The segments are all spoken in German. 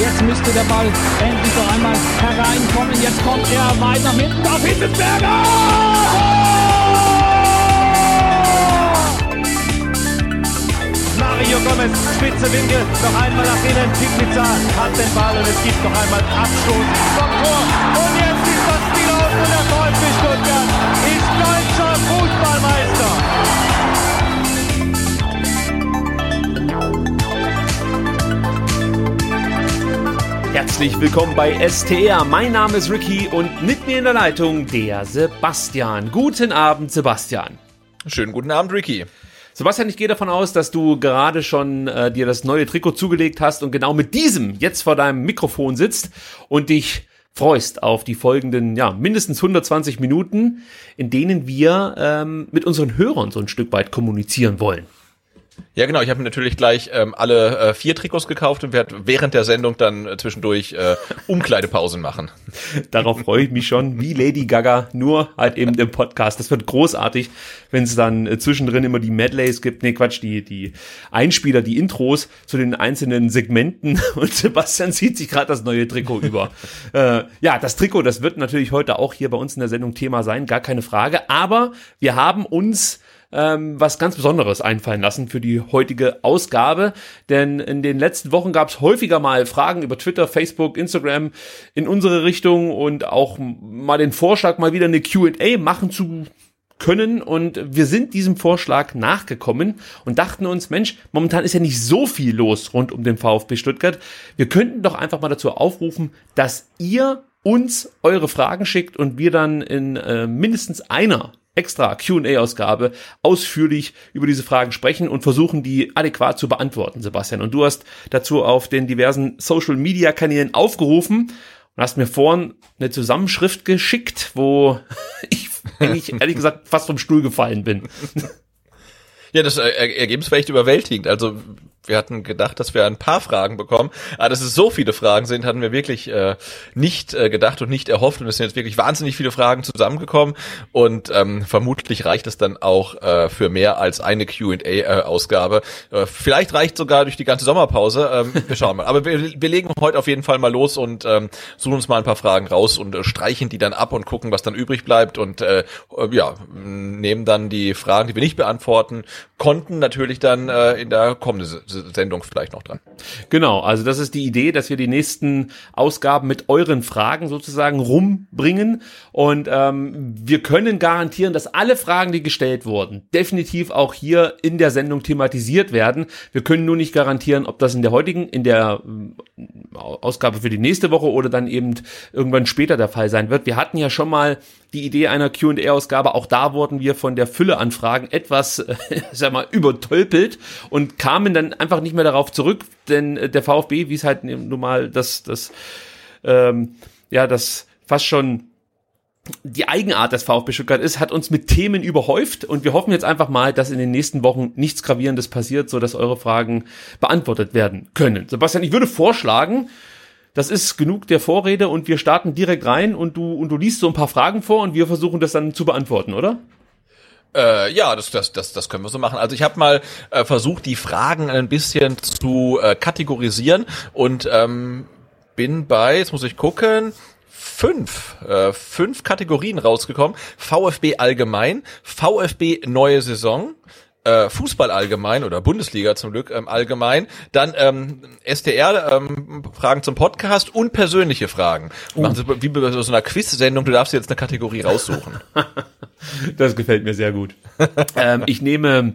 Jetzt müsste der Ball endlich noch einmal hereinkommen. Jetzt kommt er weit nach hinten auf Hitzelsberger! Mario Gomez, spitze Winkel, noch einmal nach innen, Pizza hat den Ball und es gibt noch einmal Abstoß vom Tor. Und jetzt Herzlich willkommen bei STR. Mein Name ist Ricky und mit mir in der Leitung der Sebastian. Guten Abend, Sebastian. Schönen guten Abend, Ricky. Sebastian, ich gehe davon aus, dass du gerade schon äh, dir das neue Trikot zugelegt hast und genau mit diesem jetzt vor deinem Mikrofon sitzt und dich freust auf die folgenden, ja, mindestens 120 Minuten, in denen wir ähm, mit unseren Hörern so ein Stück weit kommunizieren wollen. Ja, genau. Ich habe natürlich gleich ähm, alle äh, vier Trikots gekauft und werde während der Sendung dann äh, zwischendurch äh, Umkleidepausen machen. Darauf freue ich mich schon, wie Lady Gaga, nur halt eben im Podcast. Das wird großartig, wenn es dann äh, zwischendrin immer die Medleys gibt, nee Quatsch, die, die Einspieler, die Intros zu den einzelnen Segmenten und Sebastian zieht sich gerade das neue Trikot über. Äh, ja, das Trikot, das wird natürlich heute auch hier bei uns in der Sendung Thema sein, gar keine Frage. Aber wir haben uns ähm, was ganz Besonderes einfallen lassen für die heutige Ausgabe. Denn in den letzten Wochen gab es häufiger mal Fragen über Twitter, Facebook, Instagram in unsere Richtung und auch mal den Vorschlag, mal wieder eine QA machen zu können und wir sind diesem Vorschlag nachgekommen und dachten uns, Mensch, momentan ist ja nicht so viel los rund um den VfB Stuttgart. Wir könnten doch einfach mal dazu aufrufen, dass ihr uns eure Fragen schickt und wir dann in äh, mindestens einer extra Q&A-Ausgabe ausführlich über diese Fragen sprechen und versuchen, die adäquat zu beantworten, Sebastian. Und du hast dazu auf den diversen Social-Media-Kanälen aufgerufen und hast mir vorhin eine Zusammenschrift geschickt, wo ich eigentlich ehrlich gesagt fast vom Stuhl gefallen bin. Ja, das Ergebnis war echt überwältigend. Also wir hatten gedacht, dass wir ein paar Fragen bekommen, aber dass es so viele Fragen sind, hatten wir wirklich äh, nicht äh, gedacht und nicht erhofft. Und es sind jetzt wirklich wahnsinnig viele Fragen zusammengekommen und ähm, vermutlich reicht es dann auch äh, für mehr als eine Q&A-Ausgabe. Äh, vielleicht reicht sogar durch die ganze Sommerpause. Ähm, wir schauen mal. Aber wir, wir legen heute auf jeden Fall mal los und ähm, suchen uns mal ein paar Fragen raus und äh, streichen die dann ab und gucken, was dann übrig bleibt und äh, ja nehmen dann die Fragen, die wir nicht beantworten konnten, natürlich dann äh, in der kommenden Sendung vielleicht noch dran. Genau, also das ist die Idee, dass wir die nächsten Ausgaben mit euren Fragen sozusagen rumbringen und ähm, wir können garantieren, dass alle Fragen, die gestellt wurden, definitiv auch hier in der Sendung thematisiert werden. Wir können nur nicht garantieren, ob das in der heutigen, in der äh, Ausgabe für die nächste Woche oder dann eben irgendwann später der Fall sein wird. Wir hatten ja schon mal die Idee einer Q&A-Ausgabe. Auch da wurden wir von der Fülle an Fragen etwas, äh, sag mal, übertölpelt und kamen dann einfach nicht mehr darauf zurück, denn äh, der VfB, wie es halt nun mal das, das, ähm, ja, das fast schon die Eigenart des VfB Stuttgart ist, hat uns mit Themen überhäuft und wir hoffen jetzt einfach mal, dass in den nächsten Wochen nichts Gravierendes passiert, so dass eure Fragen beantwortet werden können. Sebastian, ich würde vorschlagen, das ist genug der Vorrede und wir starten direkt rein und du, und du liest so ein paar Fragen vor und wir versuchen das dann zu beantworten, oder? Äh, ja, das, das, das, das können wir so machen. Also ich habe mal äh, versucht, die Fragen ein bisschen zu äh, kategorisieren und ähm, bin bei, jetzt muss ich gucken, fünf, äh, fünf Kategorien rausgekommen. VfB allgemein, VfB neue Saison, äh, Fußball allgemein oder Bundesliga zum Glück ähm, allgemein, dann ähm, SDR ähm, Fragen zum Podcast und persönliche Fragen. Uh. Machen Sie wie bei so einer Quiz-Sendung, du darfst jetzt eine Kategorie raussuchen. das gefällt mir sehr gut. ähm, ich nehme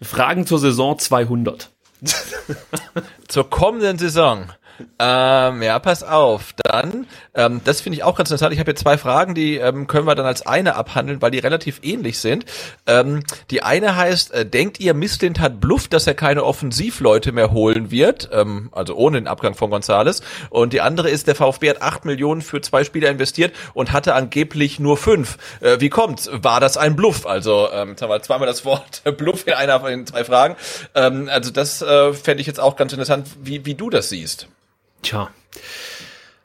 Fragen zur Saison 200. zur kommenden Saison. Ähm, ja, pass auf. Dann, ähm, das finde ich auch ganz interessant. Ich habe hier zwei Fragen, die ähm, können wir dann als eine abhandeln, weil die relativ ähnlich sind. Ähm, die eine heißt, äh, denkt ihr, Misslind hat Bluff, dass er keine Offensivleute mehr holen wird? Ähm, also ohne den Abgang von Gonzales. Und die andere ist, der VfB hat acht Millionen für zwei Spieler investiert und hatte angeblich nur fünf. Äh, wie kommt's? War das ein Bluff? Also, ähm, jetzt haben wir zweimal das Wort Bluff in einer von den zwei Fragen. Ähm, also das äh, fände ich jetzt auch ganz interessant, wie, wie du das siehst. Tja.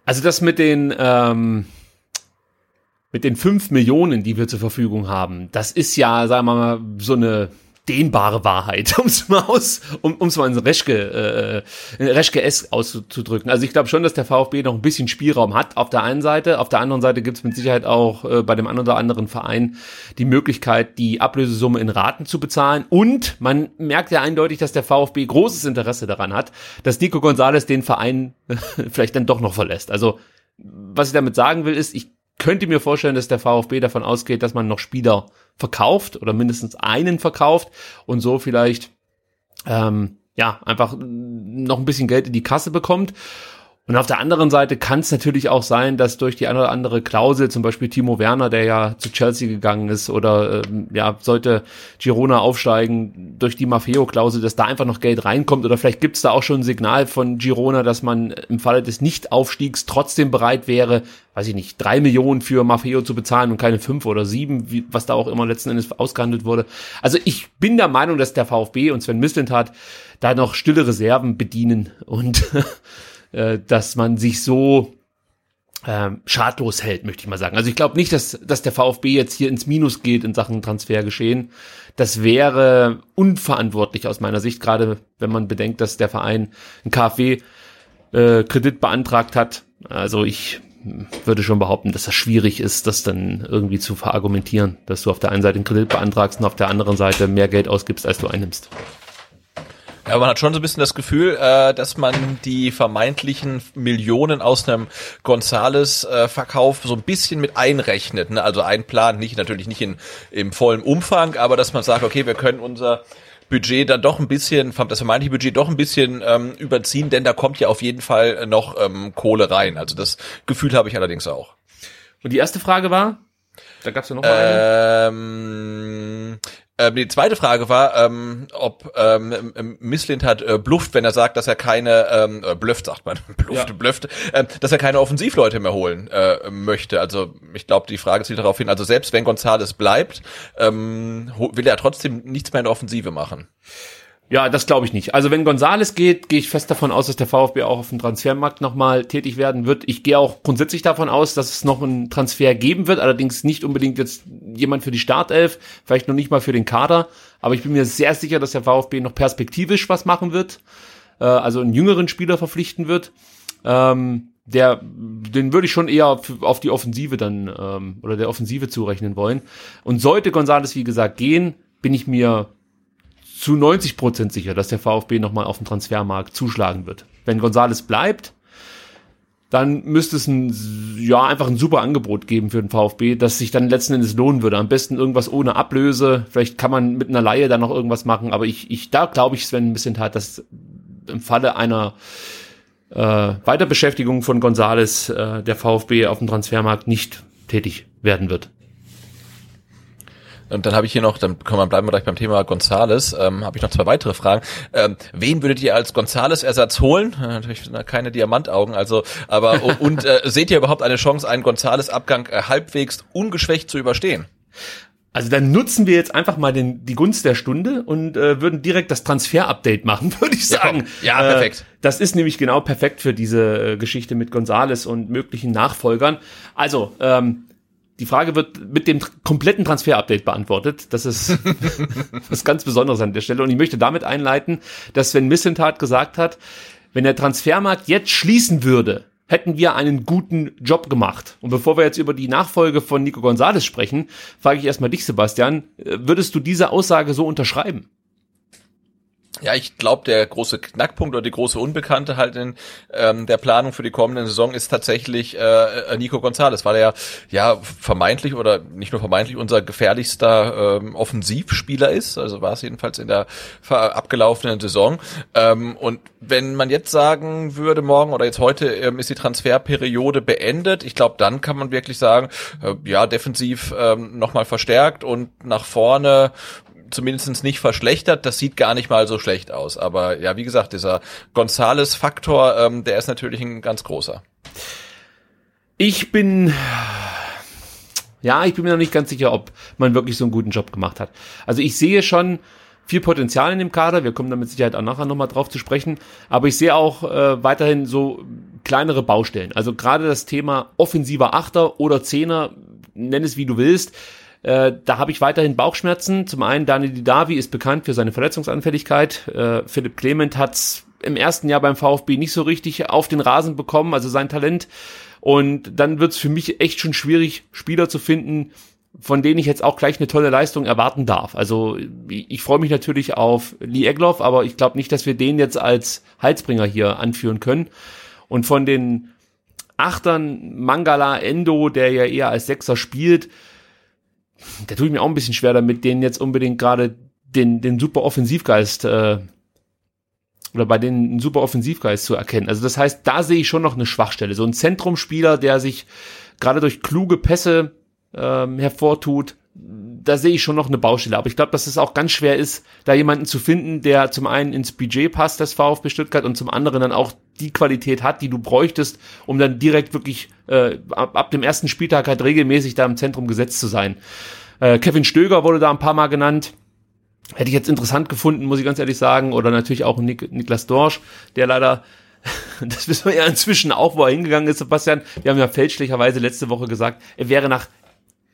Also das mit den, ähm, mit den fünf Millionen, die wir zur Verfügung haben, das ist ja, sagen wir mal, so eine dehnbare Wahrheit, um es mal aus, um es mal in Reschke, äh, Reschke S auszudrücken. Also ich glaube schon, dass der VfB noch ein bisschen Spielraum hat auf der einen Seite. Auf der anderen Seite gibt es mit Sicherheit auch äh, bei dem einen oder anderen Verein die Möglichkeit, die Ablösesumme in Raten zu bezahlen. Und man merkt ja eindeutig, dass der VfB großes Interesse daran hat, dass Nico Gonzalez den Verein vielleicht dann doch noch verlässt. Also was ich damit sagen will, ist, ich könnte mir vorstellen, dass der VfB davon ausgeht, dass man noch Spieler verkauft oder mindestens einen verkauft und so vielleicht ähm, ja einfach noch ein bisschen Geld in die Kasse bekommt. Und auf der anderen Seite kann es natürlich auch sein, dass durch die eine oder andere Klausel, zum Beispiel Timo Werner, der ja zu Chelsea gegangen ist, oder ähm, ja, sollte Girona aufsteigen, durch die Maffeo-Klausel, dass da einfach noch Geld reinkommt, oder vielleicht gibt es da auch schon ein Signal von Girona, dass man im Falle des Nicht-Aufstiegs trotzdem bereit wäre, weiß ich nicht, drei Millionen für Maffeo zu bezahlen und keine fünf oder sieben, wie, was da auch immer letzten Endes ausgehandelt wurde. Also ich bin der Meinung, dass der VfB und Sven Mislintat da noch stille Reserven bedienen und äh, dass man sich so ähm, schadlos hält, möchte ich mal sagen. Also ich glaube nicht, dass, dass der VfB jetzt hier ins Minus geht in Sachen Transfergeschehen. Das wäre unverantwortlich aus meiner Sicht, gerade wenn man bedenkt, dass der Verein einen KfW-Kredit äh, beantragt hat. Also ich würde schon behaupten, dass das schwierig ist, das dann irgendwie zu verargumentieren, dass du auf der einen Seite einen Kredit beantragst und auf der anderen Seite mehr Geld ausgibst, als du einnimmst. Ja, man hat schon so ein bisschen das Gefühl, äh, dass man die vermeintlichen Millionen aus einem Gonzales-Verkauf so ein bisschen mit einrechnet. Ne? Also einplant, nicht natürlich nicht in im vollen Umfang, aber dass man sagt, okay, wir können unser Budget dann doch ein bisschen, das vermeintliche Budget doch ein bisschen ähm, überziehen, denn da kommt ja auf jeden Fall noch ähm, Kohle rein. Also das Gefühl habe ich allerdings auch. Und die erste Frage war? Da gab's ja noch mal ähm, ähm, die zweite Frage war, ähm, ob ähm, ähm, Misslind hat äh, blufft, wenn er sagt, dass er keine ähm, äh, blufft, sagt man, blufft, ja. blufft, äh, dass er keine Offensivleute mehr holen äh, möchte. Also ich glaube, die Frage zielt darauf hin. Also selbst wenn Gonzales bleibt, ähm, will er trotzdem nichts mehr in der Offensive machen. Ja, das glaube ich nicht. Also wenn Gonzales geht, gehe ich fest davon aus, dass der VfB auch auf dem Transfermarkt nochmal tätig werden wird. Ich gehe auch grundsätzlich davon aus, dass es noch einen Transfer geben wird, allerdings nicht unbedingt jetzt jemand für die Startelf, vielleicht noch nicht mal für den Kader, aber ich bin mir sehr sicher, dass der VfB noch perspektivisch was machen wird, äh, also einen jüngeren Spieler verpflichten wird. Ähm, der, den würde ich schon eher auf die Offensive dann ähm, oder der Offensive zurechnen wollen. Und sollte Gonzales wie gesagt gehen, bin ich mir zu 90 Prozent sicher, dass der VfB nochmal auf dem Transfermarkt zuschlagen wird. Wenn Gonzales bleibt, dann müsste es ein, ja, einfach ein super Angebot geben für den VfB, das sich dann letzten Endes lohnen würde. Am besten irgendwas ohne Ablöse. Vielleicht kann man mit einer Laie dann noch irgendwas machen, aber ich, ich, da glaube ich Sven ein bisschen hat, dass im Falle einer äh, Weiterbeschäftigung von Gonzales äh, der VfB auf dem Transfermarkt nicht tätig werden wird. Und dann habe ich hier noch, dann können wir bleiben wir gleich beim Thema Gonzales, ähm, habe ich noch zwei weitere Fragen. Ähm, wen würdet ihr als Gonzales-Ersatz holen? Äh, natürlich keine Diamantaugen, also, aber und äh, seht ihr überhaupt eine Chance, einen Gonzales-Abgang äh, halbwegs ungeschwächt zu überstehen? Also dann nutzen wir jetzt einfach mal den, die Gunst der Stunde und äh, würden direkt das Transfer-Update machen, würde ich sagen. Ja, ja perfekt. Äh, das ist nämlich genau perfekt für diese äh, Geschichte mit Gonzales und möglichen Nachfolgern. Also, ähm, die Frage wird mit dem kompletten Transfer-Update beantwortet. Das ist was ganz Besonderes an der Stelle. Und ich möchte damit einleiten, dass Sven Missentat gesagt hat, wenn der Transfermarkt jetzt schließen würde, hätten wir einen guten Job gemacht. Und bevor wir jetzt über die Nachfolge von Nico Gonzalez sprechen, frage ich erstmal dich, Sebastian, würdest du diese Aussage so unterschreiben? Ja, ich glaube, der große Knackpunkt oder die große Unbekannte halt in ähm, der Planung für die kommende Saison ist tatsächlich äh, Nico Gonzalez, weil er ja vermeintlich oder nicht nur vermeintlich unser gefährlichster ähm, Offensivspieler ist. Also war es jedenfalls in der abgelaufenen Saison. Ähm, und wenn man jetzt sagen würde, morgen oder jetzt heute ähm, ist die Transferperiode beendet, ich glaube, dann kann man wirklich sagen, äh, ja, defensiv ähm, nochmal verstärkt und nach vorne zumindest nicht verschlechtert. Das sieht gar nicht mal so schlecht aus. Aber ja, wie gesagt, dieser Gonzales-Faktor, ähm, der ist natürlich ein ganz großer. Ich bin, ja, ich bin mir noch nicht ganz sicher, ob man wirklich so einen guten Job gemacht hat. Also ich sehe schon viel Potenzial in dem Kader. Wir kommen da mit Sicherheit auch nachher nochmal drauf zu sprechen. Aber ich sehe auch äh, weiterhin so kleinere Baustellen. Also gerade das Thema offensiver Achter oder Zehner, nenn es wie du willst äh, da habe ich weiterhin Bauchschmerzen. Zum einen, Daniel Didavi ist bekannt für seine Verletzungsanfälligkeit. Äh, Philipp Clement hat's im ersten Jahr beim VfB nicht so richtig auf den Rasen bekommen, also sein Talent. Und dann wird's für mich echt schon schwierig, Spieler zu finden, von denen ich jetzt auch gleich eine tolle Leistung erwarten darf. Also ich, ich freue mich natürlich auf Lee Egloff, aber ich glaube nicht, dass wir den jetzt als Halsbringer hier anführen können. Und von den Achtern, Mangala, Endo, der ja eher als Sechser spielt, da tue ich mir auch ein bisschen schwer damit, denen jetzt unbedingt gerade den, den super Offensivgeist äh, oder bei denen einen super Offensivgeist zu erkennen. Also das heißt, da sehe ich schon noch eine Schwachstelle. So ein Zentrumspieler, der sich gerade durch kluge Pässe ähm, hervortut, da sehe ich schon noch eine Baustelle. Aber ich glaube, dass es auch ganz schwer ist, da jemanden zu finden, der zum einen ins Budget passt, das VfB Stuttgart, und zum anderen dann auch die Qualität hat, die du bräuchtest, um dann direkt wirklich äh, ab, ab dem ersten Spieltag halt regelmäßig da im Zentrum gesetzt zu sein. Äh, Kevin Stöger wurde da ein paar Mal genannt. Hätte ich jetzt interessant gefunden, muss ich ganz ehrlich sagen. Oder natürlich auch Nik Niklas Dorsch, der leider das wissen wir ja inzwischen auch, wo er hingegangen ist, Sebastian. Wir haben ja fälschlicherweise letzte Woche gesagt, er wäre nach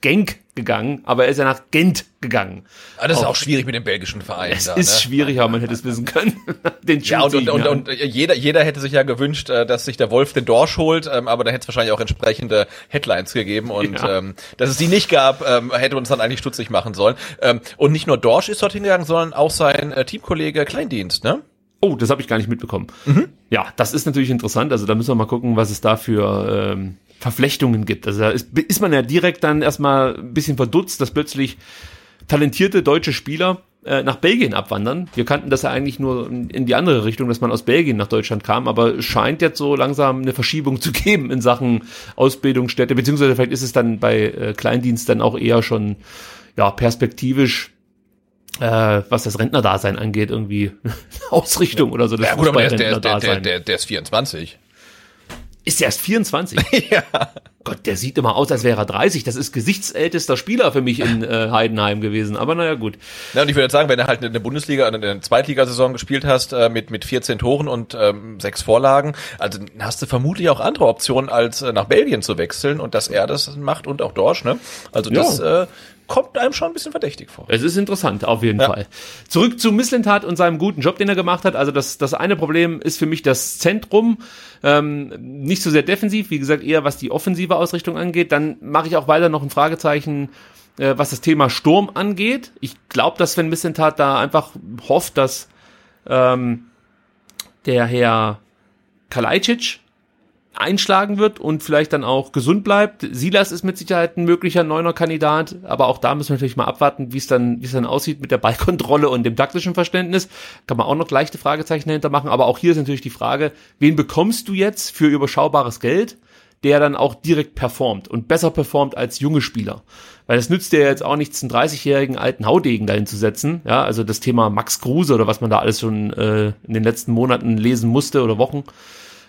Genk gegangen, aber er ist ja nach Gent gegangen. Ah, das ist auch schwierig mit dem belgischen Verein. Es da, ist ne? schwierig, aber man hätte es wissen können. den ja, und, und, und, und, jeder, jeder hätte sich ja gewünscht, äh, dass sich der Wolf den Dorsch holt, ähm, aber da hätte es wahrscheinlich auch entsprechende Headlines gegeben und ja. ähm, dass es die nicht gab, ähm, hätte uns dann eigentlich stutzig machen sollen. Ähm, und nicht nur Dorsch ist dorthin gegangen, sondern auch sein äh, Teamkollege Kleindienst, ne? Oh, das habe ich gar nicht mitbekommen. Mhm. Ja, das ist natürlich interessant. Also da müssen wir mal gucken, was es da für ähm, Verflechtungen gibt. Also da ist, ist man ja direkt dann erstmal ein bisschen verdutzt, dass plötzlich talentierte deutsche Spieler äh, nach Belgien abwandern. Wir kannten das ja eigentlich nur in die andere Richtung, dass man aus Belgien nach Deutschland kam, aber scheint jetzt so langsam eine Verschiebung zu geben in Sachen Ausbildungsstätte, beziehungsweise vielleicht ist es dann bei äh, Kleindienst dann auch eher schon ja perspektivisch äh, was das Rentnerdasein angeht, irgendwie Ausrichtung oder so. Das ja gut, aber der, der, der, der, der, der ist 24. Ist der erst 24? ja. Gott, der sieht immer aus, als wäre er 30. Das ist gesichtsältester Spieler für mich in äh, Heidenheim gewesen. Aber naja, gut. Ja, und ich würde sagen, wenn du halt eine Bundesliga, eine Zweitligasaison gespielt hast äh, mit, mit 14 Toren und ähm, sechs Vorlagen, also hast du vermutlich auch andere Optionen, als äh, nach Belgien zu wechseln und dass er das macht und auch Dorsch, ne? Also das ja. äh, kommt einem schon ein bisschen verdächtig vor. Es ist interessant, auf jeden ja. Fall. Zurück zu Misslintat und seinem guten Job, den er gemacht hat. Also das, das eine Problem ist für mich das Zentrum. Ähm, nicht so sehr defensiv, wie gesagt, eher was die offensive Ausrichtung angeht. Dann mache ich auch weiter noch ein Fragezeichen, äh, was das Thema Sturm angeht. Ich glaube, dass Sven Misslintat da einfach hofft, dass ähm, der Herr Kalajdzic einschlagen wird und vielleicht dann auch gesund bleibt. Silas ist mit Sicherheit ein möglicher neuner Kandidat, aber auch da müssen wir natürlich mal abwarten, wie es dann, wie es dann aussieht mit der Ballkontrolle und dem taktischen Verständnis. Kann man auch noch leichte Fragezeichen dahinter machen, aber auch hier ist natürlich die Frage, wen bekommst du jetzt für überschaubares Geld, der dann auch direkt performt und besser performt als junge Spieler? Weil es nützt dir jetzt auch nichts, einen 30-jährigen alten Haudegen dahin zu setzen. Ja, also das Thema Max Kruse oder was man da alles schon äh, in den letzten Monaten lesen musste oder Wochen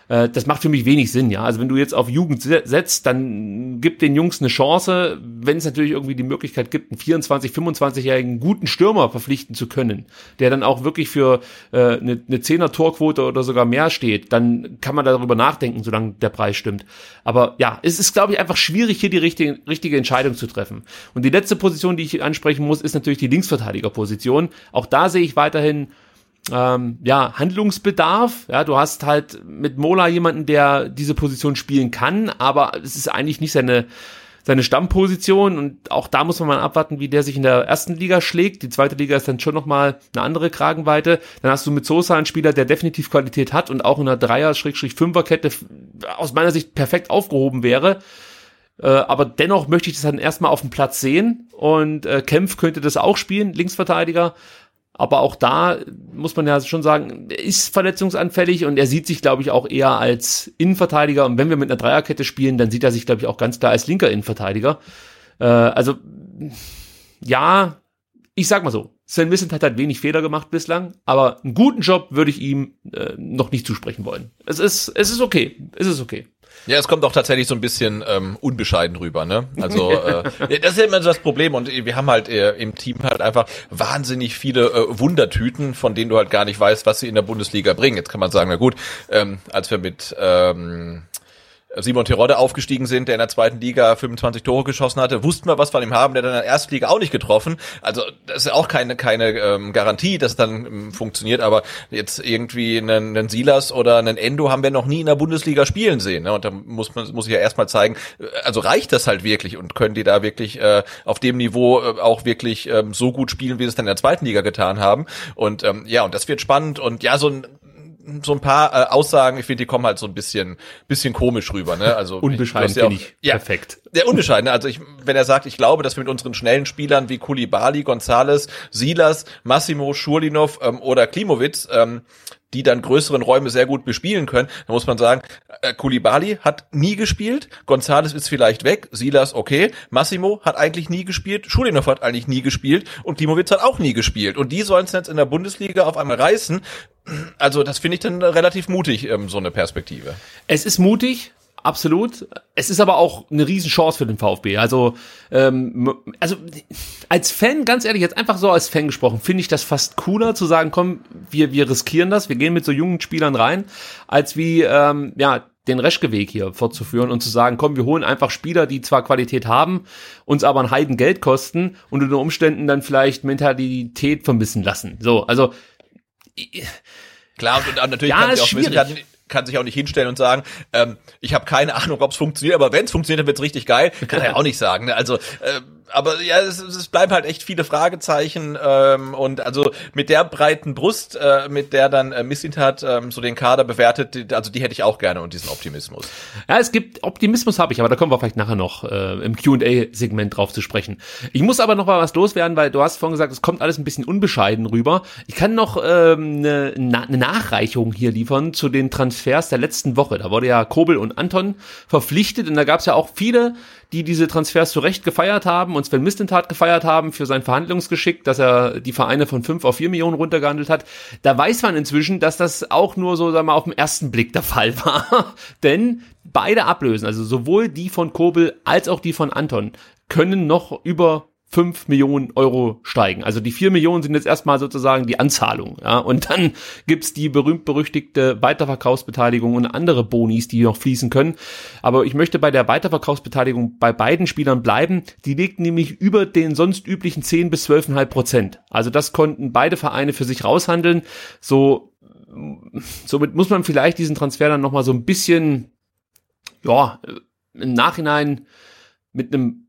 äh, das macht für mich wenig Sinn, ja. Also wenn du jetzt auf Jugend setzt, dann gib den Jungs eine Chance, wenn es natürlich irgendwie die Möglichkeit gibt, einen 24, 25-jährigen guten Stürmer verpflichten zu können, der dann auch wirklich für äh, eine, eine 10er Torquote oder sogar mehr steht, dann kann man darüber nachdenken, solange der Preis stimmt. Aber ja, es ist, glaube ich, einfach schwierig, hier die richtige, richtige Entscheidung zu treffen. Und die letzte Position, die ich ansprechen muss, ist natürlich die Linksverteidigerposition. Auch da sehe ich weiterhin ähm, ja, Handlungsbedarf. Ja, du hast halt mit Mola jemanden, der diese Position spielen kann, aber es ist eigentlich nicht seine, seine Stammposition und auch da muss man mal abwarten, wie der sich in der ersten Liga schlägt. Die zweite Liga ist dann schon nochmal eine andere Kragenweite. Dann hast du mit Sosa einen Spieler, der definitiv Qualität hat und auch in einer Dreier-Fünfer-Kette aus meiner Sicht perfekt aufgehoben wäre. Äh, aber dennoch möchte ich das dann erstmal auf dem Platz sehen und äh, Kempf könnte das auch spielen, Linksverteidiger. Aber auch da muss man ja schon sagen, er ist verletzungsanfällig und er sieht sich, glaube ich, auch eher als Innenverteidiger. Und wenn wir mit einer Dreierkette spielen, dann sieht er sich, glaube ich, auch ganz klar als linker Innenverteidiger. Äh, also, ja, ich sag mal so, Sven Vincent hat halt wenig Fehler gemacht bislang, aber einen guten Job würde ich ihm äh, noch nicht zusprechen wollen. Es ist, es ist okay. Es ist okay. Ja, es kommt auch tatsächlich so ein bisschen ähm, unbescheiden rüber, ne? Also äh, das ist ja immer so das Problem und wir haben halt äh, im Team halt einfach wahnsinnig viele äh, Wundertüten, von denen du halt gar nicht weißt, was sie in der Bundesliga bringen. Jetzt kann man sagen, na gut, ähm, als wir mit ähm, Simon Terodde aufgestiegen sind, der in der zweiten Liga 25 Tore geschossen hatte, wussten wir, was von ihm haben, der dann in der ersten Liga auch nicht getroffen. Also das ist auch keine keine ähm, Garantie, dass es dann ähm, funktioniert, aber jetzt irgendwie einen, einen Silas oder einen Endo haben wir noch nie in der Bundesliga spielen sehen. Ne? Und da muss man muss ich ja erstmal zeigen, äh, also reicht das halt wirklich und können die da wirklich äh, auf dem Niveau äh, auch wirklich ähm, so gut spielen, wie sie es dann in der zweiten Liga getan haben. Und ähm, ja, und das wird spannend und ja, so ein so ein paar äh, Aussagen, ich finde, die kommen halt so ein bisschen, bisschen komisch rüber, ne? Also unbescheiden ja finde ich ja, perfekt. Der unbescheiden, also ich, wenn er sagt, ich glaube, dass wir mit unseren schnellen Spielern wie Kulibali, Gonzales, Silas, Massimo, Schurlinov ähm, oder Klimowitz ähm, die dann größeren Räume sehr gut bespielen können. Da muss man sagen, äh, Kulibali hat nie gespielt, Gonzales ist vielleicht weg, Silas okay, Massimo hat eigentlich nie gespielt, Schulinov hat eigentlich nie gespielt und Klimowitz hat auch nie gespielt. Und die sollen es jetzt in der Bundesliga auf einmal reißen. Also das finde ich dann relativ mutig, ähm, so eine Perspektive. Es ist mutig, absolut. Es ist aber auch eine Riesenchance für den VfB. Also, ähm, also als Fan, ganz ehrlich, jetzt einfach so als Fan gesprochen, finde ich das fast cooler zu sagen, komm, wir, wir riskieren das, wir gehen mit so jungen Spielern rein, als wie, ähm, ja, den Reschke-Weg hier fortzuführen und zu sagen, komm, wir holen einfach Spieler, die zwar Qualität haben, uns aber ein Heiden Geld kosten und unter Umständen dann vielleicht Mentalität vermissen lassen. So, also Klar, und, natürlich ja, kann sie auch schwierig. wissen, kann sich auch nicht hinstellen und sagen, ähm, ich habe keine Ahnung, ob es funktioniert, aber wenn es funktioniert, dann wird's richtig geil. Kann er ja auch nicht sagen. Ne? Also äh, aber ja, es, es bleiben halt echt viele Fragezeichen ähm, und also mit der breiten Brust, äh, mit der dann äh, Missintat ähm, so den Kader bewertet, die, also die hätte ich auch gerne und diesen Optimismus. Ja, es gibt Optimismus habe ich, aber da kommen wir vielleicht nachher noch äh, im Q&A-Segment drauf zu sprechen. Ich muss aber noch mal was loswerden, weil du hast vorhin gesagt, es kommt alles ein bisschen unbescheiden rüber. Ich kann noch ähm, eine, eine Nachreichung hier liefern zu den Transfers der letzten Woche. Da wurde ja Kobel und Anton verpflichtet und da gab es ja auch viele die diese Transfers zu Recht gefeiert haben und Sven Mistentat gefeiert haben für sein Verhandlungsgeschick, dass er die Vereine von fünf auf vier Millionen runtergehandelt hat. Da weiß man inzwischen, dass das auch nur so, sagen wir mal, auf den ersten Blick der Fall war. Denn beide Ablösen, also sowohl die von Kobel als auch die von Anton, können noch über 5 Millionen Euro steigen. Also die 4 Millionen sind jetzt erstmal sozusagen die Anzahlung. Ja? Und dann gibt's die berühmt-berüchtigte Weiterverkaufsbeteiligung und andere Bonis, die noch fließen können. Aber ich möchte bei der Weiterverkaufsbeteiligung bei beiden Spielern bleiben. Die liegt nämlich über den sonst üblichen 10 bis 12,5 Prozent. Also das konnten beide Vereine für sich raushandeln. So, somit muss man vielleicht diesen Transfer dann nochmal so ein bisschen, ja, im Nachhinein mit einem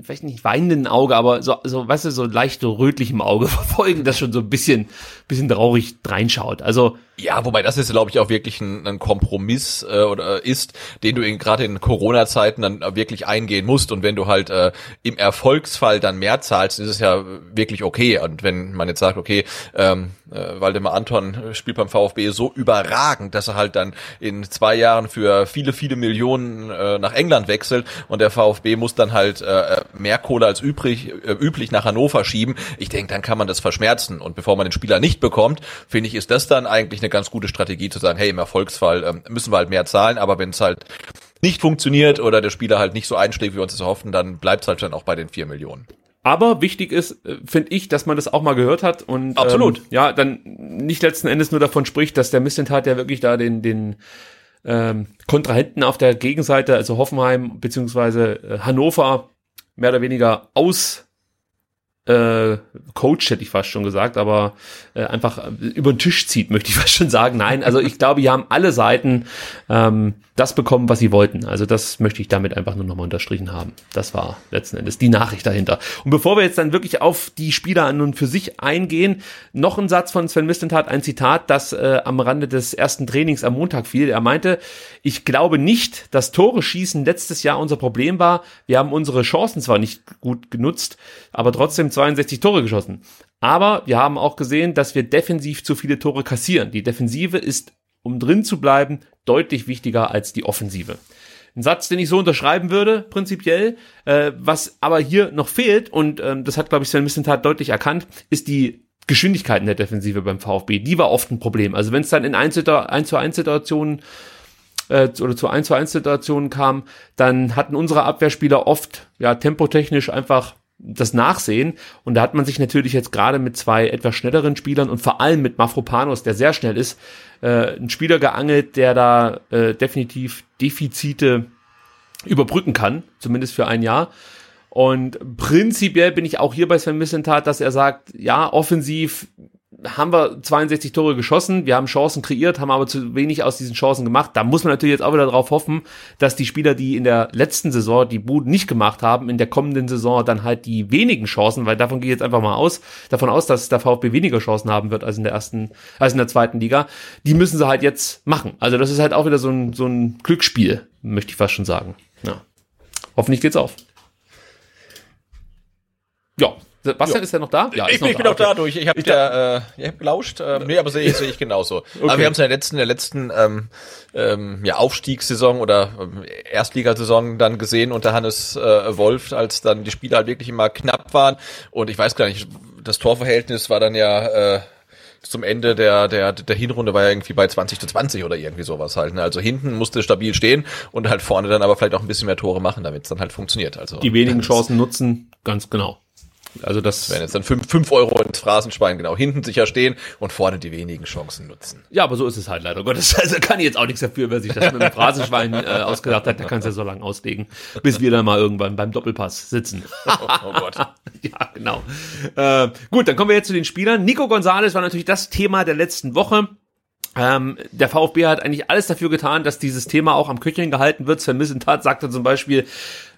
vielleicht nicht weinenden Auge, aber so, so, weißt du, so leicht rötlichem Auge verfolgen, das schon so ein bisschen, bisschen traurig reinschaut. Also, ja, wobei das ist, glaube ich, auch wirklich ein, ein Kompromiss äh, oder ist, den du gerade in Corona-Zeiten dann wirklich eingehen musst. Und wenn du halt äh, im Erfolgsfall dann mehr zahlst, ist es ja wirklich okay. Und wenn man jetzt sagt, okay, ähm, äh, Waldemar Anton spielt beim VfB so überragend, dass er halt dann in zwei Jahren für viele, viele Millionen äh, nach England wechselt und der VfB muss dann halt äh, mehr Kohle als übrig, äh, üblich nach Hannover schieben. Ich denke, dann kann man das verschmerzen. Und bevor man den Spieler nicht bekommt, finde ich, ist das dann eigentlich eine eine ganz gute Strategie zu sagen, hey, im Erfolgsfall ähm, müssen wir halt mehr zahlen, aber wenn es halt nicht funktioniert oder der Spieler halt nicht so einschlägt, wie wir uns das hoffen, dann bleibt es halt dann auch bei den vier Millionen. Aber wichtig ist, äh, finde ich, dass man das auch mal gehört hat und absolut ähm, ja dann nicht letzten Endes nur davon spricht, dass der Missentat ja wirklich da den den ähm, Kontrahenten auf der Gegenseite, also Hoffenheim beziehungsweise äh, Hannover mehr oder weniger aus äh, Coach, hätte ich fast schon gesagt, aber äh, einfach über den Tisch zieht, möchte ich fast schon sagen. Nein, also ich glaube, hier haben alle Seiten ähm, das bekommen, was sie wollten. Also das möchte ich damit einfach nur nochmal unterstrichen haben. Das war letzten Endes die Nachricht dahinter. Und bevor wir jetzt dann wirklich auf die Spieler an und für sich eingehen, noch ein Satz von Sven Mistentat, ein Zitat, das äh, am Rande des ersten Trainings am Montag fiel. Er meinte, ich glaube nicht, dass Tore schießen letztes Jahr unser Problem war. Wir haben unsere Chancen zwar nicht gut genutzt, aber trotzdem 62 Tore geschossen. Aber wir haben auch gesehen, dass wir defensiv zu viele Tore kassieren. Die Defensive ist um drin zu bleiben, deutlich wichtiger als die Offensive. Ein Satz, den ich so unterschreiben würde, prinzipiell. Äh, was aber hier noch fehlt, und ähm, das hat, glaube ich, Sven Missentat deutlich erkannt, ist die Geschwindigkeit in der Defensive beim VfB. Die war oft ein Problem. Also wenn es dann in 1 zu 1 Situationen äh, oder zu 1 zu 1 Situationen kam, dann hatten unsere Abwehrspieler oft ja tempotechnisch einfach das Nachsehen. Und da hat man sich natürlich jetzt gerade mit zwei etwas schnelleren Spielern und vor allem mit Mafropanos, der sehr schnell ist, äh, einen Spieler geangelt, der da äh, definitiv Defizite überbrücken kann, zumindest für ein Jahr. Und prinzipiell bin ich auch hier bei Sven Missentat, dass er sagt, ja, offensiv haben wir 62 Tore geschossen, wir haben Chancen kreiert, haben aber zu wenig aus diesen Chancen gemacht. Da muss man natürlich jetzt auch wieder darauf hoffen, dass die Spieler, die in der letzten Saison die Buden nicht gemacht haben, in der kommenden Saison dann halt die wenigen Chancen, weil davon gehe ich jetzt einfach mal aus, davon aus, dass der VfB weniger Chancen haben wird als in der ersten, als in der zweiten Liga, die müssen sie halt jetzt machen. Also das ist halt auch wieder so ein, so ein Glücksspiel, möchte ich fast schon sagen. Ja. Hoffentlich geht's auf. Ja, Sebastian, ja. ist er noch da? Ja, ich, bin, ich bin noch da durch. Ich habe äh, ich hab gelauscht. Äh, nee, aber sehe ich, seh ich genauso. Okay. Aber wir haben es in der letzten, der letzten ähm, ähm, ja, Aufstiegssaison oder ähm, Erstligasaison dann gesehen unter Hannes äh, Wolf, als dann die Spiele halt wirklich immer knapp waren. Und ich weiß gar nicht, das Torverhältnis war dann ja äh, zum Ende der, der, der Hinrunde war ja irgendwie bei 20 zu 20 oder irgendwie sowas halt. Ne? Also hinten musste stabil stehen und halt vorne dann aber vielleicht auch ein bisschen mehr Tore machen, damit es dann halt funktioniert. Also die wenigen Chancen nutzen, ganz genau. Also das werden jetzt dann fünf, fünf Euro ins Phrasenschwein, genau, hinten sicher stehen und vorne die wenigen Chancen nutzen. Ja, aber so ist es halt leider Gottes. Also kann ich jetzt auch nichts dafür, wer sich das mit dem Phrasenschwein äh, ausgedacht hat, der kann es ja so lange auslegen, bis wir dann mal irgendwann beim Doppelpass sitzen. oh, oh Gott. ja, genau. Äh, gut, dann kommen wir jetzt zu den Spielern. Nico Gonzalez war natürlich das Thema der letzten Woche. Ähm, der VfB hat eigentlich alles dafür getan, dass dieses Thema auch am Köcheln gehalten wird. Sven Missentat sagte zum Beispiel,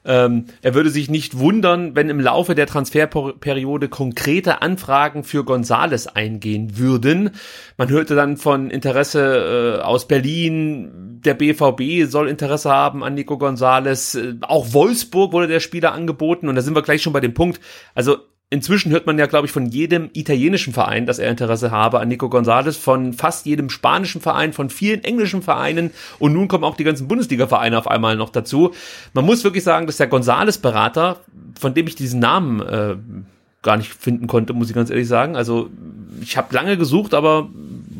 ähm, er würde sich nicht wundern, wenn im Laufe der Transferperiode konkrete Anfragen für Gonzales eingehen würden. Man hörte dann von Interesse äh, aus Berlin, der BVB soll Interesse haben an Nico Gonzales, äh, auch Wolfsburg wurde der Spieler angeboten und da sind wir gleich schon bei dem Punkt. Also Inzwischen hört man ja, glaube ich, von jedem italienischen Verein, dass er Interesse habe an Nico González, von fast jedem spanischen Verein, von vielen englischen Vereinen und nun kommen auch die ganzen Bundesliga-Vereine auf einmal noch dazu. Man muss wirklich sagen, dass der González-Berater, von dem ich diesen Namen äh, gar nicht finden konnte, muss ich ganz ehrlich sagen. Also ich habe lange gesucht, aber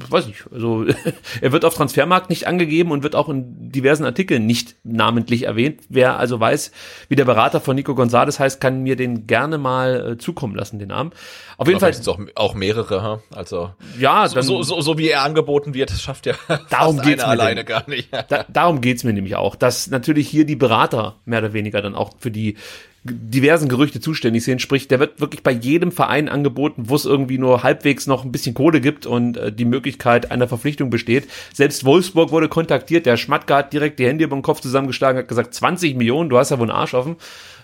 weiß nicht, also er wird auf Transfermarkt nicht angegeben und wird auch in diversen Artikeln nicht namentlich erwähnt. Wer also weiß, wie der Berater von Nico González heißt, kann mir den gerne mal äh, zukommen lassen, den Namen. Auf jeden Fall auch, auch mehrere, ha? also ja, dann, so, so, so wie er angeboten wird, schafft ja darum geht's mir alleine gar nicht. da, darum geht's mir nämlich auch, dass natürlich hier die Berater mehr oder weniger dann auch für die diversen Gerüchte zuständig sind. Sprich, der wird wirklich bei jedem Verein angeboten, wo es irgendwie nur halbwegs noch ein bisschen Kohle gibt und äh, die Möglichkeit einer Verpflichtung besteht. Selbst Wolfsburg wurde kontaktiert. Der Schmatke hat direkt die Hände über den Kopf zusammengeschlagen, hat gesagt, 20 Millionen, du hast ja wohl einen Arsch offen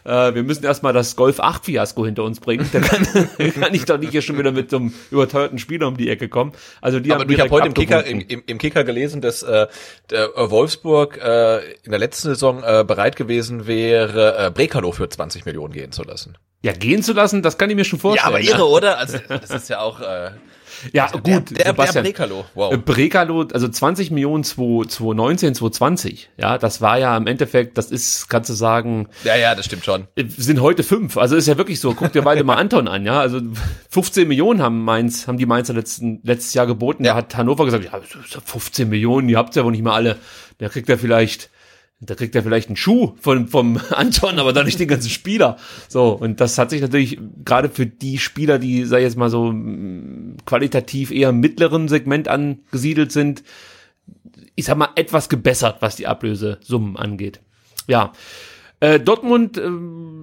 äh, wir müssen erstmal das Golf 8 Fiasko hinter uns bringen. Da kann, kann ich doch nicht hier schon wieder mit so einem überteuerten Spieler um die Ecke kommen. Also die Aber haben ich habe heute im Kicker, im, im, im, Kicker gelesen, dass äh, der äh, Wolfsburg äh, in der letzten Saison äh, bereit gewesen wäre, äh, Brekalo für 20 Millionen gehen zu lassen. Ja, gehen zu lassen, das kann ich mir schon vorstellen. Ja, aber irre, oder? Also das ist ja auch äh, ja, gut. Der, der, Sebastian, der Brekalo, wow. Äh, Brekalo, also 20 Millionen 2019, 2020. Ja, das war ja im Endeffekt, das ist, kannst du sagen. Ja, ja, das stimmt schon. Äh, sind heute fünf. Also ist ja wirklich so. Guck dir mal Anton an, ja. Also 15 Millionen haben Mainz, haben die Mainzer letzten, letztes Jahr geboten. Ja. Da hat Hannover gesagt, ja, 15 Millionen, die habt ihr ja wohl nicht mal alle. Da kriegt er vielleicht da kriegt er vielleicht einen Schuh von, vom Anton, aber dann nicht den ganzen Spieler. So, und das hat sich natürlich gerade für die Spieler, die, sag ich jetzt mal so, qualitativ eher im mittleren Segment angesiedelt sind, ich sag mal, etwas gebessert, was die Ablösesummen angeht. Ja. Äh, Dortmund äh,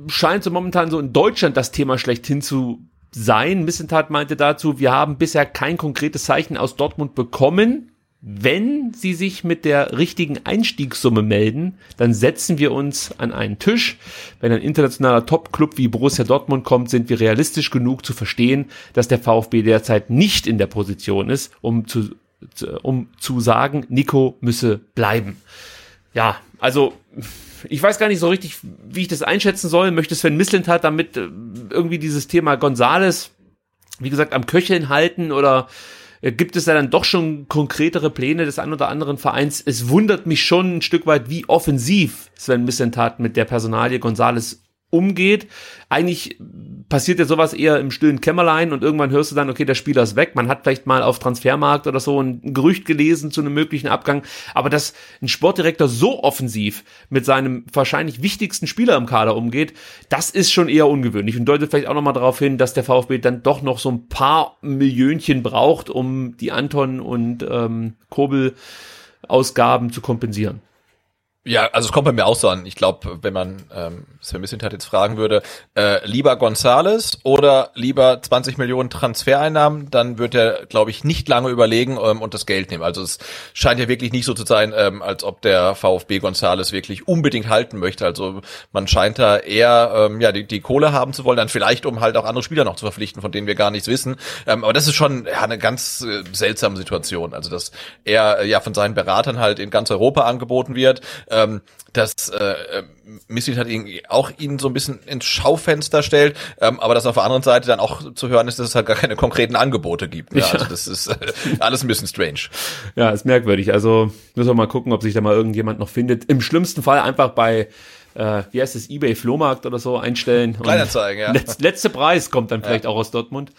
scheint so momentan so in Deutschland das Thema schlechthin zu sein. Missentat meinte dazu, wir haben bisher kein konkretes Zeichen aus Dortmund bekommen, wenn Sie sich mit der richtigen Einstiegssumme melden, dann setzen wir uns an einen Tisch. Wenn ein internationaler Top-Club wie Borussia Dortmund kommt, sind wir realistisch genug zu verstehen, dass der VfB derzeit nicht in der Position ist, um zu, um zu sagen, Nico müsse bleiben. Ja, also ich weiß gar nicht so richtig, wie ich das einschätzen soll. Möchte Sven Mislintat damit äh, irgendwie dieses Thema Gonzales, wie gesagt, am Köcheln halten oder gibt es da dann doch schon konkretere Pläne des ein oder anderen Vereins. Es wundert mich schon ein Stück weit, wie offensiv Sven Missentat mit der Personalie Gonzales umgeht. Eigentlich passiert ja sowas eher im stillen Kämmerlein und irgendwann hörst du dann, okay, der Spieler ist weg. Man hat vielleicht mal auf Transfermarkt oder so ein Gerücht gelesen zu einem möglichen Abgang. Aber dass ein Sportdirektor so offensiv mit seinem wahrscheinlich wichtigsten Spieler im Kader umgeht, das ist schon eher ungewöhnlich und deutet vielleicht auch nochmal darauf hin, dass der VfB dann doch noch so ein paar Millionchen braucht, um die Anton und ähm, Kobel Ausgaben zu kompensieren. Ja, also es kommt bei mir auch so an. Ich glaube, wenn man ähm, Sven Missintat jetzt fragen würde, äh, lieber Gonzales oder lieber 20 Millionen Transfereinnahmen, dann wird er, glaube ich, nicht lange überlegen ähm, und das Geld nehmen. Also es scheint ja wirklich nicht so zu sein, ähm, als ob der VfB Gonzales wirklich unbedingt halten möchte. Also man scheint da eher ähm, ja die, die Kohle haben zu wollen, dann vielleicht um halt auch andere Spieler noch zu verpflichten, von denen wir gar nichts wissen. Ähm, aber das ist schon ja, eine ganz äh, seltsame Situation. Also dass er äh, ja von seinen Beratern halt in ganz Europa angeboten wird ähm, dass äh, Missy hat ihn auch ihn so ein bisschen ins Schaufenster stellt, ähm, aber dass auf der anderen Seite dann auch zu hören ist, dass es halt gar keine konkreten Angebote gibt. Ne? Ja. Also das ist äh, alles ein bisschen strange. Ja, ist merkwürdig. Also müssen wir mal gucken, ob sich da mal irgendjemand noch findet. Im schlimmsten Fall einfach bei äh, wie heißt es, eBay Flohmarkt oder so einstellen. Kleinanzeigen, ja. Letz, letzte Preis kommt dann vielleicht ja. auch aus Dortmund.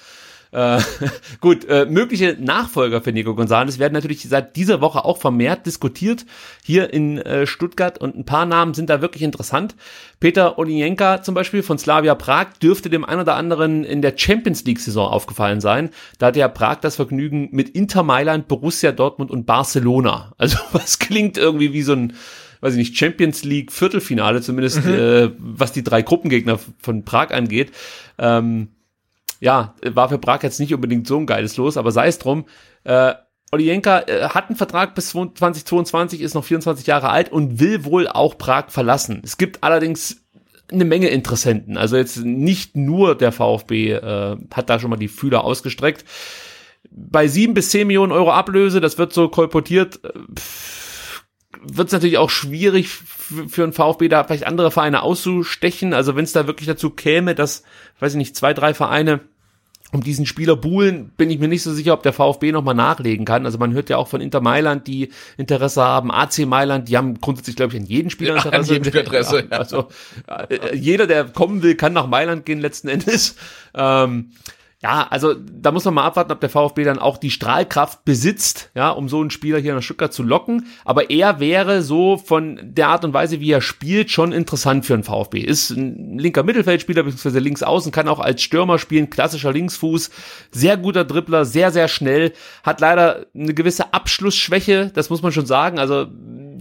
Äh, gut, äh, mögliche Nachfolger für Nico Gonzalez werden natürlich seit dieser Woche auch vermehrt diskutiert hier in äh, Stuttgart und ein paar Namen sind da wirklich interessant. Peter Olienka zum Beispiel von Slavia Prag dürfte dem einen oder anderen in der Champions League Saison aufgefallen sein. Da hat ja Prag das Vergnügen mit Inter Mailand, Borussia Dortmund und Barcelona. Also was klingt irgendwie wie so ein weiß ich nicht, Champions League Viertelfinale, zumindest mhm. äh, was die drei Gruppengegner von Prag angeht. Ähm, ja, war für Prag jetzt nicht unbedingt so ein geiles Los, aber sei es drum. Äh, Olienka äh, hat einen Vertrag bis 2022, ist noch 24 Jahre alt und will wohl auch Prag verlassen. Es gibt allerdings eine Menge Interessenten. Also jetzt nicht nur der VfB äh, hat da schon mal die Fühler ausgestreckt. Bei sieben bis zehn Millionen Euro Ablöse, das wird so kolportiert, äh, wird es natürlich auch schwierig für einen VfB da vielleicht andere Vereine auszustechen. Also wenn es da wirklich dazu käme, dass, weiß ich nicht, zwei, drei Vereine um diesen Spieler buhlen, bin ich mir nicht so sicher, ob der VfB nochmal nachlegen kann. Also man hört ja auch von Inter Mailand, die Interesse haben, AC Mailand, die haben grundsätzlich, glaube ich, an jeden Spieler Interesse. Ja, an Spieler Interesse. Ja, also äh, jeder, der kommen will, kann nach Mailand gehen letzten Endes. Ähm, ja, also da muss man mal abwarten, ob der VfB dann auch die Strahlkraft besitzt, ja, um so einen Spieler hier nach Stuttgart zu locken. Aber er wäre so von der Art und Weise, wie er spielt, schon interessant für einen VfB. Ist ein linker Mittelfeldspieler, beziehungsweise links außen, kann auch als Stürmer spielen, klassischer Linksfuß, sehr guter Dribbler, sehr, sehr schnell, hat leider eine gewisse Abschlussschwäche, das muss man schon sagen. Also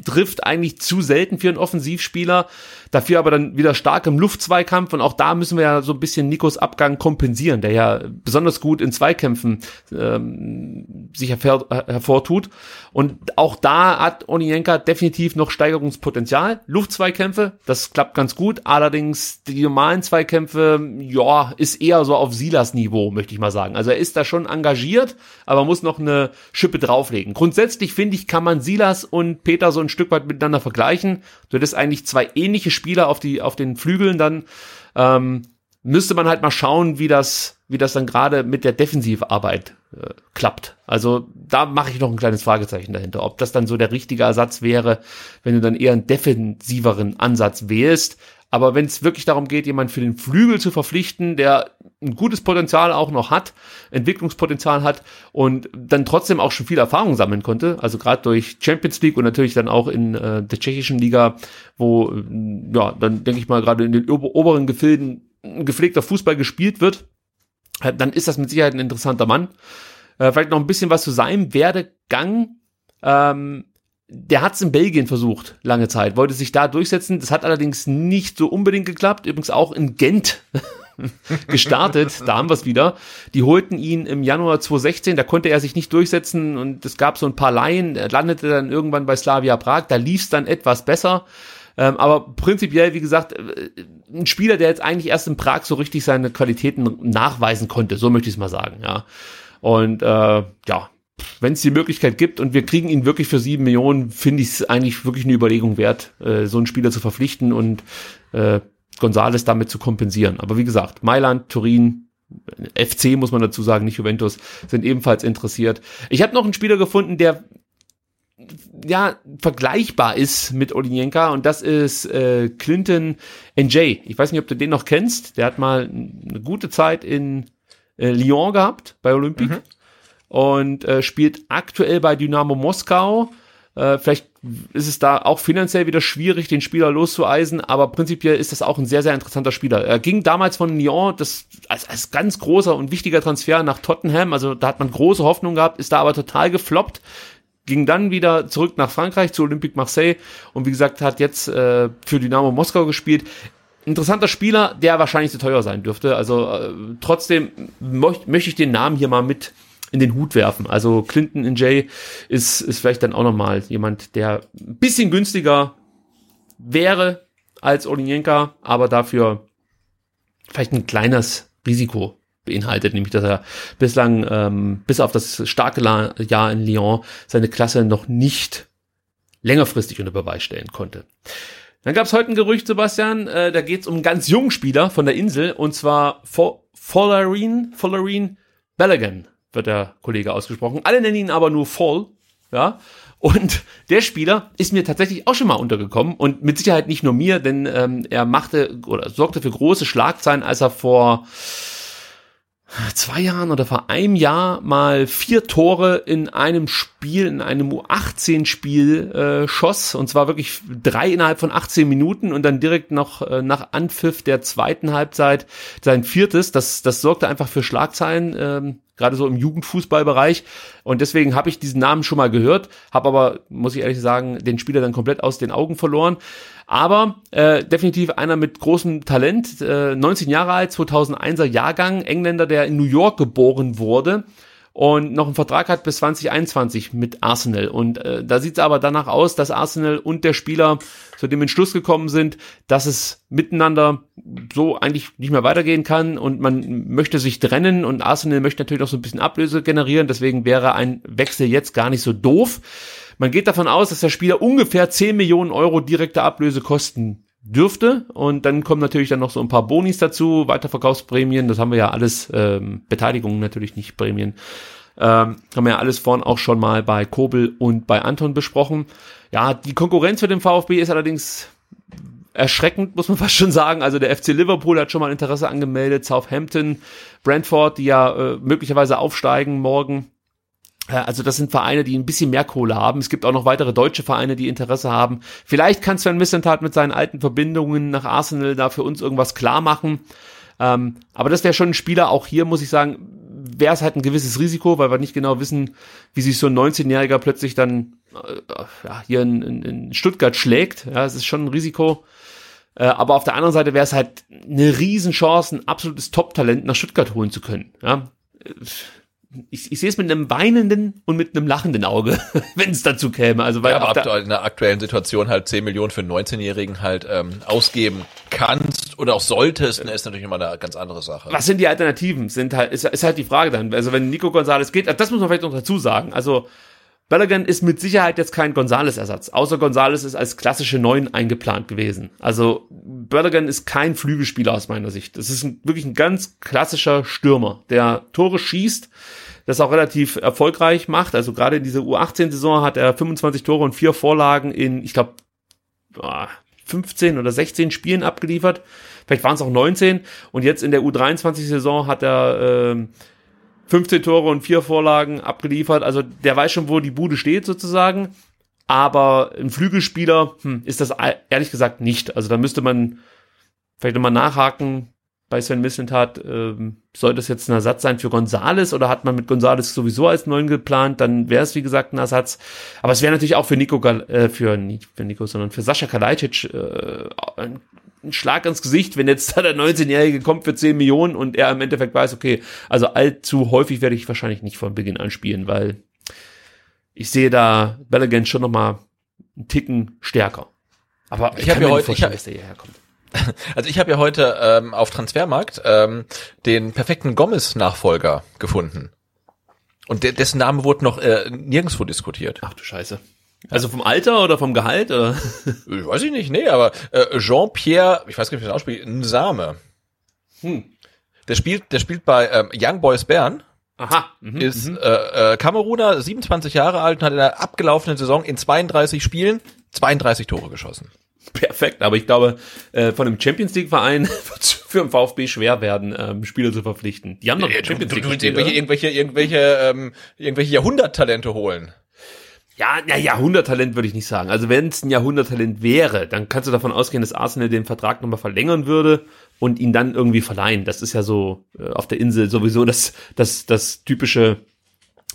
trifft eigentlich zu selten für einen Offensivspieler. Dafür aber dann wieder stark im Luftzweikampf und auch da müssen wir ja so ein bisschen Nikos Abgang kompensieren, der ja besonders gut in Zweikämpfen ähm, sich hervor, hervortut. Und auch da hat Onienka definitiv noch Steigerungspotenzial. Luftzweikämpfe, das klappt ganz gut. Allerdings die normalen Zweikämpfe, ja, ist eher so auf Silas Niveau, möchte ich mal sagen. Also er ist da schon engagiert, aber muss noch eine Schippe drauflegen. Grundsätzlich finde ich, kann man Silas und Peter so ein Stück weit miteinander vergleichen. Du hättest eigentlich zwei ähnliche Spieler auf die, auf den Flügeln dann. Ähm, müsste man halt mal schauen, wie das, wie das dann gerade mit der Defensivarbeit äh, klappt. Also da mache ich noch ein kleines Fragezeichen dahinter, ob das dann so der richtige Ersatz wäre, wenn du dann eher einen defensiveren Ansatz wählst. Aber wenn es wirklich darum geht, jemanden für den Flügel zu verpflichten, der ein gutes Potenzial auch noch hat, Entwicklungspotenzial hat und dann trotzdem auch schon viel Erfahrung sammeln konnte, also gerade durch Champions League und natürlich dann auch in äh, der tschechischen Liga, wo ja dann denke ich mal gerade in den oberen Gefilden gepflegter Fußball gespielt wird, äh, dann ist das mit Sicherheit ein interessanter Mann. Äh, vielleicht noch ein bisschen was zu seinem Werdegang. Ähm, der hat es in Belgien versucht, lange Zeit, wollte sich da durchsetzen. Das hat allerdings nicht so unbedingt geklappt. Übrigens auch in Gent gestartet. da haben wir es wieder. Die holten ihn im Januar 2016, da konnte er sich nicht durchsetzen und es gab so ein paar Laien. Er landete dann irgendwann bei Slavia Prag, da lief es dann etwas besser. Ähm, aber prinzipiell, wie gesagt, äh, ein Spieler, der jetzt eigentlich erst in Prag so richtig seine Qualitäten nachweisen konnte, so möchte ich es mal sagen, ja. Und äh, ja, wenn es die Möglichkeit gibt und wir kriegen ihn wirklich für sieben Millionen, finde ich es eigentlich wirklich eine Überlegung wert, äh, so einen Spieler zu verpflichten und äh, Gonzales damit zu kompensieren. Aber wie gesagt, Mailand, Turin, FC muss man dazu sagen, nicht Juventus, sind ebenfalls interessiert. Ich habe noch einen Spieler gefunden, der ja vergleichbar ist mit Olinjenka und das ist äh, Clinton NJ. Ich weiß nicht, ob du den noch kennst. Der hat mal eine gute Zeit in äh, Lyon gehabt bei Olympique. Mhm und äh, spielt aktuell bei Dynamo Moskau. Äh, vielleicht ist es da auch finanziell wieder schwierig, den Spieler loszueisen, aber prinzipiell ist das auch ein sehr, sehr interessanter Spieler. Er ging damals von Lyon das, als, als ganz großer und wichtiger Transfer nach Tottenham, also da hat man große Hoffnung gehabt, ist da aber total gefloppt, ging dann wieder zurück nach Frankreich zu Olympique Marseille und wie gesagt hat jetzt äh, für Dynamo Moskau gespielt interessanter Spieler, der wahrscheinlich zu teuer sein dürfte. Also äh, trotzdem möchte ich den Namen hier mal mit in den Hut werfen. Also Clinton in Jay ist, ist vielleicht dann auch nochmal jemand, der ein bisschen günstiger wäre als Olinjenka, aber dafür vielleicht ein kleines Risiko beinhaltet, nämlich dass er bislang ähm, bis auf das starke Jahr in Lyon seine Klasse noch nicht längerfristig unter Beweis stellen konnte. Dann gab es heute ein Gerücht, Sebastian, äh, da geht es um einen ganz jungen Spieler von der Insel und zwar Follerin, Follerin Bellaghan wird der Kollege ausgesprochen. Alle nennen ihn aber nur Fall, ja. Und der Spieler ist mir tatsächlich auch schon mal untergekommen und mit Sicherheit nicht nur mir, denn ähm, er machte oder sorgte für große Schlagzeilen, als er vor zwei Jahren oder vor einem Jahr mal vier Tore in einem Spiel, in einem U18-Spiel äh, schoss. Und zwar wirklich drei innerhalb von 18 Minuten und dann direkt noch äh, nach Anpfiff der zweiten Halbzeit sein viertes. Das, das sorgte einfach für Schlagzeilen. Ähm, gerade so im Jugendfußballbereich. Und deswegen habe ich diesen Namen schon mal gehört, habe aber, muss ich ehrlich sagen, den Spieler dann komplett aus den Augen verloren. Aber äh, definitiv einer mit großem Talent, äh, 19 Jahre alt, 2001er Jahrgang, Engländer, der in New York geboren wurde und noch einen Vertrag hat bis 2021 mit Arsenal. Und äh, da sieht es aber danach aus, dass Arsenal und der Spieler zu dem Entschluss gekommen sind, dass es miteinander so eigentlich nicht mehr weitergehen kann und man möchte sich trennen und Arsenal möchte natürlich auch so ein bisschen Ablöse generieren. Deswegen wäre ein Wechsel jetzt gar nicht so doof. Man geht davon aus, dass der Spieler ungefähr 10 Millionen Euro direkte Ablöse kosten dürfte. Und dann kommen natürlich dann noch so ein paar Bonis dazu, Weiterverkaufsprämien, das haben wir ja alles, ähm, Beteiligungen natürlich nicht Prämien. Ähm, haben wir ja alles vorhin auch schon mal bei Kobel und bei Anton besprochen. Ja, die Konkurrenz für den VfB ist allerdings erschreckend, muss man fast schon sagen. Also der FC Liverpool hat schon mal Interesse angemeldet, Southampton, Brentford, die ja äh, möglicherweise aufsteigen morgen. Also das sind Vereine, die ein bisschen mehr Kohle haben. Es gibt auch noch weitere deutsche Vereine, die Interesse haben. Vielleicht kann Sven Missentat mit seinen alten Verbindungen nach Arsenal da für uns irgendwas klar machen. Ähm, aber das wäre schon ein Spieler, auch hier muss ich sagen, wäre es halt ein gewisses Risiko, weil wir nicht genau wissen, wie sich so ein 19-Jähriger plötzlich dann äh, ja, hier in, in, in, Stuttgart schlägt. Ja, es ist schon ein Risiko. Äh, aber auf der anderen Seite wäre es halt eine Riesenchance, ein absolutes Top-Talent nach Stuttgart holen zu können. Ja ich, ich sehe es mit einem weinenden und mit einem lachenden Auge, wenn es dazu käme. Also weil ja, aber du in der aktuellen Situation halt 10 Millionen für einen 19-Jährigen halt ähm, ausgeben kannst oder auch solltest, äh, ist natürlich immer eine ganz andere Sache. Was sind die Alternativen? Sind halt, ist, ist halt die Frage dann. Also wenn Nico Gonzalez geht, das muss man vielleicht noch dazu sagen. Also Balogun ist mit Sicherheit jetzt kein Gonzales-Ersatz, außer Gonzales ist als klassische Neun eingeplant gewesen. Also Balogun ist kein Flügelspieler aus meiner Sicht. Das ist ein, wirklich ein ganz klassischer Stürmer, der Tore schießt, das auch relativ erfolgreich macht. Also gerade in dieser U18-Saison hat er 25 Tore und vier Vorlagen in, ich glaube, 15 oder 16 Spielen abgeliefert. Vielleicht waren es auch 19. Und jetzt in der U23-Saison hat er äh, 15 Tore und vier Vorlagen abgeliefert. Also der weiß schon, wo die Bude steht sozusagen. Aber ein Flügelspieler hm, ist das ehrlich gesagt nicht. Also da müsste man vielleicht nochmal nachhaken, bei Sven Mislintat, ähm, soll das jetzt ein Ersatz sein für Gonzales oder hat man mit Gonzales sowieso als neuen geplant, dann wäre es wie gesagt ein Ersatz. Aber es wäre natürlich auch für Nico, äh, für nicht für Nico, sondern für Sascha Kalajdzic äh, ein ein Schlag ins Gesicht, wenn jetzt da der 19-Jährige kommt für 10 Millionen und er im Endeffekt weiß, okay, also allzu häufig werde ich wahrscheinlich nicht von Beginn an spielen, weil ich sehe da Bellagant schon nochmal einen Ticken stärker. Aber Ich hab ja mir heute- ich hab- Also ich habe ja heute ähm, auf Transfermarkt ähm, den perfekten Gomez-Nachfolger gefunden. Und de dessen Name wurde noch äh, nirgendwo diskutiert. Ach du Scheiße. Also vom Alter oder vom Gehalt oder? Ich weiß ich nicht, nee, aber äh, Jean-Pierre, ich weiß gar nicht, wie der ausspricht, Nsame. Hm. Der spielt, der spielt bei ähm, Young Boys Bern, Aha. Mhm. ist äh, äh, Kameruner, 27 Jahre alt und hat in der abgelaufenen Saison in 32 Spielen 32 Tore geschossen. Perfekt, aber ich glaube, äh, von einem Champions League Verein wird es für den VfB schwer werden, ähm, Spieler zu verpflichten. Die haben doch Du, Champions du, League du gespielt, irgendwelche, irgendwelche, irgendwelche, ähm, irgendwelche Jahrhunderttalente holen. Ja, na, Jahrhunderttalent würde ich nicht sagen. Also wenn es ein Jahrhunderttalent wäre, dann kannst du davon ausgehen, dass Arsenal den Vertrag nochmal verlängern würde und ihn dann irgendwie verleihen. Das ist ja so äh, auf der Insel sowieso das, das, das typische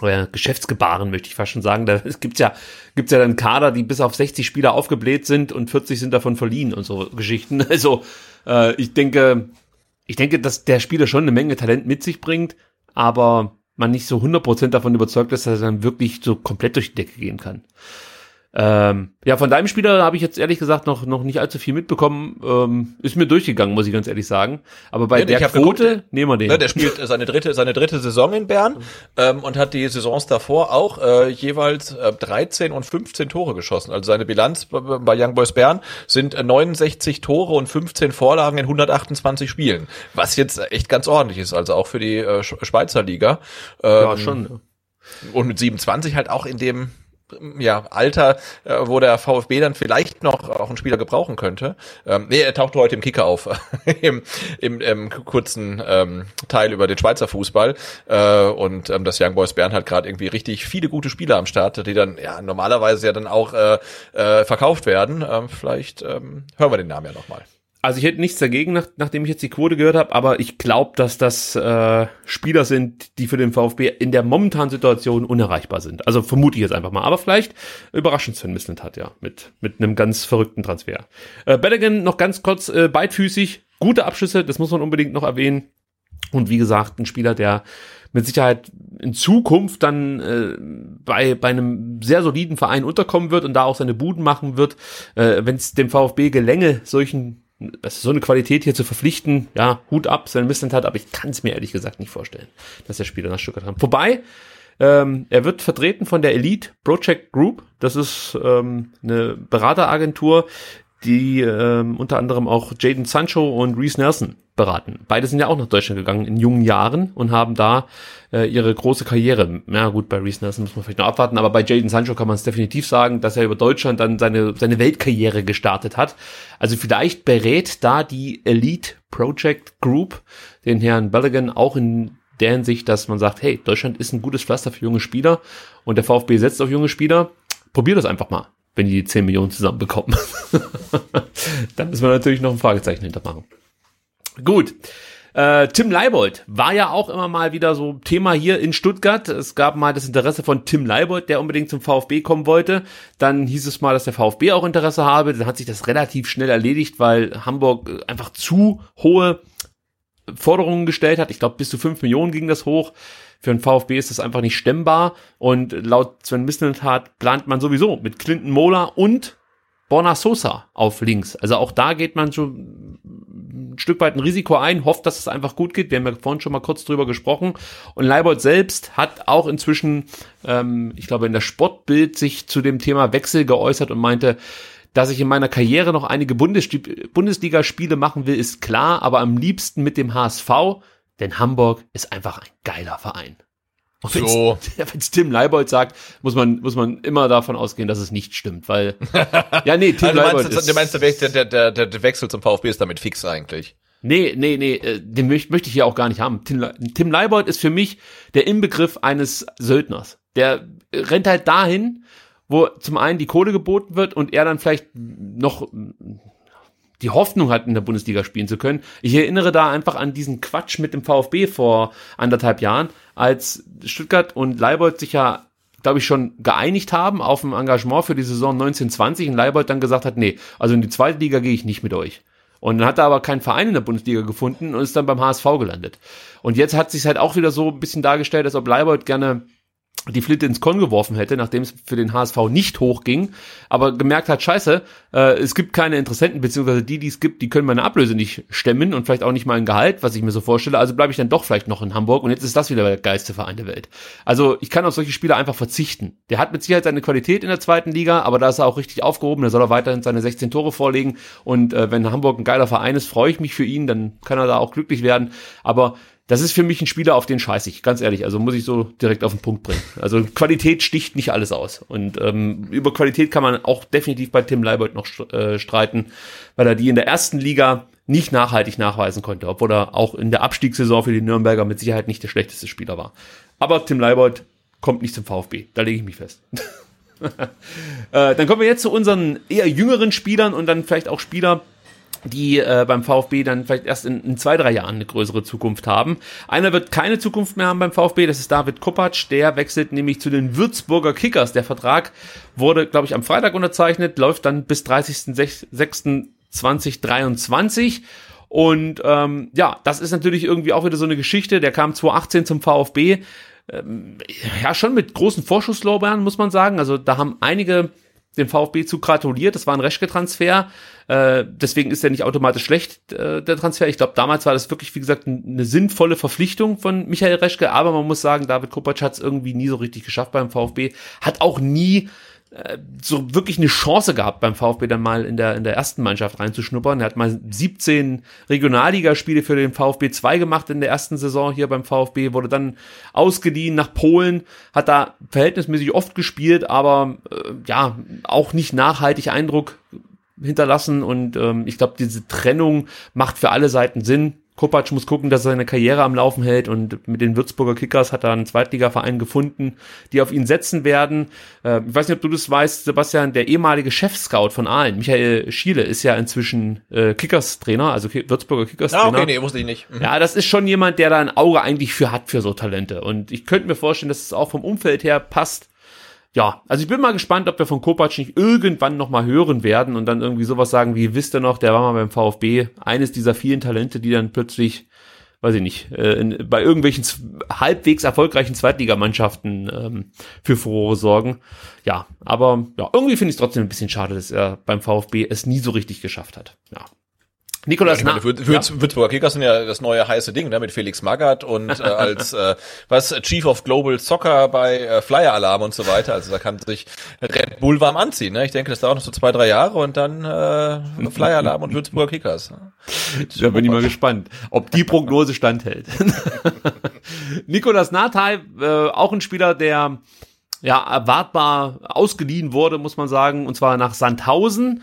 äh, Geschäftsgebaren, möchte ich fast schon sagen. Da es gibt ja, gibt's ja dann Kader, die bis auf 60 Spieler aufgebläht sind und 40 sind davon verliehen und so Geschichten. Also äh, ich denke, ich denke, dass der Spieler schon eine Menge Talent mit sich bringt, aber man nicht so 100% davon überzeugt ist, dass er dann wirklich so komplett durch die Decke gehen kann. Ähm, ja, von deinem Spieler habe ich jetzt ehrlich gesagt noch, noch nicht allzu viel mitbekommen. Ähm, ist mir durchgegangen, muss ich ganz ehrlich sagen. Aber bei Ja, der Quote geguckt, nehmen wir den. Ne, der spielt seine dritte, seine dritte Saison in Bern ähm, und hat die Saisons davor auch äh, jeweils äh, 13 und 15 Tore geschossen. Also seine Bilanz bei, bei Young Boys Bern sind äh, 69 Tore und 15 Vorlagen in 128 Spielen, was jetzt echt ganz ordentlich ist, also auch für die äh, Sch- Schweizer Liga. Ähm, ja, schon. ja. Und mit 27 halt auch in dem ja, Alter, äh, wo der VfB dann vielleicht noch auch einen Spieler gebrauchen könnte. Ähm, nee, er tauchte heute im Kicker auf, im, im, im kurzen ähm, Teil über den Schweizer Fußball. Äh, und ähm, das Young Boys Bern hat gerade irgendwie richtig viele gute Spieler am Start, die dann ja normalerweise ja dann auch äh, äh, verkauft werden. Ähm, vielleicht ähm, hören wir den Namen ja nochmal. Also ich hätte nichts dagegen, nach, nachdem ich jetzt die Quote gehört habe, aber ich glaube, dass das äh, Spieler sind, die für den VfB in der momentanen Situation unerreichbar sind. Also vermute ich jetzt einfach mal. Aber vielleicht überraschend Sven Mislint hat ja mit, mit einem ganz verrückten Transfer. Äh, Belligan noch ganz kurz äh, beidfüßig, gute Abschüsse, das muss man unbedingt noch erwähnen. Und wie gesagt, ein Spieler, der mit Sicherheit in Zukunft dann äh, bei, bei einem sehr soliden Verein unterkommen wird und da auch seine Buden machen wird, äh, wenn es dem VfB gelänge, solchen also so eine Qualität hier zu verpflichten, ja, Hut ab, Sven Misland hat, aber ich kann es mir ehrlich gesagt nicht vorstellen, dass der Spieler nach Stuttgart kommt. Wobei, ähm, er wird vertreten von der Elite Project Group. Das ist ähm, eine Berateragentur, die ähm, unter anderem auch Jaden Sancho und Reese Nelson beraten. Beide sind ja auch nach Deutschland gegangen in jungen Jahren und haben da äh, ihre große Karriere. Na gut, bei Reese Nelson muss man vielleicht noch abwarten, aber bei Jaden Sancho kann man es definitiv sagen, dass er über Deutschland dann seine, seine Weltkarriere gestartet hat. Also vielleicht berät da die Elite Project Group den Herrn Belligan auch in der Hinsicht, dass man sagt, hey, Deutschland ist ein gutes Pflaster für junge Spieler und der VfB setzt auf junge Spieler. Probier das einfach mal, wenn die die 10 Millionen zusammenbekommen. Dann müssen wir natürlich noch ein Fragezeichen hintermachen. Gut. Äh, Tim Leibold war ja auch immer mal wieder so Thema hier in Stuttgart. Es gab mal das Interesse von Tim Leibold, der unbedingt zum VfB kommen wollte. Dann hieß es mal, dass der VfB auch Interesse habe. Dann hat sich das relativ schnell erledigt, weil Hamburg äh, einfach zu hohe Forderungen gestellt hat. Ich glaube, bis zu 5 Millionen ging das hoch. Für den VfB ist das einfach nicht stemmbar. Und laut Sven Mislintat plant man sowieso mit Clinton Mola und Borna Sosa auf links. Also auch da geht man schon ein Stück weit ein Risiko ein, hofft, dass es einfach gut geht. Wir haben ja vorhin schon mal kurz drüber gesprochen. Und Leibold selbst hat auch inzwischen, ähm, ich glaube, in der Sportbild sich zu dem Thema Wechsel geäußert und meinte, dass ich in meiner Karriere noch einige Bundesligaspiele machen will, ist klar, aber am liebsten mit dem HSV, denn Hamburg ist einfach ein geiler Verein. Und wenn's- So. wenn's Tim Leibold sagt, muss man, muss man immer davon ausgehen, dass es nicht stimmt, weil, ja, nee, Tim Also du Leibold meinst, ist, du meinst der, Wechsel- der, der, der, Wechsel zum VfB ist damit fix eigentlich. nee, nee, nee, äh, den möcht, möchte ich hier auch gar nicht haben. Tim, Le- Tim Leibold ist für mich der Inbegriff eines Söldners. Der rennt halt dahin, wo zum einen die Kohle geboten wird und er dann vielleicht noch die Hoffnung hat, in der Bundesliga spielen zu können. Ich erinnere da einfach an diesen Quatsch mit dem VfB vor anderthalb Jahren, als Stuttgart und Leibold sich ja, glaube ich, schon geeinigt haben auf ein Engagement für die Saison 1920 und Leibold dann gesagt hat, nee, also in die zweite Liga gehe ich nicht mit euch. Und dann hat er aber keinen Verein in der Bundesliga gefunden und ist dann beim HSV gelandet. Und jetzt hat sich halt auch wieder so ein bisschen dargestellt, als ob Leibold gerne die Flinte ins Korn geworfen hätte, nachdem es für den HSV nicht hochging, aber gemerkt hat, scheiße, äh, es gibt keine Interessenten, beziehungsweise die, die es gibt, die können meine Ablöse nicht stemmen und vielleicht auch nicht mal ein Gehalt, was ich mir so vorstelle, also bleibe ich dann doch vielleicht noch in Hamburg und jetzt ist das wieder der geilste Verein der Welt. Also ich kann auf solche Spieler einfach verzichten. Der hat mit Sicherheit seine Qualität in der zweiten Liga, aber da ist er auch richtig aufgehoben, da soll er weiterhin seine 16 Tore vorlegen und äh, wenn Hamburg ein geiler Verein ist, freue ich mich für ihn, dann kann er da auch glücklich werden, aber das ist für mich ein Spieler, auf den scheiße ich, ganz ehrlich. Also muss ich so direkt auf den Punkt bringen. Also Qualität sticht nicht alles aus. Und ähm, über Qualität kann man auch definitiv bei Tim Leibold noch äh, streiten, weil er die in der ersten Liga nicht nachhaltig nachweisen konnte, obwohl er auch in der Abstiegssaison für die Nürnberger mit Sicherheit nicht der schlechteste Spieler war. Aber Tim Leibold kommt nicht zum VfB, da lege ich mich fest. äh, dann kommen wir jetzt zu unseren eher jüngeren Spielern und dann vielleicht auch Spieler, die äh, beim VfB dann vielleicht erst in, in, zwei, drei Jahren eine größere Zukunft haben. Einer wird keine Zukunft mehr haben beim VfB, das ist David Kopacz, der wechselt nämlich zu den Würzburger Kickers. Der Vertrag wurde, glaube ich, am Freitag unterzeichnet, läuft dann bis 30.06.2023. Und ähm, ja, das ist natürlich irgendwie auch wieder so eine Geschichte. Der kam 2018 zum VfB. Ähm, ja, schon mit großen Vorschusslorbeeren, muss man sagen. Also da haben einige dem VfB zu gratuliert. Das war ein Reschke-Transfer. Äh, deswegen ist er nicht automatisch schlecht, äh, der Transfer. Ich glaube, damals war das wirklich, wie gesagt, eine sinnvolle Verpflichtung von Michael Reschke. Aber man muss sagen, David Kopacz hat es irgendwie nie so richtig geschafft beim VfB. Hat auch nie so wirklich eine Chance gehabt beim VfB dann mal in der in der ersten Mannschaft reinzuschnuppern. Er hat mal 17 Regionalligaspiele für den VfB 2 gemacht in der ersten Saison hier beim VfB, wurde dann ausgeliehen nach Polen, hat da verhältnismäßig oft gespielt, aber äh, ja, auch nicht nachhaltig Eindruck hinterlassen und ähm, ich glaube, diese Trennung macht für alle Seiten Sinn. Kopacz muss gucken, dass er seine Karriere am Laufen hält und mit den Würzburger Kickers hat er einen Zweitligaverein gefunden, die auf ihn setzen werden. Äh, ich weiß nicht, ob du das weißt, Sebastian, der ehemalige Chefscout von Aalen, Michael Schiele, ist ja inzwischen äh, Kickers-Trainer, also Würzburger Kickers-Trainer. Ah, okay, nee, wusste ich nicht. Mhm. Ja, das ist schon jemand, der da ein Auge eigentlich für hat, für so Talente. Und ich könnte mir vorstellen, dass es auch vom Umfeld her passt ja, also ich bin mal gespannt, ob wir von Kopac nicht irgendwann noch mal hören werden und dann irgendwie sowas sagen wie, wisst ihr noch, der war mal beim VfB, eines dieser vielen Talente, die dann plötzlich, weiß ich nicht, äh, in, bei irgendwelchen halbwegs erfolgreichen Zweitligamannschaften ähm, für Furore sorgen. Ja, aber ja, irgendwie finde ich es trotzdem ein bisschen schade, dass er beim VfB es nie so richtig geschafft hat. Ja. Nikolas ja. Würzburger Kickers sind ja das neue heiße Ding, ne, mit Felix Magath und äh, als äh, was Chief of Global Soccer bei äh, Flyer Alarm und so weiter. Also da kann sich Red Bull warm anziehen. Ne? Ich denke, das dauert noch so zwei, drei Jahre und dann äh, Flyer Alarm und Würzburger Kickers. Ne? Da bin ich mal gespannt, ob die Prognose standhält. Nikolas Nathai, äh, auch ein Spieler, der ja erwartbar ausgeliehen wurde, muss man sagen, und zwar nach Sandhausen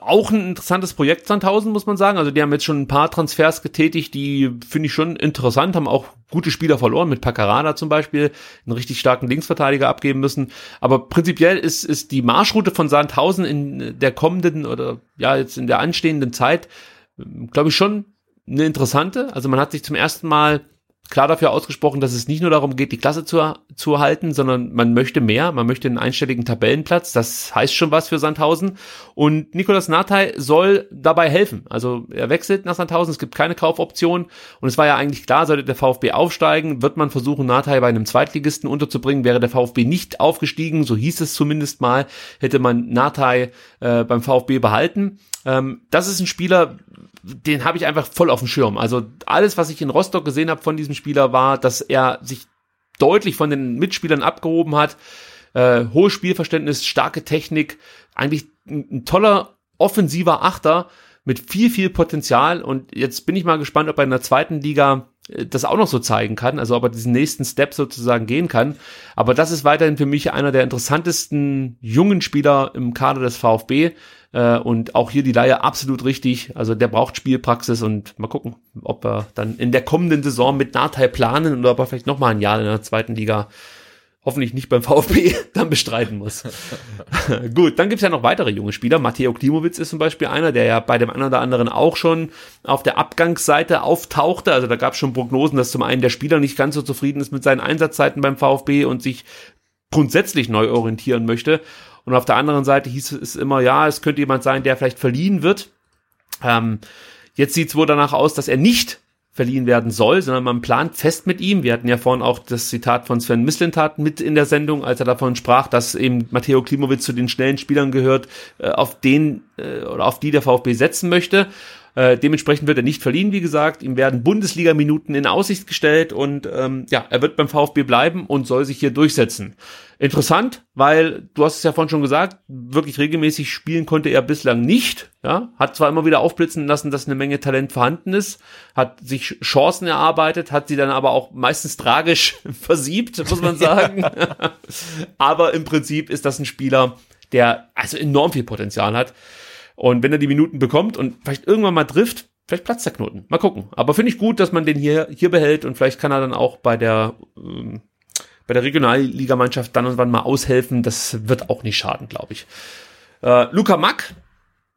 auch ein interessantes Projekt Sandhausen, muss man sagen. Also die haben jetzt schon ein paar Transfers getätigt, die finde ich schon interessant, haben auch gute Spieler verloren, mit Paccarada zum Beispiel, einen richtig starken Linksverteidiger abgeben müssen. Aber prinzipiell ist, ist die Marschroute von Sandhausen in der kommenden oder ja, jetzt in der anstehenden Zeit, glaube ich, schon eine interessante. Also man hat sich zum ersten Mal klar dafür ausgesprochen, dass es nicht nur darum geht, die Klasse zu, zu halten, sondern man möchte mehr, man möchte einen einstelligen Tabellenplatz, das heißt schon was für Sandhausen. Und Nikolas Nathai soll dabei helfen, also er wechselt nach Sandhausen, es gibt keine Kaufoption. Und es war ja eigentlich klar, sollte der VfB aufsteigen, wird man versuchen, Nathai bei einem Zweitligisten unterzubringen, wäre der VfB nicht aufgestiegen, so hieß es zumindest mal, hätte man Nathai äh, beim VfB behalten. Ähm, das ist ein Spieler, den habe ich einfach voll auf dem Schirm. Also alles, was ich in Rostock gesehen habe von diesem Spieler, war, dass er sich deutlich von den Mitspielern abgehoben hat. Äh, hohes Spielverständnis, starke Technik, eigentlich ein, ein toller offensiver Achter mit viel, viel Potenzial. Und jetzt bin ich mal gespannt, ob er in der zweiten Liga das auch noch so zeigen kann, also ob er diesen nächsten Step sozusagen gehen kann. Aber das ist weiterhin für mich einer der interessantesten jungen Spieler im Kader des VfB. Äh, und auch hier die Leihe absolut richtig. Also der braucht Spielpraxis und mal gucken, ob er dann in der kommenden Saison mit Nachteil planen oder ob er vielleicht nochmal ein Jahr in der zweiten Liga hoffentlich nicht beim VfB dann bestreiten muss. Gut, dann gibt's ja noch weitere junge Spieler. Matteo Klimowitz ist zum Beispiel einer, der ja bei dem einen oder anderen auch schon auf der Abgangsseite auftauchte. Also da gab's schon Prognosen, dass zum einen der Spieler nicht ganz so zufrieden ist mit seinen Einsatzzeiten beim VfB und sich grundsätzlich neu orientieren möchte. Und auf der anderen Seite hieß es immer, ja, es könnte jemand sein, der vielleicht verliehen wird. Ähm, jetzt sieht es wohl danach aus, dass er nicht verliehen werden soll, sondern man plant fest mit ihm. Wir hatten ja vorhin auch das Zitat von Sven Mislintat mit in der Sendung, als er davon sprach, dass eben Matteo Klimowitz zu den schnellen Spielern gehört, äh, auf den äh, oder auf die der VfB setzen möchte. Äh, dementsprechend wird er nicht verliehen, wie gesagt. Ihm werden Bundesliga-Minuten in Aussicht gestellt und ähm, ja, er wird beim VfB bleiben und soll sich hier durchsetzen. Interessant, weil du hast es ja vorhin schon gesagt, wirklich regelmäßig spielen konnte er bislang nicht. Ja, hat zwar immer wieder aufblitzen lassen, dass eine Menge Talent vorhanden ist, hat sich Chancen erarbeitet, hat sie dann aber auch meistens tragisch versiebt, muss man sagen. aber im Prinzip ist das ein Spieler, der also enorm viel Potenzial hat. Und wenn er die Minuten bekommt und vielleicht irgendwann mal trifft, vielleicht platzt der Knoten. Mal gucken. Aber finde ich gut, dass man den hier, hier behält und vielleicht kann er dann auch bei der, ähm, bei der Regionalligamannschaft dann und wann mal aushelfen. Das wird auch nicht schaden, glaube ich. Äh, Luca Mack,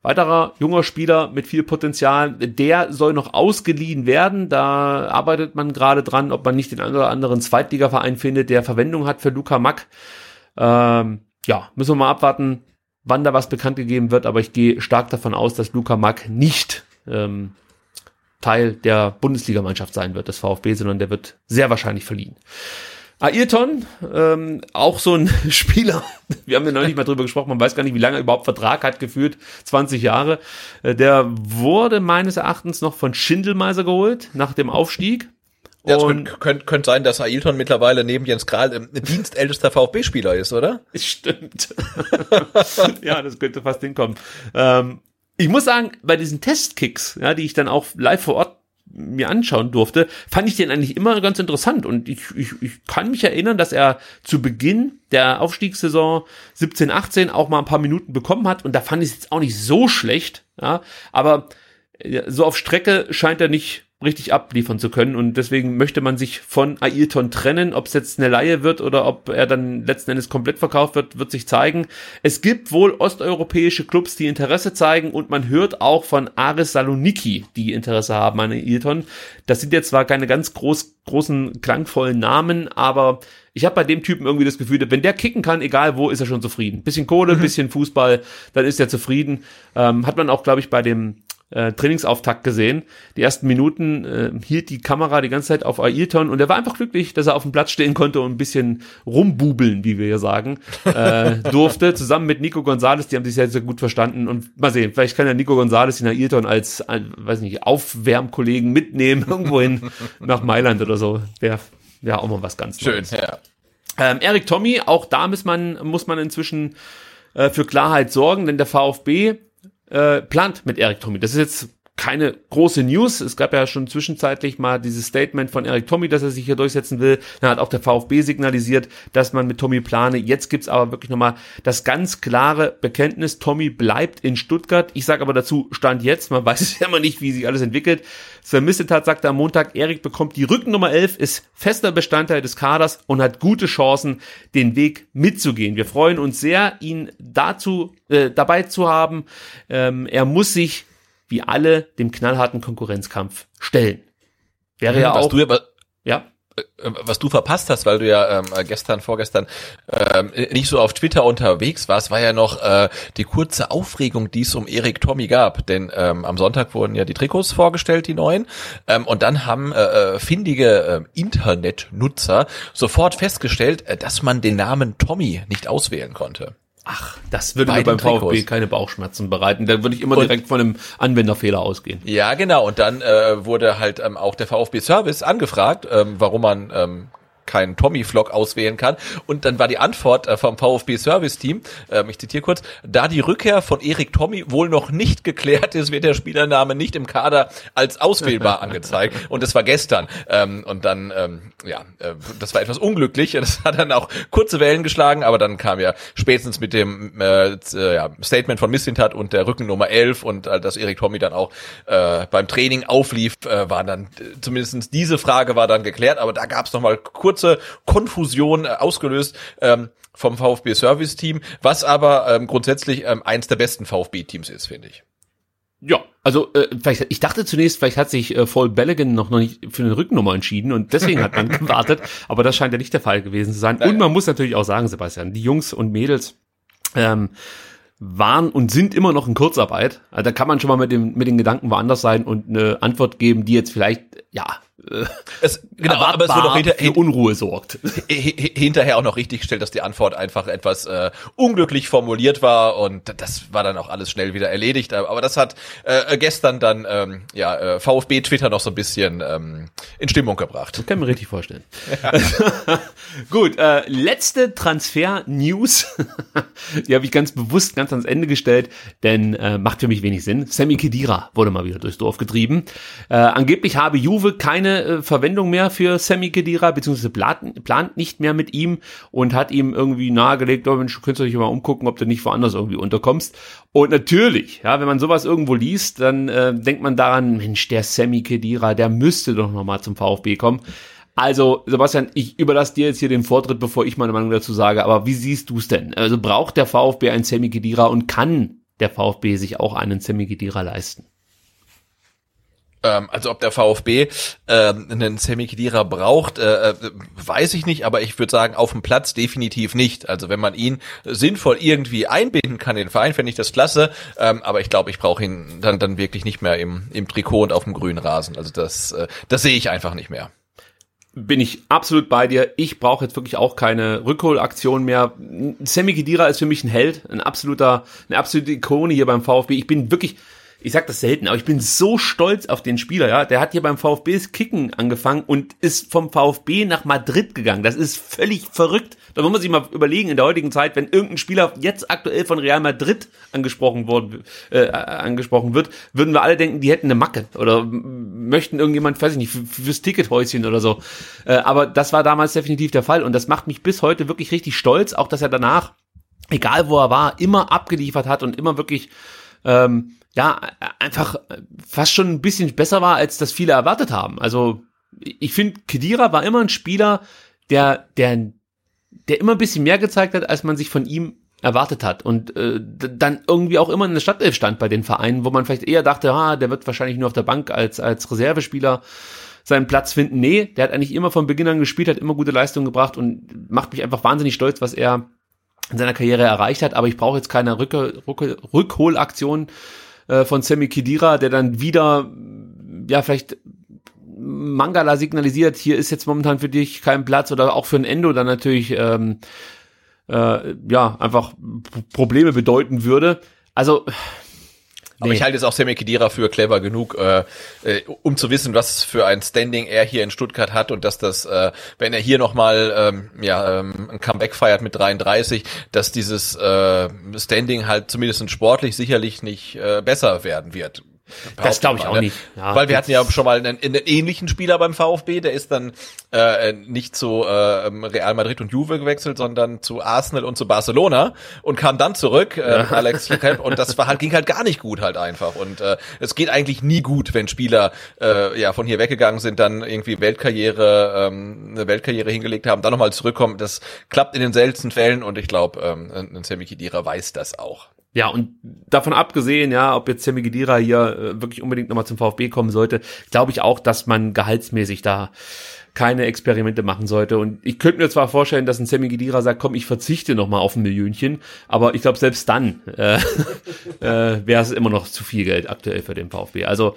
weiterer junger Spieler mit viel Potenzial, der soll noch ausgeliehen werden. Da arbeitet man gerade dran, ob man nicht den einen oder anderen Zweitligaverein findet, der Verwendung hat für Luca Mack. Ähm, ja, müssen wir mal abwarten, wann da was bekannt gegeben wird, aber ich gehe stark davon aus, dass Luca Mack nicht ähm, Teil der Bundesligamannschaft sein wird, des VfB, sondern der wird sehr wahrscheinlich verliehen. Ayrton, ähm, auch so ein Spieler, wir haben ja nicht mal drüber gesprochen, man weiß gar nicht, wie lange er überhaupt Vertrag hat, geführt, 20 Jahre. Äh, der wurde meines Erachtens noch von Schindelmeiser geholt, nach dem Aufstieg. Ja, es könnte, könnte, könnte sein, dass Ailton mittlerweile neben Jens Kral ein dienstältester VfB-Spieler ist, oder? Stimmt. ja, das könnte fast hinkommen. Ähm, ich muss sagen, bei diesen Testkicks, ja, die ich dann auch live vor Ort mir anschauen durfte, fand ich den eigentlich immer ganz interessant. Und ich, ich, ich kann mich erinnern, dass er zu Beginn der Aufstiegssaison 17, 18 auch mal ein paar Minuten bekommen hat. Und da fand ich es jetzt auch nicht so schlecht. Ja, aber so auf Strecke scheint er nicht richtig abliefern zu können und deswegen möchte man sich von Ailton trennen. Ob es jetzt eine Laie wird oder ob er dann letzten Endes komplett verkauft wird, wird sich zeigen. Es gibt wohl osteuropäische Clubs, die Interesse zeigen und man hört auch von Aris Saloniki, die Interesse haben an Ailton. Das sind jetzt zwar keine ganz groß, großen, klangvollen Namen, aber ich habe bei dem Typen irgendwie das Gefühl, wenn der kicken kann, egal wo, ist er schon zufrieden. Bisschen Kohle, mhm. bisschen Fußball, dann ist er zufrieden. Ähm, hat man auch, glaube ich, bei dem äh, Trainingsauftakt gesehen. Die ersten Minuten äh, hielt die Kamera die ganze Zeit auf Ailton und er war einfach glücklich, dass er auf dem Platz stehen konnte und ein bisschen rumbubeln, wie wir hier sagen, äh, durfte, zusammen mit Nico Gonzalez, die haben sich sehr, sehr gut verstanden und mal sehen, vielleicht kann ja Nico Gonzalez den Ailton als, äh, weiß nicht, Aufwärmkollegen mitnehmen, irgendwohin nach Mailand oder so. Wäre wär auch mal was ganz Schön, Neues. ja. Ähm, Erik Tommy, auch da muss man, muss man inzwischen äh, für Klarheit sorgen, denn der VfB äh, plant mit Eric Tommy. Das ist jetzt keine große News. Es gab ja schon zwischenzeitlich mal dieses Statement von Eric Tommy, dass er sich hier durchsetzen will. Dann hat auch der VfB signalisiert, dass man mit Tommy plane. Jetzt gibt's aber wirklich nochmal das ganz klare Bekenntnis, Tommy bleibt in Stuttgart. Ich sage aber dazu, Stand jetzt, man weiß ja immer nicht, wie sich alles entwickelt. Sven Missetat sagte am Montag, Erik bekommt die Rückennummer 11, ist fester Bestandteil des Kaders und hat gute Chancen, den Weg mitzugehen. Wir freuen uns sehr, ihn dazu äh, dabei zu haben. Ähm, er muss sich wie alle dem knallharten Konkurrenzkampf stellen. Wäre mhm, ja auch. Du aber, ja. Äh, was du verpasst hast, weil du ja ähm, gestern, vorgestern ähm, nicht so auf Twitter unterwegs warst, war ja noch äh, die kurze Aufregung, die es um Erik Tommy gab. Denn ähm, am Sonntag wurden ja die Trikots vorgestellt, die neuen. Ähm, und dann haben äh, äh findige äh, Internetnutzer sofort festgestellt, äh, dass man den Namen Tommy nicht auswählen konnte. Ach, das würde mir beim Trikots. VfB keine Bauchschmerzen bereiten. Da würde ich immer und, direkt von einem Anwenderfehler ausgehen. Ja, genau. Und dann äh, wurde halt ähm, auch der VfB Service angefragt, ähm, warum man ähm, keinen Tommy-Vlog auswählen kann. Und dann war die Antwort äh, vom VfB Service Team, äh, ich zitiere kurz, da die Rückkehr von Erik Tommy wohl noch nicht geklärt ist, wird der Spielername nicht im Kader als auswählbar angezeigt. Und das war gestern. Ähm, und dann, ähm, ja, äh, das war etwas unglücklich. Das hat dann auch kurze Wellen geschlagen, aber dann kam ja spätestens mit dem äh, Statement von Missintat und der Rückennummer 11 und dass Erik Tommy dann auch beim Training auflief, äh, war dann äh, zumindestens diese Frage war dann geklärt, aber da gab es nochmal kurz kurze Konfusion äh, ausgelöst ähm, vom VfB Service Team, was aber ähm, grundsätzlich ähm, eins der besten VfB Teams ist, finde ich. Ja, also äh, vielleicht, ich dachte zunächst, vielleicht hat sich äh, Paul Belligan noch, noch nicht für eine Rückennummer entschieden und deswegen hat man gewartet, aber das scheint ja nicht der Fall gewesen zu sein. Und man muss natürlich auch sagen, Sebastian, die Jungs und Mädels ähm, waren und sind immer noch in Kurzarbeit. Also da kann man schon mal mit dem mit den Gedanken woanders sein und eine Antwort geben, die jetzt vielleicht ja äh, Es, genau, aber es wird auch hinter, für Unruhe sorgt. hi- hi- hinterher auch noch richtig gestellt, dass die Antwort einfach etwas äh, unglücklich formuliert war und das war dann auch alles schnell wieder erledigt. Aber das hat äh, gestern dann ähm, ja äh, VfB Twitter noch so ein bisschen ähm, in Stimmung gebracht. Kann ich mir richtig vorstellen. Gut, äh, letzte Transfer-News. Die habe ich ganz bewusst ganz ans Ende gestellt, denn äh, macht für mich wenig Sinn. Sammy Kedira wurde mal wieder durchs Dorf getrieben. Äh, angeblich habe Juve keine äh, Verwendung mehr für Sammy Kedira, beziehungsweise plant, plant nicht mehr mit ihm und hat ihm irgendwie nahegelegt, oh Mensch, du dich mal umgucken, ob du nicht woanders irgendwie unterkommst. Und natürlich, ja, wenn man sowas irgendwo liest, dann äh, denkt man daran, Mensch, der Sammy Kedira, der müsste doch noch mal zum VfB kommen. Also, Sebastian, ich überlasse dir jetzt hier den Vortritt, bevor ich meine Meinung dazu sage, aber wie siehst du es denn? Also braucht der VfB einen Sammy Kedira und kann der VfB sich auch einen Sammy Kedira leisten? Ähm, also ob der VfB ähm, einen Semi Khedira braucht, äh, äh, weiß ich nicht, aber ich würde sagen, auf dem Platz definitiv nicht. Also wenn man ihn sinnvoll irgendwie einbinden kann in den Verein, fände ich das klasse. Ähm, aber ich glaube, ich brauche ihn dann dann wirklich nicht mehr im, im Trikot und auf dem grünen Rasen. Also das, äh, das sehe ich einfach nicht mehr. bin ich absolut bei dir. Ich brauche jetzt wirklich auch keine Rückholaktion mehr. Sammy Khedira ist für mich ein Held, ein absoluter, eine absolute Ikone hier beim VfB. Ich bin wirklich, ich sag das selten, aber ich bin so stolz auf den Spieler, ja. Der hat hier beim VfB das Kicken angefangen und ist vom VfB nach Madrid gegangen. Das ist völlig verrückt. Da muss man sich mal überlegen in der heutigen Zeit, wenn irgendein Spieler jetzt aktuell von Real Madrid angesprochen worden, äh, angesprochen wird, würden wir alle denken, die hätten eine Macke oder möchten irgendjemand, weiß ich nicht, fürs Tickethäuschen oder so. Äh, aber das war damals definitiv der Fall und das macht mich bis heute wirklich richtig stolz, auch dass er danach, egal wo er war, immer abgeliefert hat und immer wirklich ähm, ja, einfach fast schon ein bisschen besser war, als das viele erwartet haben. Also ich finde, Kedira war immer ein Spieler, der, der, der immer ein bisschen mehr gezeigt hat, als man sich von ihm erwartet hat und äh, dann irgendwie auch immer in der Startelf stand bei den Vereinen, wo man vielleicht eher dachte, ah, der wird wahrscheinlich nur auf der Bank als als Reservespieler seinen Platz finden. Nee, der hat eigentlich immer von Beginn an gespielt, hat immer gute Leistungen gebracht und macht mich einfach wahnsinnig stolz, was er in seiner Karriere erreicht hat. Aber ich brauche jetzt keine Rücke, Rücke, Rückholaktion äh, von Sammy Kidira, der dann wieder, ja, vielleicht Mangala signalisiert, hier ist jetzt momentan für dich kein Platz oder auch für ein Endo dann natürlich ähm, äh, ja einfach Probleme bedeuten würde. Also Aber Nee. ich halte jetzt auch Semi Khedira für clever genug, äh, äh, um zu wissen, was für ein Standing er hier in Stuttgart hat und dass das, äh, wenn er hier nochmal ähm, ja, ähm, ein Comeback feiert mit 33, dass dieses äh, Standing halt zumindest sportlich sicherlich nicht äh, besser werden wird. Das glaube ich auch ne? nicht. Ja, Weil wir hatten ja schon mal einen, einen ähnlichen Spieler beim VfB, der ist dann äh, nicht zu äh, Real Madrid und Juve gewechselt, sondern zu Arsenal und zu Barcelona und kam dann zurück, äh, Alex Krep, und das war halt, ging halt gar nicht gut halt einfach. Und äh, es geht eigentlich nie gut, wenn Spieler äh, ja von hier weggegangen sind, dann irgendwie Weltkarriere, ähm, eine Weltkarriere hingelegt haben, dann nochmal zurückkommen. Das klappt in den seltensten Fällen und ich glaube, ähm, ein Semi Khedira weiß das auch. Ja, und davon abgesehen, ja, ob jetzt Sammy Gedira hier äh, wirklich unbedingt nochmal zum VfB kommen sollte, glaube ich auch, dass man gehaltsmäßig da keine Experimente machen sollte. Und ich könnte mir zwar vorstellen, dass ein Sammy Gedira sagt, komm, ich verzichte nochmal auf ein Millionchen, aber ich glaube, selbst dann äh, äh, wäre es immer noch zu viel Geld aktuell für den VfB. Also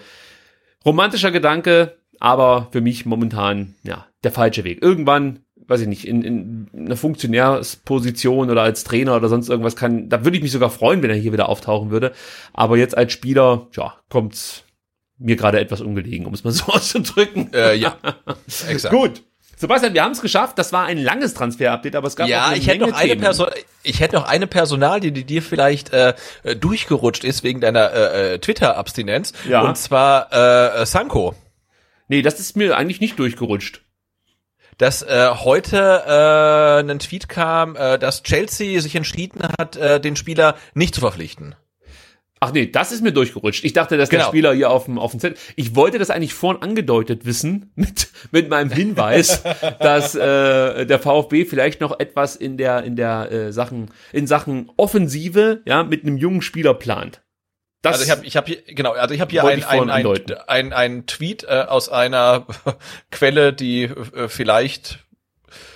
romantischer Gedanke, aber für mich momentan, ja, der falsche Weg. Irgendwann weiß ich nicht, in, in einer Funktionärsposition oder als Trainer oder sonst irgendwas kann, da würde ich mich sogar freuen, wenn er hier wieder auftauchen würde. Aber jetzt als Spieler, ja, kommt's mir gerade etwas ungelegen, um es mal so auszudrücken. Äh, ja, exakt. Gut. Sebastian, wir haben es geschafft. Das war ein langes Transfer-Update, aber es gab Ja, ich hätte noch eine. Person, ich hätte noch eine Personalie, die dir vielleicht äh, durchgerutscht ist wegen deiner äh, äh, Twitter-Abstinenz. Ja. Und zwar äh, Sanko. Nee, das ist mir eigentlich nicht durchgerutscht. Dass äh, heute äh, ein Tweet kam, äh, dass Chelsea sich entschieden hat, äh, den Spieler nicht zu verpflichten. Ach nee, das ist mir durchgerutscht. Ich dachte, dass der Genau. Spieler hier auf dem, auf dem Zettel. Ich wollte das eigentlich vorhin angedeutet wissen mit, mit meinem Hinweis, dass äh, der VfB vielleicht noch etwas in der, in der äh, Sachen, in Sachen Offensive, ja, mit einem jungen Spieler plant. Das, Also ich habe ich hab hier genau, also ich habe hier Wollte ein, ein, ein, ein, ein Tweet äh, aus einer Quelle, die äh, vielleicht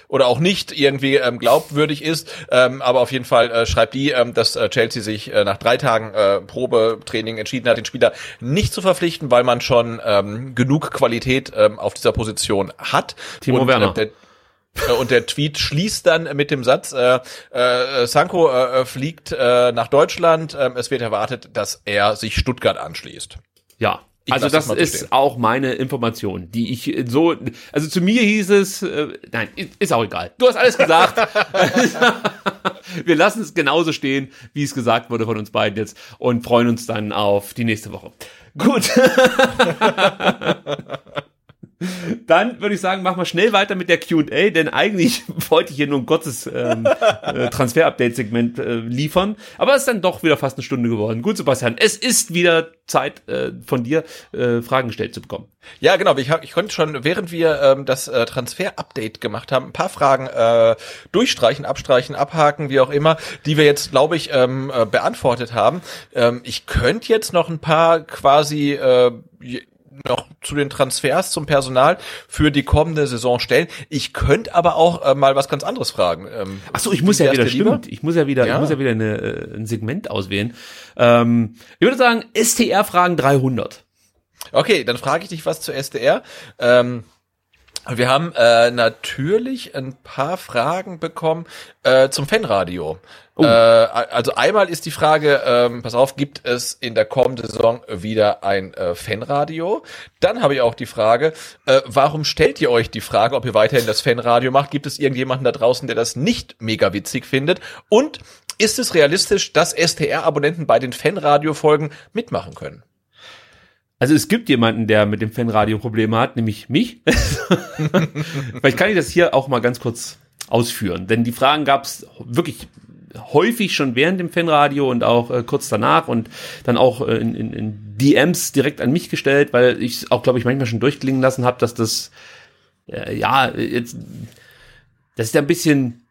oder auch nicht irgendwie ähm, glaubwürdig ist. Ähm, aber auf jeden Fall äh, schreibt die, ähm, dass äh, Chelsea sich äh, nach drei Tagen äh, Probetraining entschieden hat, den Spieler nicht zu verpflichten, weil man schon ähm, genug Qualität ähm, auf dieser Position hat. Timo Und, Werner. Äh, der, und der Tweet schließt dann mit dem Satz, äh, äh, Sanko äh, fliegt äh, nach Deutschland. Äh, es wird erwartet, dass er sich Stuttgart anschließt. Ja. Ich Also das das ist auch meine Information, die ich so, also zu mir hieß es, äh, nein, ist auch egal. Du hast alles gesagt. Wir lassen es genauso stehen, wie es gesagt wurde von uns beiden jetzt und freuen uns dann auf die nächste Woche. Gut. Dann würde ich sagen, machen wir schnell weiter mit der Q&A, denn eigentlich wollte ich hier nur ein kurzes ähm, äh, Transfer-Update-Segment äh, liefern, aber es ist dann doch wieder fast eine Stunde geworden. Gut, Sebastian, es ist wieder Zeit äh, von dir, äh, Fragen gestellt zu bekommen. Ja, genau. Ich, hab, ich konnte schon, während wir ähm, das äh, Transfer-Update gemacht haben, ein paar Fragen äh, durchstreichen, abstreichen, abhaken, wie auch immer, die wir jetzt, glaube ich, ähm, äh, beantwortet haben. Ähm, ich könnte jetzt noch ein paar quasi äh, noch zu den Transfers zum Personal für die kommende Saison stellen. Ich könnte aber auch äh, mal was ganz anderes fragen. Ähm, Ach so, ich muss ja wieder, stimmt, ich muss ja wieder, Ja. ich muss ja wieder eine, äh, ein Segment auswählen. Ähm, ich würde sagen, STR-Fragen 300. Okay, dann frage ich dich was zu SDR. Ähm, wir haben äh, natürlich ein paar Fragen bekommen äh, zum Fanradio. Äh, also einmal ist die Frage, ähm, pass auf, gibt es in der kommenden Saison wieder ein äh, Fanradio? Dann habe ich auch die Frage, äh, warum stellt ihr euch die Frage, ob ihr weiterhin das Fanradio macht? Gibt es irgendjemanden da draußen, der das nicht mega witzig findet? Und ist es realistisch, dass STR-Abonnenten bei den Fanradio-Folgen mitmachen können? Also es gibt jemanden, der mit dem Fanradio Probleme hat, nämlich mich. Vielleicht kann ich das hier auch mal ganz kurz ausführen, denn die Fragen gab es wirklich häufig schon während dem Fanradio und auch äh, kurz danach und dann auch äh, in, in, in DMs direkt an mich gestellt, weil ich auch, glaube ich, manchmal schon durchklingen lassen habe, dass das äh, ja jetzt das ist ja ein bisschen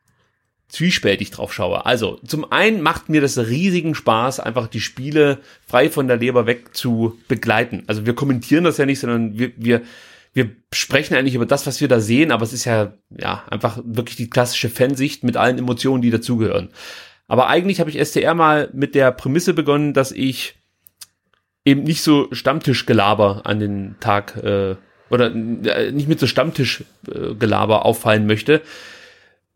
zwiespältig drauf schaue. Also, zum einen macht mir das riesigen Spaß, einfach die Spiele frei von der Leber weg zu begleiten. Also wir kommentieren das ja nicht, sondern wir, wir, wir sprechen eigentlich über das, was wir da sehen, aber es ist ja, ja, einfach wirklich die klassische Fansicht mit allen Emotionen, die dazugehören. Aber eigentlich habe ich STR mal mit der Prämisse begonnen, dass ich eben nicht so Stammtischgelaber an den Tag äh, oder äh, nicht mit so Stammtischgelaber auffallen möchte,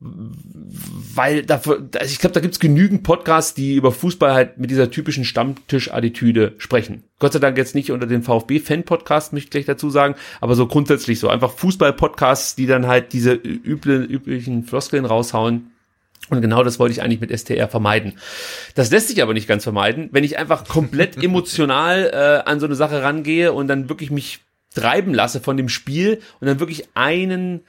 weil dafür, also ich glaube, da gibt's genügend Podcasts, die über Fußball halt mit dieser typischen Stammtisch-Attitüde sprechen. Gott sei Dank jetzt nicht unter den VfB-Fan-Podcast, möchte ich gleich dazu sagen, aber so grundsätzlich so einfach Fußball-Podcasts, die dann halt diese üble, üblichen Floskeln raushauen. Und genau das wollte ich eigentlich mit STR vermeiden. Das lässt sich aber nicht ganz vermeiden, wenn ich einfach komplett emotional äh, an so eine Sache rangehe und dann wirklich mich treiben lasse von dem Spiel und dann wirklich einen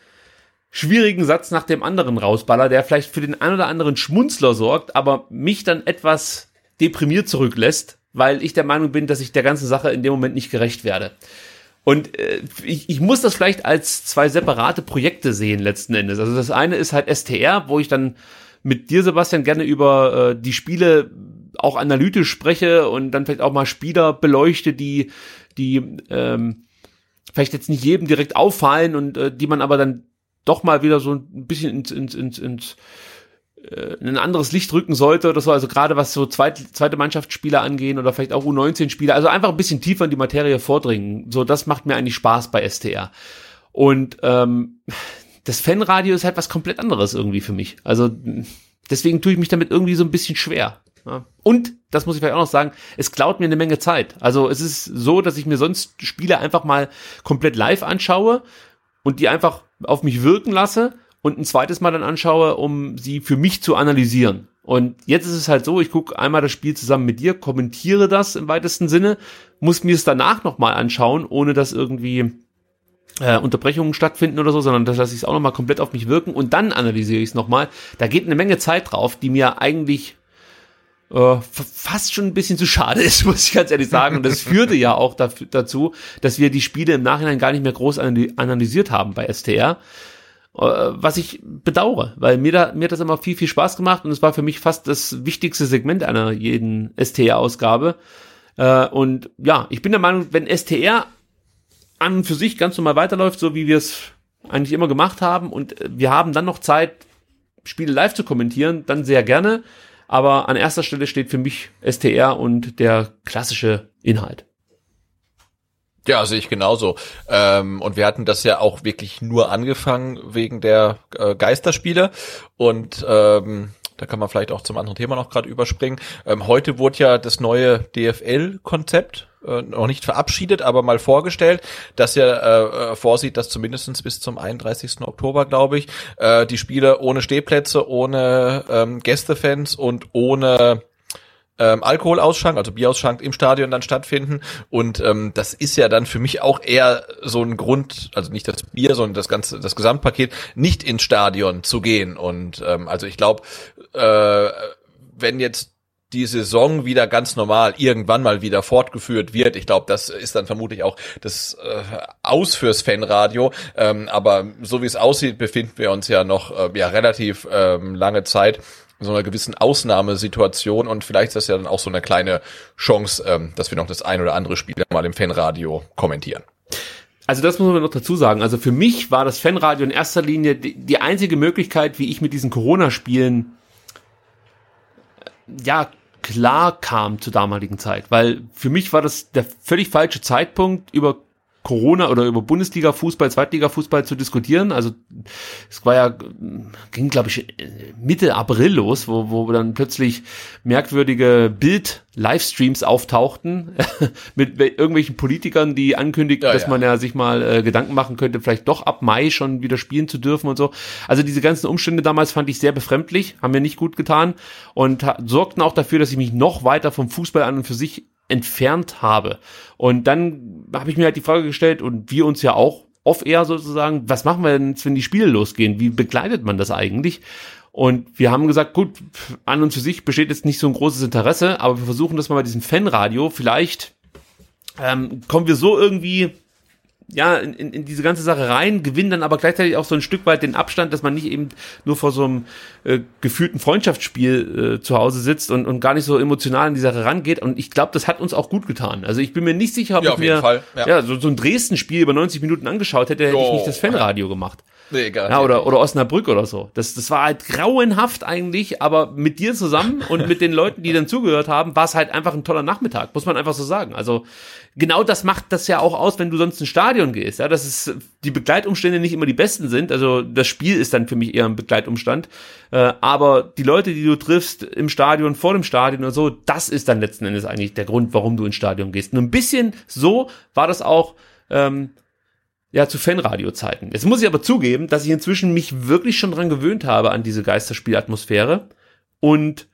schwierigen Satz nach dem anderen rausballer, der vielleicht für den ein oder anderen Schmunzler sorgt, aber mich dann etwas deprimiert zurücklässt, weil ich der Meinung bin, dass ich der ganzen Sache in dem Moment nicht gerecht werde. Und äh, ich, ich muss das vielleicht als zwei separate Projekte sehen letzten Endes. Also das eine ist halt STR, wo ich dann mit dir, Sebastian, gerne über äh, die Spiele auch analytisch spreche und dann vielleicht auch mal Spieler beleuchte, die, die ähm, vielleicht jetzt nicht jedem direkt auffallen und äh, die man aber dann doch mal wieder so ein bisschen ins, ins, ins, ins äh, in ein anderes Licht rücken sollte oder so, also gerade was so zweite, zweite Mannschaftsspieler angehen oder vielleicht auch U19-Spieler, also einfach ein bisschen tiefer in die Materie vordringen. So, das macht mir eigentlich Spaß bei STR. Und ähm, das Fanradio ist halt was komplett anderes irgendwie für mich. Also deswegen tue ich mich damit irgendwie so ein bisschen schwer. Ja. Und, das muss ich vielleicht auch noch sagen, es klaut mir eine Menge Zeit. Also es ist so, dass ich mir sonst Spiele einfach mal komplett live anschaue und die einfach auf mich wirken lasse und ein zweites Mal dann anschaue, um sie für mich zu analysieren. Und jetzt ist es halt so, ich gucke einmal das Spiel zusammen mit dir, kommentiere das im weitesten Sinne, muss mir es danach nochmal anschauen, ohne dass irgendwie äh, Unterbrechungen stattfinden oder so, sondern dass lasse ich es auch nochmal komplett auf mich wirken und dann analysiere ich es nochmal. Da geht eine Menge Zeit drauf, die mir eigentlich äh, fast schon ein bisschen zu schade ist, muss ich ganz ehrlich sagen. Und das führte ja auch dafür, dazu, dass wir die Spiele im Nachhinein gar nicht mehr groß analysiert haben bei STR. Äh, was ich bedauere, weil mir da mir hat das immer viel viel Spaß gemacht und es war für mich fast das wichtigste Segment einer jeden STR-Ausgabe. Äh, und ja, ich bin der Meinung, wenn STR an und für sich ganz normal weiterläuft, so wie wir es eigentlich immer gemacht haben und wir haben dann noch Zeit, Spiele live zu kommentieren, dann sehr gerne. Aber an erster Stelle steht für mich STR und der klassische Inhalt. Ja, sehe ich genauso. Ähm, und wir hatten das ja auch wirklich nur angefangen wegen der äh, Geisterspiele. Und ähm, da kann man vielleicht auch zum anderen Thema noch gerade überspringen. Ähm, heute wurde ja das neue DFL-Konzept äh, noch nicht verabschiedet, aber mal vorgestellt, das ja äh, äh, vorsieht, dass zumindestens bis zum 31. Oktober, glaube ich, äh, die Spiele ohne Stehplätze, ohne ähm, Gästefans und ohne ähm, Alkoholausschank, also Bierausschank im Stadion dann stattfinden. Und ähm, das ist ja dann für mich auch eher so ein Grund, also nicht das Bier, sondern das ganze, das Gesamtpaket, nicht ins Stadion zu gehen. Und ähm, also ich glaube, äh, wenn jetzt die Saison wieder ganz normal irgendwann mal wieder fortgeführt wird. Ich glaube, das ist dann vermutlich auch das äh, Aus fürs Fanradio. Ähm, aber so wie es aussieht, befinden wir uns ja noch äh, ja relativ ähm, lange Zeit in so einer gewissen Ausnahmesituation und vielleicht ist das ja dann auch so eine kleine Chance, ähm, dass wir noch das ein oder andere Spiel mal im Fanradio kommentieren. Also das muss man noch dazu sagen. Also für mich war das Fanradio in erster Linie die, die einzige Möglichkeit, wie ich mit diesen Corona-Spielen ja klar kam zur damaligen Zeit, weil für mich war das der völlig falsche Zeitpunkt über Corona oder über Bundesliga-Fußball, Zweitliga-Fußball zu diskutieren. Also es war ja, ging glaube ich Mitte April los, wo, wo dann plötzlich merkwürdige Bild-Livestreams auftauchten mit irgendwelchen Politikern, die ankündigten, ja, dass ja. man ja sich mal äh, Gedanken machen könnte, vielleicht doch ab Mai schon wieder spielen zu dürfen und so. Also diese ganzen Umstände damals fand ich sehr befremdlich, haben mir nicht gut getan und sorgten auch dafür, dass ich mich noch weiter vom Fußball an und für sich entfernt habe. Und dann habe ich mir halt die Frage gestellt und wir uns ja auch off-air sozusagen, was machen wir denn, wenn die Spiele losgehen? Wie begleitet man das eigentlich? Und wir haben gesagt, gut, an und für sich besteht jetzt nicht so ein großes Interesse, aber wir versuchen das mal bei diesem Fanradio. Vielleicht ähm, kommen wir so irgendwie ja, in, in, diese ganze Sache rein, gewinnen dann aber gleichzeitig auch so ein Stück weit den Abstand, dass man nicht eben nur vor so einem äh, gefühlten Freundschaftsspiel äh, zu Hause sitzt und, und gar nicht so emotional in die Sache rangeht. Und ich glaube, das hat uns auch gut getan. Also ich bin mir nicht sicher, ob ja, ich mir Fall, ja. ja. so, so ein Dresden-Spiel über 90 Minuten angeschaut hätte, hätte ich nicht das Fanradio gemacht. Nee, egal. Ja, oder, oder Osnabrück oder so. Das, das war halt grauenhaft eigentlich, aber mit dir zusammen und mit den Leuten, die dann zugehört haben, war es halt einfach ein toller Nachmittag, muss man einfach so sagen. Also genau das macht das ja auch aus, wenn du sonst ins Stadion gehst, ja, dass es die Begleitumstände nicht immer die besten sind. Also das Spiel ist dann für mich eher ein Begleitumstand. Äh, aber die Leute, die du triffst im Stadion, vor dem Stadion und so, das ist dann letzten Endes eigentlich der Grund, warum du ins Stadion gehst. Und ein bisschen so war das auch ähm, ja, zu Fanradio-Zeiten. Jetzt muss ich aber zugeben, dass ich inzwischen mich wirklich schon dran gewöhnt habe an diese Geisterspielatmosphäre und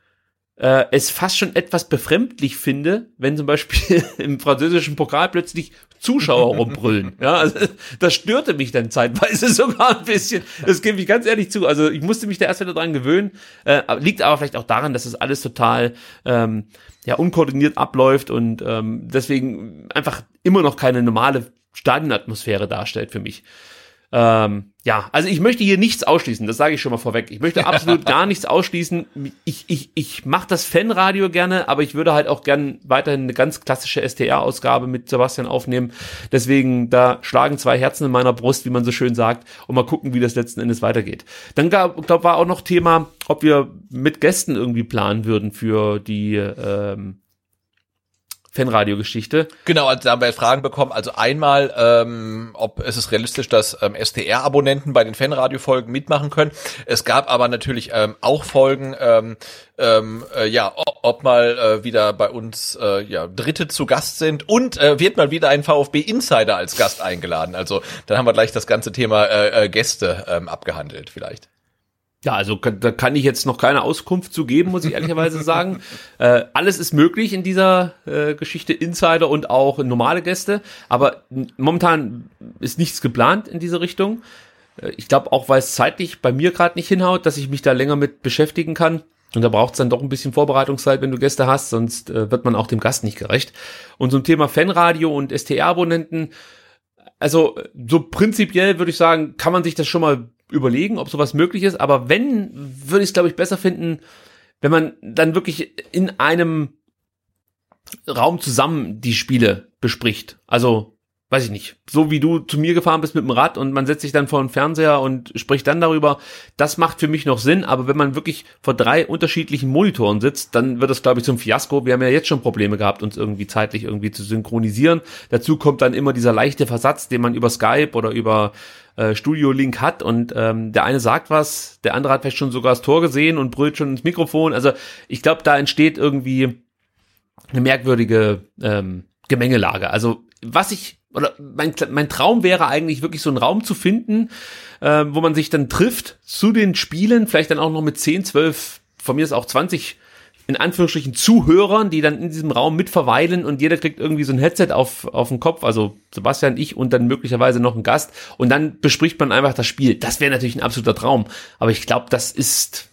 äh, es fast schon etwas befremdlich finde, wenn zum Beispiel im französischen Pokal plötzlich Zuschauer rumbrüllen. Ja, also das störte mich dann zeitweise sogar ein bisschen. Das gebe ich ganz ehrlich zu. Also ich musste mich da erst wieder dran gewöhnen. Äh, liegt aber vielleicht auch daran, dass das alles total ähm, ja unkoordiniert abläuft und ähm, deswegen einfach immer noch keine normale Stadionatmosphäre darstellt für mich. Ähm, ja, also ich möchte hier nichts ausschließen, das sage ich schon mal vorweg. Ich möchte absolut gar nichts ausschließen. Ich, ich, ich mache das Fanradio gerne, aber ich würde halt auch gern weiterhin eine ganz klassische STR-Ausgabe mit Sebastian aufnehmen. Deswegen, da schlagen zwei Herzen in meiner Brust, wie man so schön sagt, und mal gucken, wie das letzten Endes weitergeht. Dann gab, glaub, war auch noch Thema, ob wir mit Gästen irgendwie planen würden für die ähm, Fanradio-Geschichte. Genau, also da haben wir Fragen bekommen. Also einmal, ähm, ob es ist realistisch, dass ähm, STR-Abonnenten bei den Fanradio-Folgen mitmachen können. Es gab aber natürlich ähm, auch Folgen, ähm, ähm, äh, ja, ob mal äh, wieder bei uns äh, ja Dritte zu Gast sind und äh, wird mal wieder ein VfB Insider als Gast eingeladen. Also dann haben wir gleich das ganze Thema äh, äh, Gäste ähm, abgehandelt vielleicht. Ja, also da kann ich jetzt noch keine Auskunft zu geben, muss ich ehrlicherweise sagen. Äh, alles ist möglich in dieser äh, Geschichte, Insider und auch normale Gäste, aber momentan ist nichts geplant in diese Richtung. Äh, ich glaube auch, weil es zeitlich bei mir gerade nicht hinhaut, dass ich mich da länger mit beschäftigen kann. Und da braucht es dann doch ein bisschen Vorbereitungszeit, wenn du Gäste hast, sonst äh, wird man auch dem Gast nicht gerecht. Und zum Thema Fanradio und STR-Abonnenten, also so prinzipiell würde ich sagen, kann man sich das schon mal überlegen, ob sowas möglich ist. Aber wenn, würde ich es, glaube ich, besser finden, wenn man dann wirklich in einem Raum zusammen die Spiele bespricht. Also weiß ich nicht, so wie du zu mir gefahren bist mit dem Rad und man setzt sich dann vor den Fernseher und spricht dann darüber, das macht für mich noch Sinn, aber wenn man wirklich vor drei unterschiedlichen Monitoren sitzt, dann wird das, glaube ich, zum Fiasko. Wir haben ja jetzt schon Probleme gehabt, uns irgendwie zeitlich irgendwie zu synchronisieren. Dazu kommt dann immer dieser leichte Versatz, den man über Skype oder über äh, Studio Link hat und ähm, der eine sagt was, der andere hat vielleicht schon sogar das Tor gesehen und brüllt schon ins Mikrofon. Also ich glaube, da entsteht irgendwie eine merkwürdige ähm, Gemengelage. Also was ich oder mein, mein Traum wäre eigentlich wirklich so einen Raum zu finden, äh, wo man sich dann trifft zu den Spielen, vielleicht dann auch noch mit 10, 12, von mir ist auch 20 in Anführungsstrichen Zuhörern, die dann in diesem Raum mit verweilen und jeder kriegt irgendwie so ein Headset auf, auf den Kopf, also Sebastian, ich und dann möglicherweise noch ein Gast und dann bespricht man einfach das Spiel. Das wäre natürlich ein absoluter Traum, aber ich glaube, das ist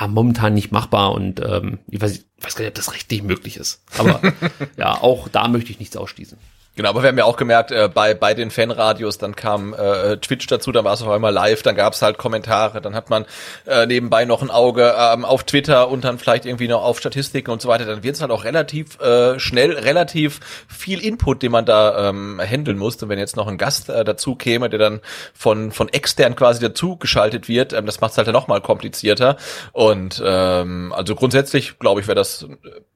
ja momentan nicht machbar und ähm, ich weiß, ich weiß gar nicht, ob das rechtlich möglich ist. Aber ja, auch da möchte ich nichts ausschließen. Genau, aber wir haben ja auch gemerkt, äh, bei, bei den Fanradios, dann kam äh, Twitch dazu, dann war es auf einmal live, dann gab es halt Kommentare, dann hat man äh, nebenbei noch ein Auge ähm, auf Twitter und dann vielleicht irgendwie noch auf Statistiken und so weiter. Dann wird es halt auch relativ äh, schnell, relativ viel Input, den man da ähm, handeln muss. Und wenn jetzt noch ein Gast äh, dazu käme, der dann von, von extern quasi dazu geschaltet wird, ähm, das macht es halt dann nochmal komplizierter. Und ähm, also grundsätzlich, glaube ich, wäre das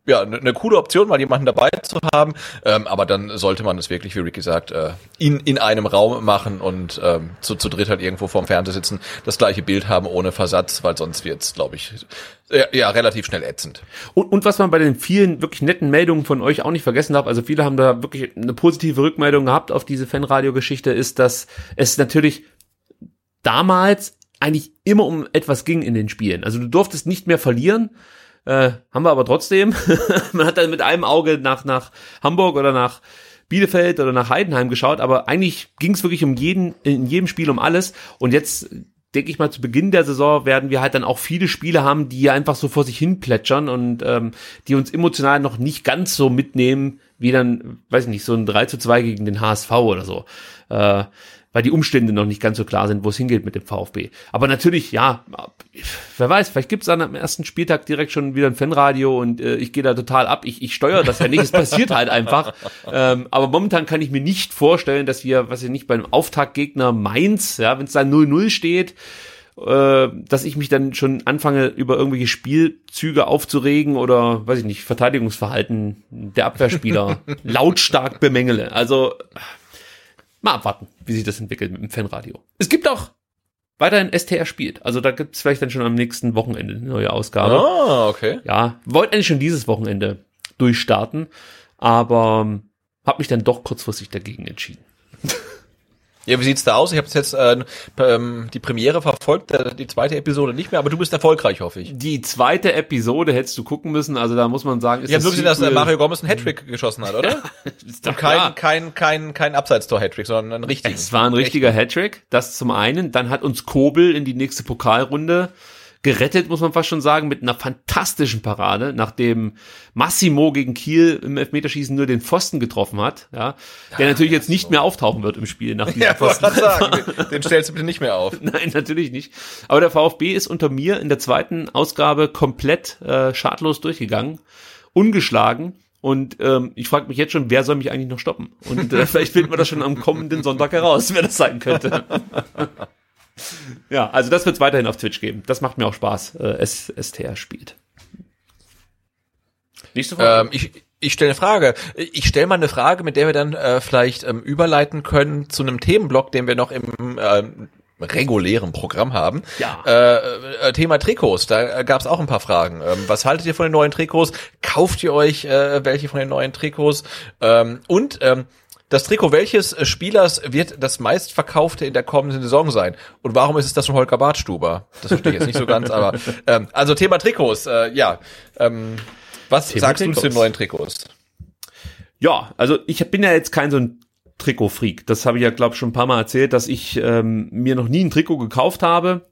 ja eine ne coole Option, mal jemanden dabei zu haben. Ähm, aber dann sollte man es wirklich, wie Ricky sagt, äh, in, in einem Raum machen und ähm, zu, zu dritt halt irgendwo vorm Fernseher sitzen, das gleiche Bild haben ohne Versatz, weil sonst wird's, glaube ich, ja, ja, relativ schnell ätzend. Und, und was man bei den vielen wirklich netten Meldungen von euch auch nicht vergessen darf, also viele haben da wirklich eine positive Rückmeldung gehabt auf diese Fanradio-Geschichte, ist, dass es natürlich damals eigentlich immer um etwas ging in den Spielen. Also du durftest nicht mehr verlieren, äh, haben wir aber trotzdem. Man hat dann mit einem Auge nach, nach Hamburg oder nach Bielefeld oder nach Heidenheim geschaut, aber eigentlich ging es wirklich um jeden, in jedem Spiel um alles. Und jetzt denke ich mal, zu Beginn der Saison werden wir halt dann auch viele Spiele haben, die einfach so vor sich hin plätschern und ähm, die uns emotional noch nicht ganz so mitnehmen, wie dann, weiß ich nicht, so ein 3 zu 2 gegen den HSV oder so. Äh, weil die Umstände noch nicht ganz so klar sind, wo es hingeht mit dem VfB. Aber natürlich, ja, wer weiß, vielleicht gibt es dann am ersten Spieltag direkt schon wieder ein Fanradio und äh, ich gehe da total ab. Ich, ich steuere das ja nicht, es passiert halt einfach. Ähm, aber momentan kann ich mir nicht vorstellen, dass wir, was ja nicht beim Auftaktgegner Mainz, ja, wenn es da 0-0 steht, äh, dass ich mich dann schon anfange, über irgendwelche Spielzüge aufzuregen oder, weiß ich nicht, Verteidigungsverhalten der Abwehrspieler lautstark bemängele. Also mal abwarten, wie sich das entwickelt mit dem Fanradio. Es gibt auch weiterhin STR spielt. Also da gibt's vielleicht dann schon am nächsten Wochenende eine neue Ausgabe. Ah, okay. Ja, wollte eigentlich schon dieses Wochenende durchstarten, aber habe mich dann doch kurzfristig dagegen entschieden. Ja, wie sieht's da aus? Ich habe jetzt äh, ähm, die Premiere verfolgt, äh, die zweite Episode nicht mehr, aber du bist erfolgreich, hoffe ich. Die zweite Episode hättest du gucken müssen, also da muss man sagen, ist Ich habe nur gesehen, dass äh, Mario Gomez einen Hattrick geschossen hat, oder? ist Und kein, kein, kein, kein Abseitstor-Hattrick, sondern ein richtiger. Es war ein richtiger Hattrick, das zum einen. Dann hat uns Kobel in die nächste Pokalrunde gerettet, muss man fast schon sagen, mit einer fantastischen Parade, nachdem Massimo gegen Kiel im Elfmeterschießen nur den Pfosten getroffen hat, ja, der natürlich jetzt nicht mehr auftauchen wird im Spiel nach diesem ja, Pfosten. Sagen, den stellst du bitte nicht mehr auf. Nein, natürlich nicht. Aber der VfB ist unter mir in der zweiten Ausgabe komplett äh, schadlos durchgegangen, ungeschlagen. Und ähm, ich frage mich jetzt schon, wer soll mich eigentlich noch stoppen? Und äh, vielleicht finden wir das schon am kommenden Sonntag heraus, wer das sein könnte. Ja, also das wird es weiterhin auf Twitch geben. Das macht mir auch Spaß. Äh, S STR spielt. Nächste Frage. Ähm, ich ich stelle eine Frage. Ich stelle mal eine Frage, mit der wir dann äh, vielleicht ähm, überleiten können zu einem Themenblock, den wir noch im äh, regulären Programm haben. Ja. Äh, äh, Thema Trikots, da äh, gab es auch ein paar Fragen. Ähm, was haltet ihr von den neuen Trikots? Kauft ihr euch äh, welche von den neuen Trikots? Ähm, und ähm, das Trikot welches äh, Spielers wird das meistverkaufte in der kommenden Saison sein? Und warum ist es das von Holger Bartstuber? Das verstehe ich jetzt nicht so ganz, aber ähm, also Thema Trikots, äh, ja. Ähm, was Thema sagst Trikots. du zu den neuen Trikots? Ja, also ich bin ja jetzt kein so ein Trikot-Freak. Das habe ich ja, glaube ich, schon ein paar Mal erzählt, dass ich ähm, mir noch nie ein Trikot gekauft habe.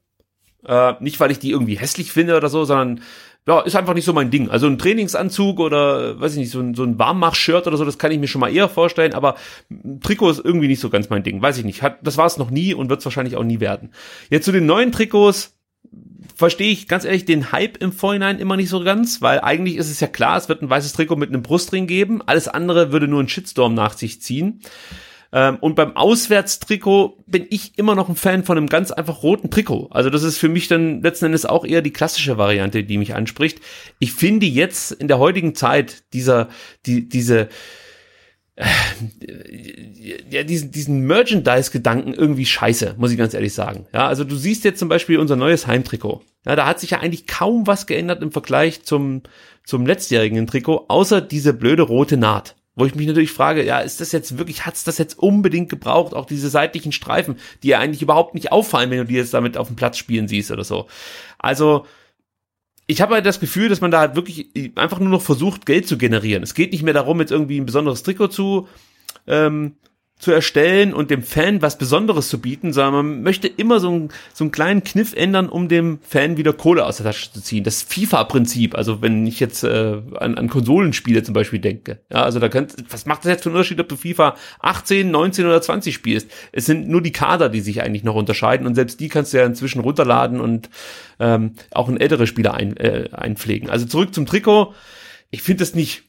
Äh, nicht, weil ich die irgendwie hässlich finde oder so, sondern ja, ist einfach nicht so mein Ding. Also ein Trainingsanzug oder, weiß ich nicht, so ein, so ein Warmmach-Shirt oder so, das kann ich mir schon mal eher vorstellen, aber ein Trikot ist irgendwie nicht so ganz mein Ding. Weiß ich nicht. Hat, das war es noch nie und wird es wahrscheinlich auch nie werden. Jetzt zu den neuen Trikots verstehe ich ganz ehrlich den Hype im Vorhinein immer nicht so ganz, weil eigentlich ist es ja klar, es wird ein weißes Trikot mit einem Brustring geben. Alles andere würde nur einen Shitstorm nach sich ziehen. Ähm, und beim Auswärtstrikot bin ich immer noch ein Fan von einem ganz einfach roten Trikot. Also das ist für mich dann letzten Endes auch eher die klassische Variante, die mich anspricht. Ich finde jetzt in der heutigen Zeit dieser, die, diese, äh, ja, diesen, diesen Merchandise-Gedanken irgendwie scheiße, muss ich ganz ehrlich sagen. Ja, also du siehst jetzt zum Beispiel unser neues Heimtrikot. Ja, da hat sich ja eigentlich kaum was geändert im Vergleich zum, zum letztjährigen Trikot, außer diese blöde rote Naht. Wo ich mich natürlich frage, ja, ist das jetzt wirklich, hat's das jetzt unbedingt gebraucht? Auch diese seitlichen Streifen, die ja eigentlich überhaupt nicht auffallen, wenn du die jetzt damit auf dem Platz spielen siehst oder so. Also, ich habe halt das Gefühl, dass man da halt wirklich einfach nur noch versucht, Geld zu generieren. Es geht nicht mehr darum, jetzt irgendwie ein besonderes Trikot zu, ähm, zu erstellen und dem Fan was Besonderes zu bieten, sondern man möchte immer so, ein, so einen kleinen Kniff ändern, um dem Fan wieder Kohle aus der Tasche zu ziehen. Das FIFA-Prinzip, also wenn ich jetzt äh, an, an Konsolenspiele zum Beispiel denke. Ja, also da könnt, was macht das jetzt für einen Unterschied, ob du FIFA 18, 19 oder 20 spielst? Es sind nur die Kader, die sich eigentlich noch unterscheiden und selbst die kannst du ja inzwischen runterladen und ähm, auch in ältere Spieler ein, äh, einpflegen. Also zurück zum Trikot. Ich finde das nicht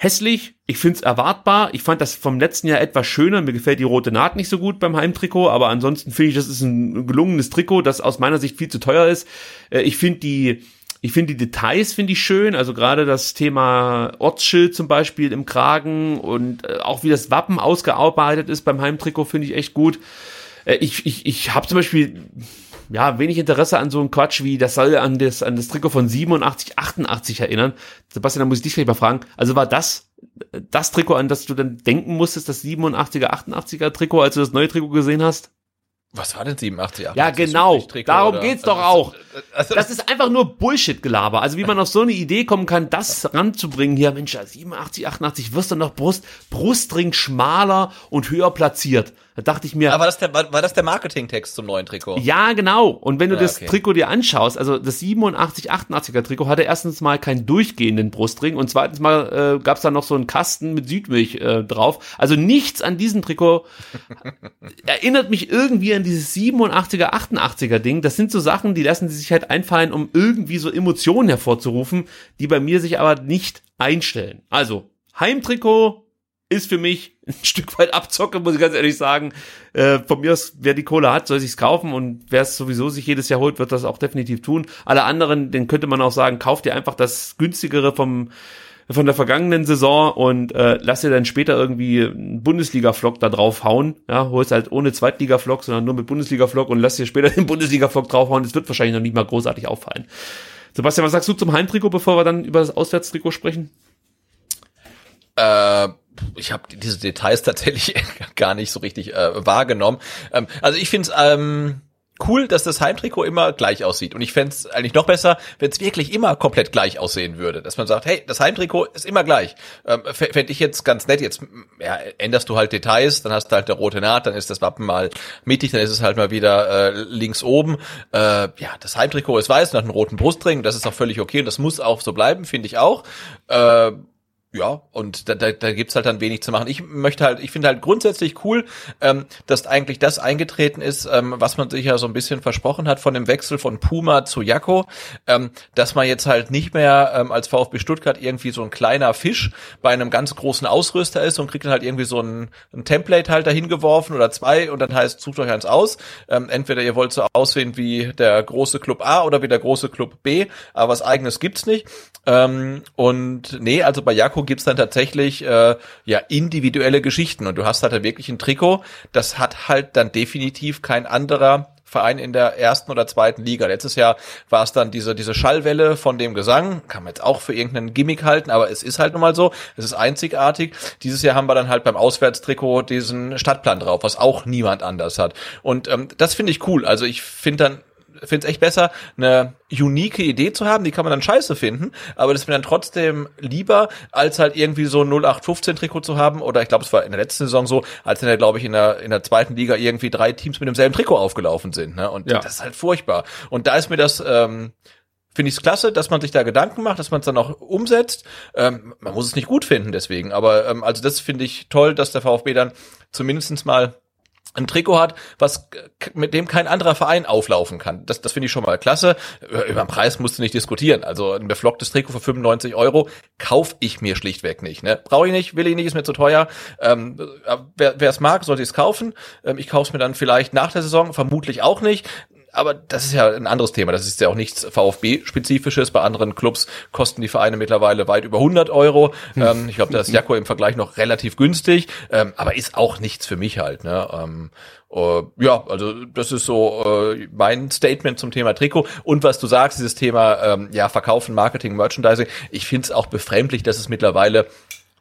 hässlich. Ich finde es erwartbar. Ich fand das vom letzten Jahr etwas schöner. Mir gefällt die rote Naht nicht so gut beim Heimtrikot, aber ansonsten finde ich, das ist ein gelungenes Trikot, das aus meiner Sicht viel zu teuer ist. Äh, ich finde die ich finde die Details finde ich schön, also gerade das Thema Ortsschild zum Beispiel im Kragen und äh, auch wie das Wappen ausgearbeitet ist beim Heimtrikot finde ich echt gut. Äh, ich ich, ich habe zum Beispiel ja, wenig Interesse an so einem Quatsch wie, das soll an das, an das Trikot von 87, 88 erinnern. Sebastian, da muss ich dich gleich mal fragen. Also war das das Trikot, an das du dann denken musstest, das 87er, 88er Trikot, als du das neue Trikot gesehen hast? Was war denn 87, 88? Ja, genau. Darum oder? geht's doch also, auch. Also, das ist einfach nur Bullshit-Gelaber. Also wie man auf so eine Idee kommen kann, das ranzubringen. Hier, Mensch, 87, 88 wirst du noch Brust, Brustring schmaler und höher platziert. Da dachte ich mir. Aber war das der, war, war das der Marketingtext zum neuen Trikot? Ja, genau. Und wenn du ja, das okay. Trikot dir anschaust, also das 87, 88er Trikot hatte erstens mal keinen durchgehenden Brustring und zweitens mal äh, gab es da noch so einen Kasten mit Südmilch äh, drauf. Also nichts an diesem Trikot erinnert mich irgendwie an dieses 87er, 88er Ding. Das sind so Sachen, die lassen sich halt einfallen, um irgendwie so Emotionen hervorzurufen, die bei mir sich aber nicht einstellen. Also Heimtrikot ist für mich ein Stück weit Abzocke, muss ich ganz ehrlich sagen. Äh, von mir aus, wer die Kohle hat, soll sich's kaufen und wer es sowieso sich jedes Jahr holt, wird das auch definitiv tun. Alle anderen, den könnte man auch sagen, kauft ihr einfach das günstigere vom von der vergangenen Saison und äh, lass dir dann später irgendwie einen Bundesliga-Flock da draufhauen. Ja, holst halt ohne Zweitliga-Flock, sondern nur mit Bundesliga-Flock und lass dir später den Bundesliga-Flock draufhauen. Das wird wahrscheinlich noch nicht mal großartig auffallen. Sebastian, was sagst du zum Heimtrikot, bevor wir dann über das Auswärtstrikot sprechen? Äh ich habe diese Details tatsächlich gar nicht so richtig äh, wahrgenommen. Ähm, also ich finde es ähm, cool, dass das Heimtrikot immer gleich aussieht. Und ich fände es eigentlich noch besser, wenn es wirklich immer komplett gleich aussehen würde. Dass man sagt, hey, das Heimtrikot ist immer gleich. Ähm, Fände ich jetzt ganz nett. Jetzt ja, änderst du halt Details, dann hast du halt der rote Naht, dann ist das Wappen mal mittig, dann ist es halt mal wieder äh, links oben. Äh, ja, das Heimtrikot ist weiß und hat einen roten Brustring. Das ist auch völlig okay und das muss auch so bleiben, finde ich auch. Äh, ja, und da, da, da gibt's halt dann wenig zu machen. Ich möchte halt, ich finde halt grundsätzlich cool, ähm, dass eigentlich das eingetreten ist, ähm, was man sich ja so ein bisschen versprochen hat von dem Wechsel von Puma zu Jakko, ähm, dass man jetzt halt nicht mehr ähm, als VfB Stuttgart irgendwie so ein kleiner Fisch bei einem ganz großen Ausrüster ist und kriegt dann halt irgendwie so ein, ein Template halt dahin geworfen oder zwei und dann heißt, sucht euch eins aus. Ähm, entweder ihr wollt so aussehen wie der große Club A oder wie der große Club B, aber was eigenes gibt's nicht. Ähm, und nee, also bei Jakko gibt's dann tatsächlich äh, ja individuelle Geschichten und du hast halt wirklich ein Trikot, das hat halt dann definitiv kein anderer Verein in der ersten oder zweiten Liga. Letztes Jahr war es dann diese, diese Schallwelle von dem Gesang. Kann man jetzt auch für irgendeinen Gimmick halten, aber es ist halt nun mal so. Es ist einzigartig. Dieses Jahr haben wir dann halt beim Auswärtstrikot diesen Stadtplan drauf, was auch niemand anders hat. Und ähm, das finde ich cool. Also ich finde dann finde es echt besser, eine unique Idee zu haben, die kann man dann scheiße finden, aber das ist mir dann trotzdem lieber, als halt irgendwie so ein 0815 Trikot zu haben, oder ich glaube, es war in der letzten Saison so, als dann, glaube ich, in der, in der zweiten Liga irgendwie drei Teams mit demselben Trikot aufgelaufen sind, ne? Und ja. das ist halt furchtbar. Und da ist mir das, ähm, finde ich es klasse, dass man sich da Gedanken macht, dass man es dann auch umsetzt. Ähm, man muss es nicht gut finden deswegen, aber ähm, also das finde ich toll, dass der VfB dann zumindestens mal ein Trikot hat, was mit dem kein anderer Verein auflaufen kann. Das, das finde ich schon mal klasse. Über den Preis musst du nicht diskutieren. Also ein beflocktes Trikot für 95 Euro kaufe ich mir schlichtweg nicht. Ne? Brauche ich nicht, will ich nicht, ist mir zu teuer. Ähm, wer es mag, sollte es kaufen. Ähm, ich kaufe es mir dann vielleicht nach der Saison, vermutlich auch nicht aber das ist ja ein anderes Thema. Das ist ja auch nichts VfB-spezifisches. Bei anderen Clubs kosten die Vereine mittlerweile weit über 100 Euro. Hm. Ähm, ich glaube, da ist Jakko im Vergleich noch relativ günstig, ähm, aber ist auch nichts für mich halt. Ne? Ähm, uh, ja, also das ist so uh, mein Statement zum Thema Trikot. Und was du sagst, dieses Thema ähm, ja Verkaufen, Marketing, Merchandising. Ich finde es auch befremdlich, dass es mittlerweile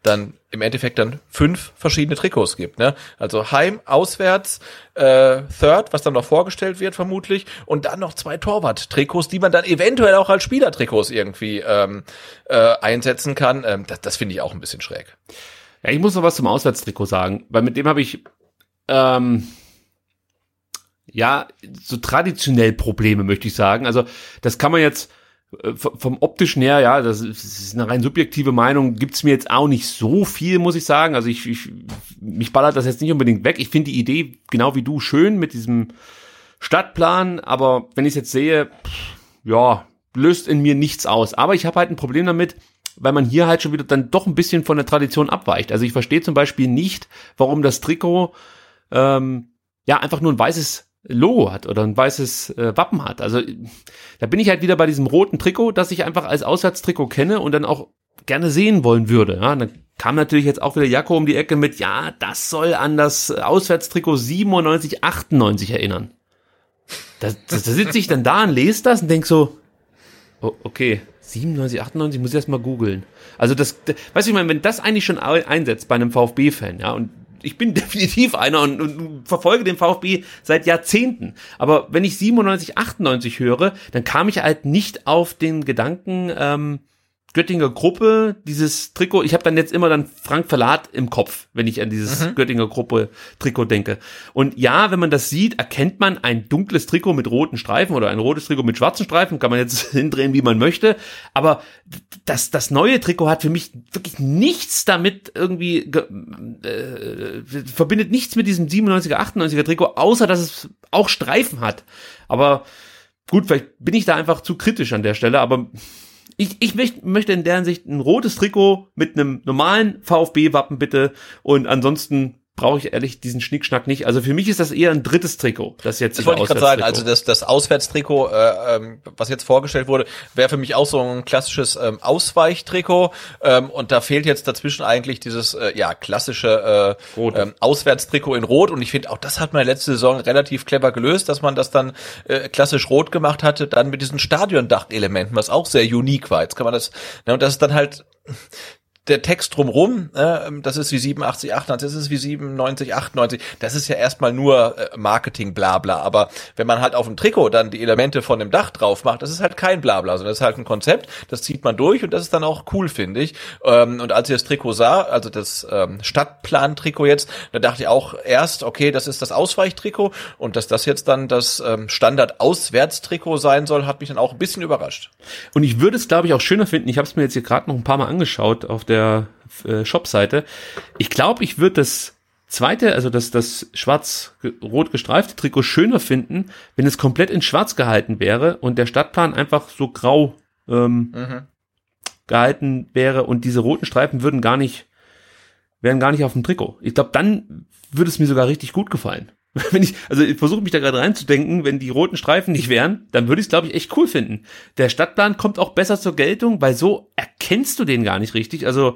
dann im Endeffekt dann fünf verschiedene Trikots gibt. Ne? Also Heim, Auswärts, äh, Third, was dann noch vorgestellt wird vermutlich, und dann noch zwei Torwart-Trikots, die man dann eventuell auch als Spielertrikots irgendwie ähm, äh, einsetzen kann. Ähm, das das finde ich auch ein bisschen schräg. Ja, ich muss noch was zum Auswärtstrikot sagen, weil mit dem habe ich ähm, ja so traditionell Probleme, möchte ich sagen. Also das kann man jetzt vom optischen her, ja, das ist eine rein subjektive Meinung, gibt's mir jetzt auch nicht so viel, muss ich sagen. Also ich, ich mich ballert das jetzt nicht unbedingt weg. Ich finde die Idee, genau wie du, schön mit diesem Stadtplan, aber wenn ich jetzt sehe, ja, löst in mir nichts aus. Aber ich habe halt ein Problem damit, weil man hier halt schon wieder dann doch ein bisschen von der Tradition abweicht. Also ich verstehe zum Beispiel nicht, warum das Trikot ähm, ja einfach nur ein weißes Logo hat oder ein weißes äh, Wappen hat. Also da bin ich halt wieder bei diesem roten Trikot, das ich einfach als Auswärtstrikot kenne und dann auch gerne sehen wollen würde. Ja, dann kam natürlich jetzt auch wieder Jakko um die Ecke mit, ja, das soll an das Auswärtstrikot 97, 98 erinnern. Da, da, da sitze ich dann da und lese das und denk so, oh, okay, 97, 98, muss ich erst mal googeln. Also das, das weißt du, ich meine, wenn das eigentlich schon einsetzt bei einem VfB-Fan, ja, und ich bin definitiv einer und, und, verfolge den VfB seit Jahrzehnten. Aber wenn ich 97, 98 höre, dann kam ich halt nicht auf den Gedanken, ähm, Göttinger Gruppe, dieses Trikot, ich habe dann jetzt immer dann Frank Verlat im Kopf, wenn ich an dieses mhm. Göttinger Gruppe Trikot denke. Und ja, wenn man das sieht, erkennt man ein dunkles Trikot mit roten Streifen oder ein rotes Trikot mit schwarzen Streifen, kann man jetzt hindrehen, wie man möchte. Aber das, das neue Trikot hat für mich wirklich nichts damit irgendwie, äh, verbindet nichts mit diesem 97er, 98er Trikot, außer dass es auch Streifen hat. Aber gut, vielleicht bin ich da einfach zu kritisch an der Stelle, aber ich, ich möchte in deren Sicht ein rotes Trikot mit einem normalen VfB-Wappen bitte. Und ansonsten brauche ich ehrlich diesen Schnickschnack nicht. Also für mich ist das eher ein drittes Trikot, das jetzt. Das wollte ich gerade sagen. Also das, das Auswärtstrikot, äh, ähm, was jetzt vorgestellt wurde, wäre für mich auch so ein klassisches ähm, Ausweichtrikot. Ähm, und da fehlt jetzt dazwischen eigentlich dieses äh, ja klassische äh, ähm, Auswärtstrikot in Rot. Und ich finde auch das hat man letzte Saison relativ clever gelöst, dass man das dann äh, klassisch rot gemacht hatte, dann mit diesen Stadiondach-Elementen, was auch sehr unique war. Jetzt kann man das, ne, und das ist dann halt der Text drumrum, äh, das ist wie 87, 88, das ist wie 97, 98, das ist ja erstmal nur äh, Marketing, bla bla. Aber wenn man halt auf dem Trikot dann die Elemente von dem Dach drauf macht, das ist halt kein Blabla, sondern das ist halt ein Konzept, das zieht man durch und das ist dann auch cool, finde ich. Ähm, und als ich das Trikot sah, also das ähm, Stadtplan-Trikot jetzt, da dachte ich auch erst, okay, das ist das Ausweichtrikot und dass das jetzt dann das ähm, Standard-Auswärtstrikot sein soll, hat mich dann auch ein bisschen überrascht. Und ich würde es, glaube ich, auch schöner finden, ich habe es mir jetzt hier gerade noch ein paar Mal angeschaut auf der der äh, Shop-Seite. Ich glaube, ich würde das zweite, also das, das schwarz-rot gestreifte Trikot schöner finden, wenn es komplett in schwarz gehalten wäre und der Stadtplan einfach so grau ähm, mhm. gehalten wäre und diese roten Streifen würden gar nicht, wären gar nicht auf dem Trikot. Ich glaube, dann würde es mir sogar richtig gut gefallen. wenn ich, also ich versuche mich da gerade reinzudenken, wenn die roten Streifen nicht wären, dann würde ich es, glaube ich, echt cool finden. Der Stadtplan kommt auch besser zur Geltung, weil so erkennst du den gar nicht richtig. Also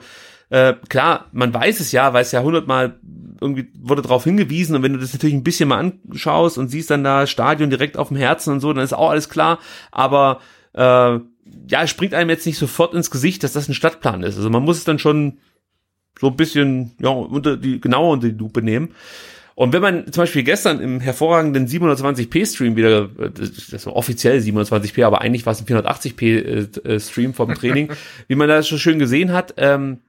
äh, klar, man weiß es ja, weil es ja hundertmal irgendwie wurde darauf hingewiesen und wenn du das natürlich ein bisschen mal anschaust und siehst dann da Stadion direkt auf dem Herzen und so, dann ist auch alles klar. Aber äh, ja, es springt einem jetzt nicht sofort ins Gesicht, dass das ein Stadtplan ist. Also man muss es dann schon so ein bisschen ja unter die genauer unter die Lupe nehmen. Und wenn man zum Beispiel gestern im hervorragenden 720p Stream wieder, das war offiziell 720p, aber eigentlich war es ein 480p äh, Stream vom Training, wie man das schon schön gesehen hat, ähm,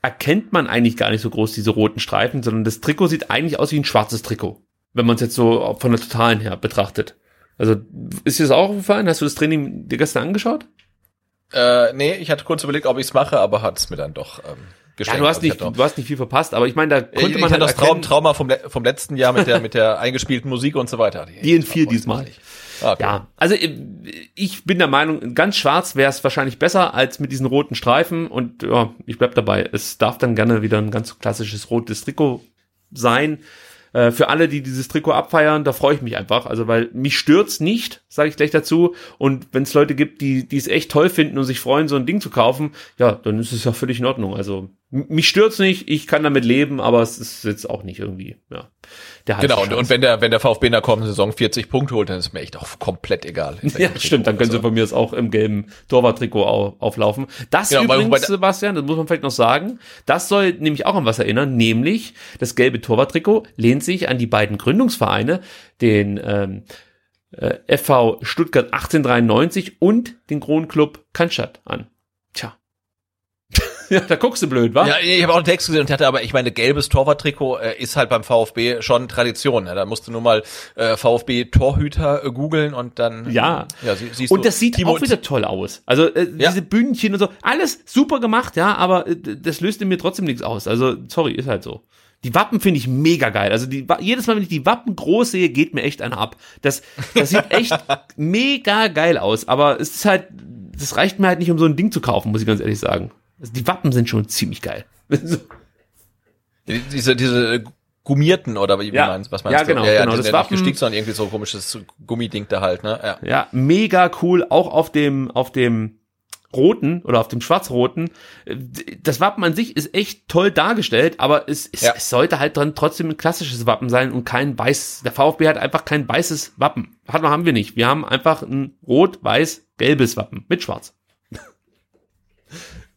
erkennt man eigentlich gar nicht so groß diese roten Streifen, sondern das Trikot sieht eigentlich aus wie ein schwarzes Trikot, wenn man es jetzt so von der Totalen her betrachtet. Also ist dir das auch aufgefallen? Hast du das Training dir gestern angeschaut? Äh, nee, ich hatte kurz überlegt, ob ich es mache, aber hat es mir dann doch ähm, geschenkt. Ja, du hast ich nicht, du hast nicht viel verpasst, aber ich meine, da konnte ich man hatte halt das Traum, Trauma vom, vom letzten Jahr mit der, mit der eingespielten Musik und so weiter. die in vier diesmal. Ah, okay. Ja, also äh, ich bin der Meinung, ganz schwarz wäre es wahrscheinlich besser als mit diesen roten Streifen und ja, ich bleib dabei. Es darf dann gerne wieder ein ganz klassisches rotes Trikot sein. Äh, für alle, die dieses Trikot abfeiern, da freue ich mich einfach. Also, weil mich stört's nicht, sage ich gleich dazu. Und wenn es Leute gibt, die die es echt toll finden und sich freuen, so ein Ding zu kaufen, ja, dann ist es ja völlig in Ordnung. Also mich stört's nicht, ich kann damit leben, aber es ist jetzt auch nicht irgendwie, ja. Der heiße Genau, und, und wenn der, wenn der VfB in der kommenden Saison 40 Punkte holt, dann ist mir echt auch komplett egal. Ja, stimmt, dann können sie von mir das auch im gelben Torwarttrikot au auflaufen. Das Genau, weil- übrigens, da- Sebastian, das muss man vielleicht noch sagen, das soll nämlich auch an was erinnern, nämlich das gelbe Torwarttrikot lehnt sich an die beiden Gründungsvereine, den ähm, äh, FV Stuttgart 1893 und den Kronclub Cannstatt an. Ja, da guckst du blöd, wa? Ja, ich habe auch einen Text gesehen und hatte aber, ich meine, gelbes Torwarttrikot äh, ist halt beim VfB schon Tradition. Ne? Da musst du nur mal äh, VfB Torhüter äh, googeln und dann Ja. ja sie, siehst Und du, das sieht Timo- auch wieder toll aus. Also äh, Ja. diese Bühnchen und so, alles super gemacht, ja, aber äh, das löst in mir trotzdem nichts aus. Also sorry, ist halt so. Die Wappen finde ich mega geil. Also die, jedes Mal, wenn ich die Wappen groß sehe, geht mir echt einer ab. Das, das sieht echt mega geil aus. Aber es ist halt, das reicht mir halt nicht, um so ein Ding zu kaufen, muss ich ganz ehrlich sagen. Also die Wappen sind schon ziemlich geil. Die- diese diese gummierten oder wie Ja. meinst, was meinst Ja, du? genau, ja, ja, genau, das ja nicht gestickt, sondern irgendwie so ein komisches Gummiding da halt, ne? Ja. Ja, mega cool, auch auf dem, auf dem roten oder auf dem schwarz-roten. Äh, Das Wappen an sich ist echt toll dargestellt, aber es, es, Ja. es sollte halt dann trotzdem ein klassisches Wappen sein und kein weiß. Der VfB hat einfach kein weißes Wappen. Hat, haben wir nicht. Wir haben einfach ein rot-weiß-gelbes Wappen mit schwarz.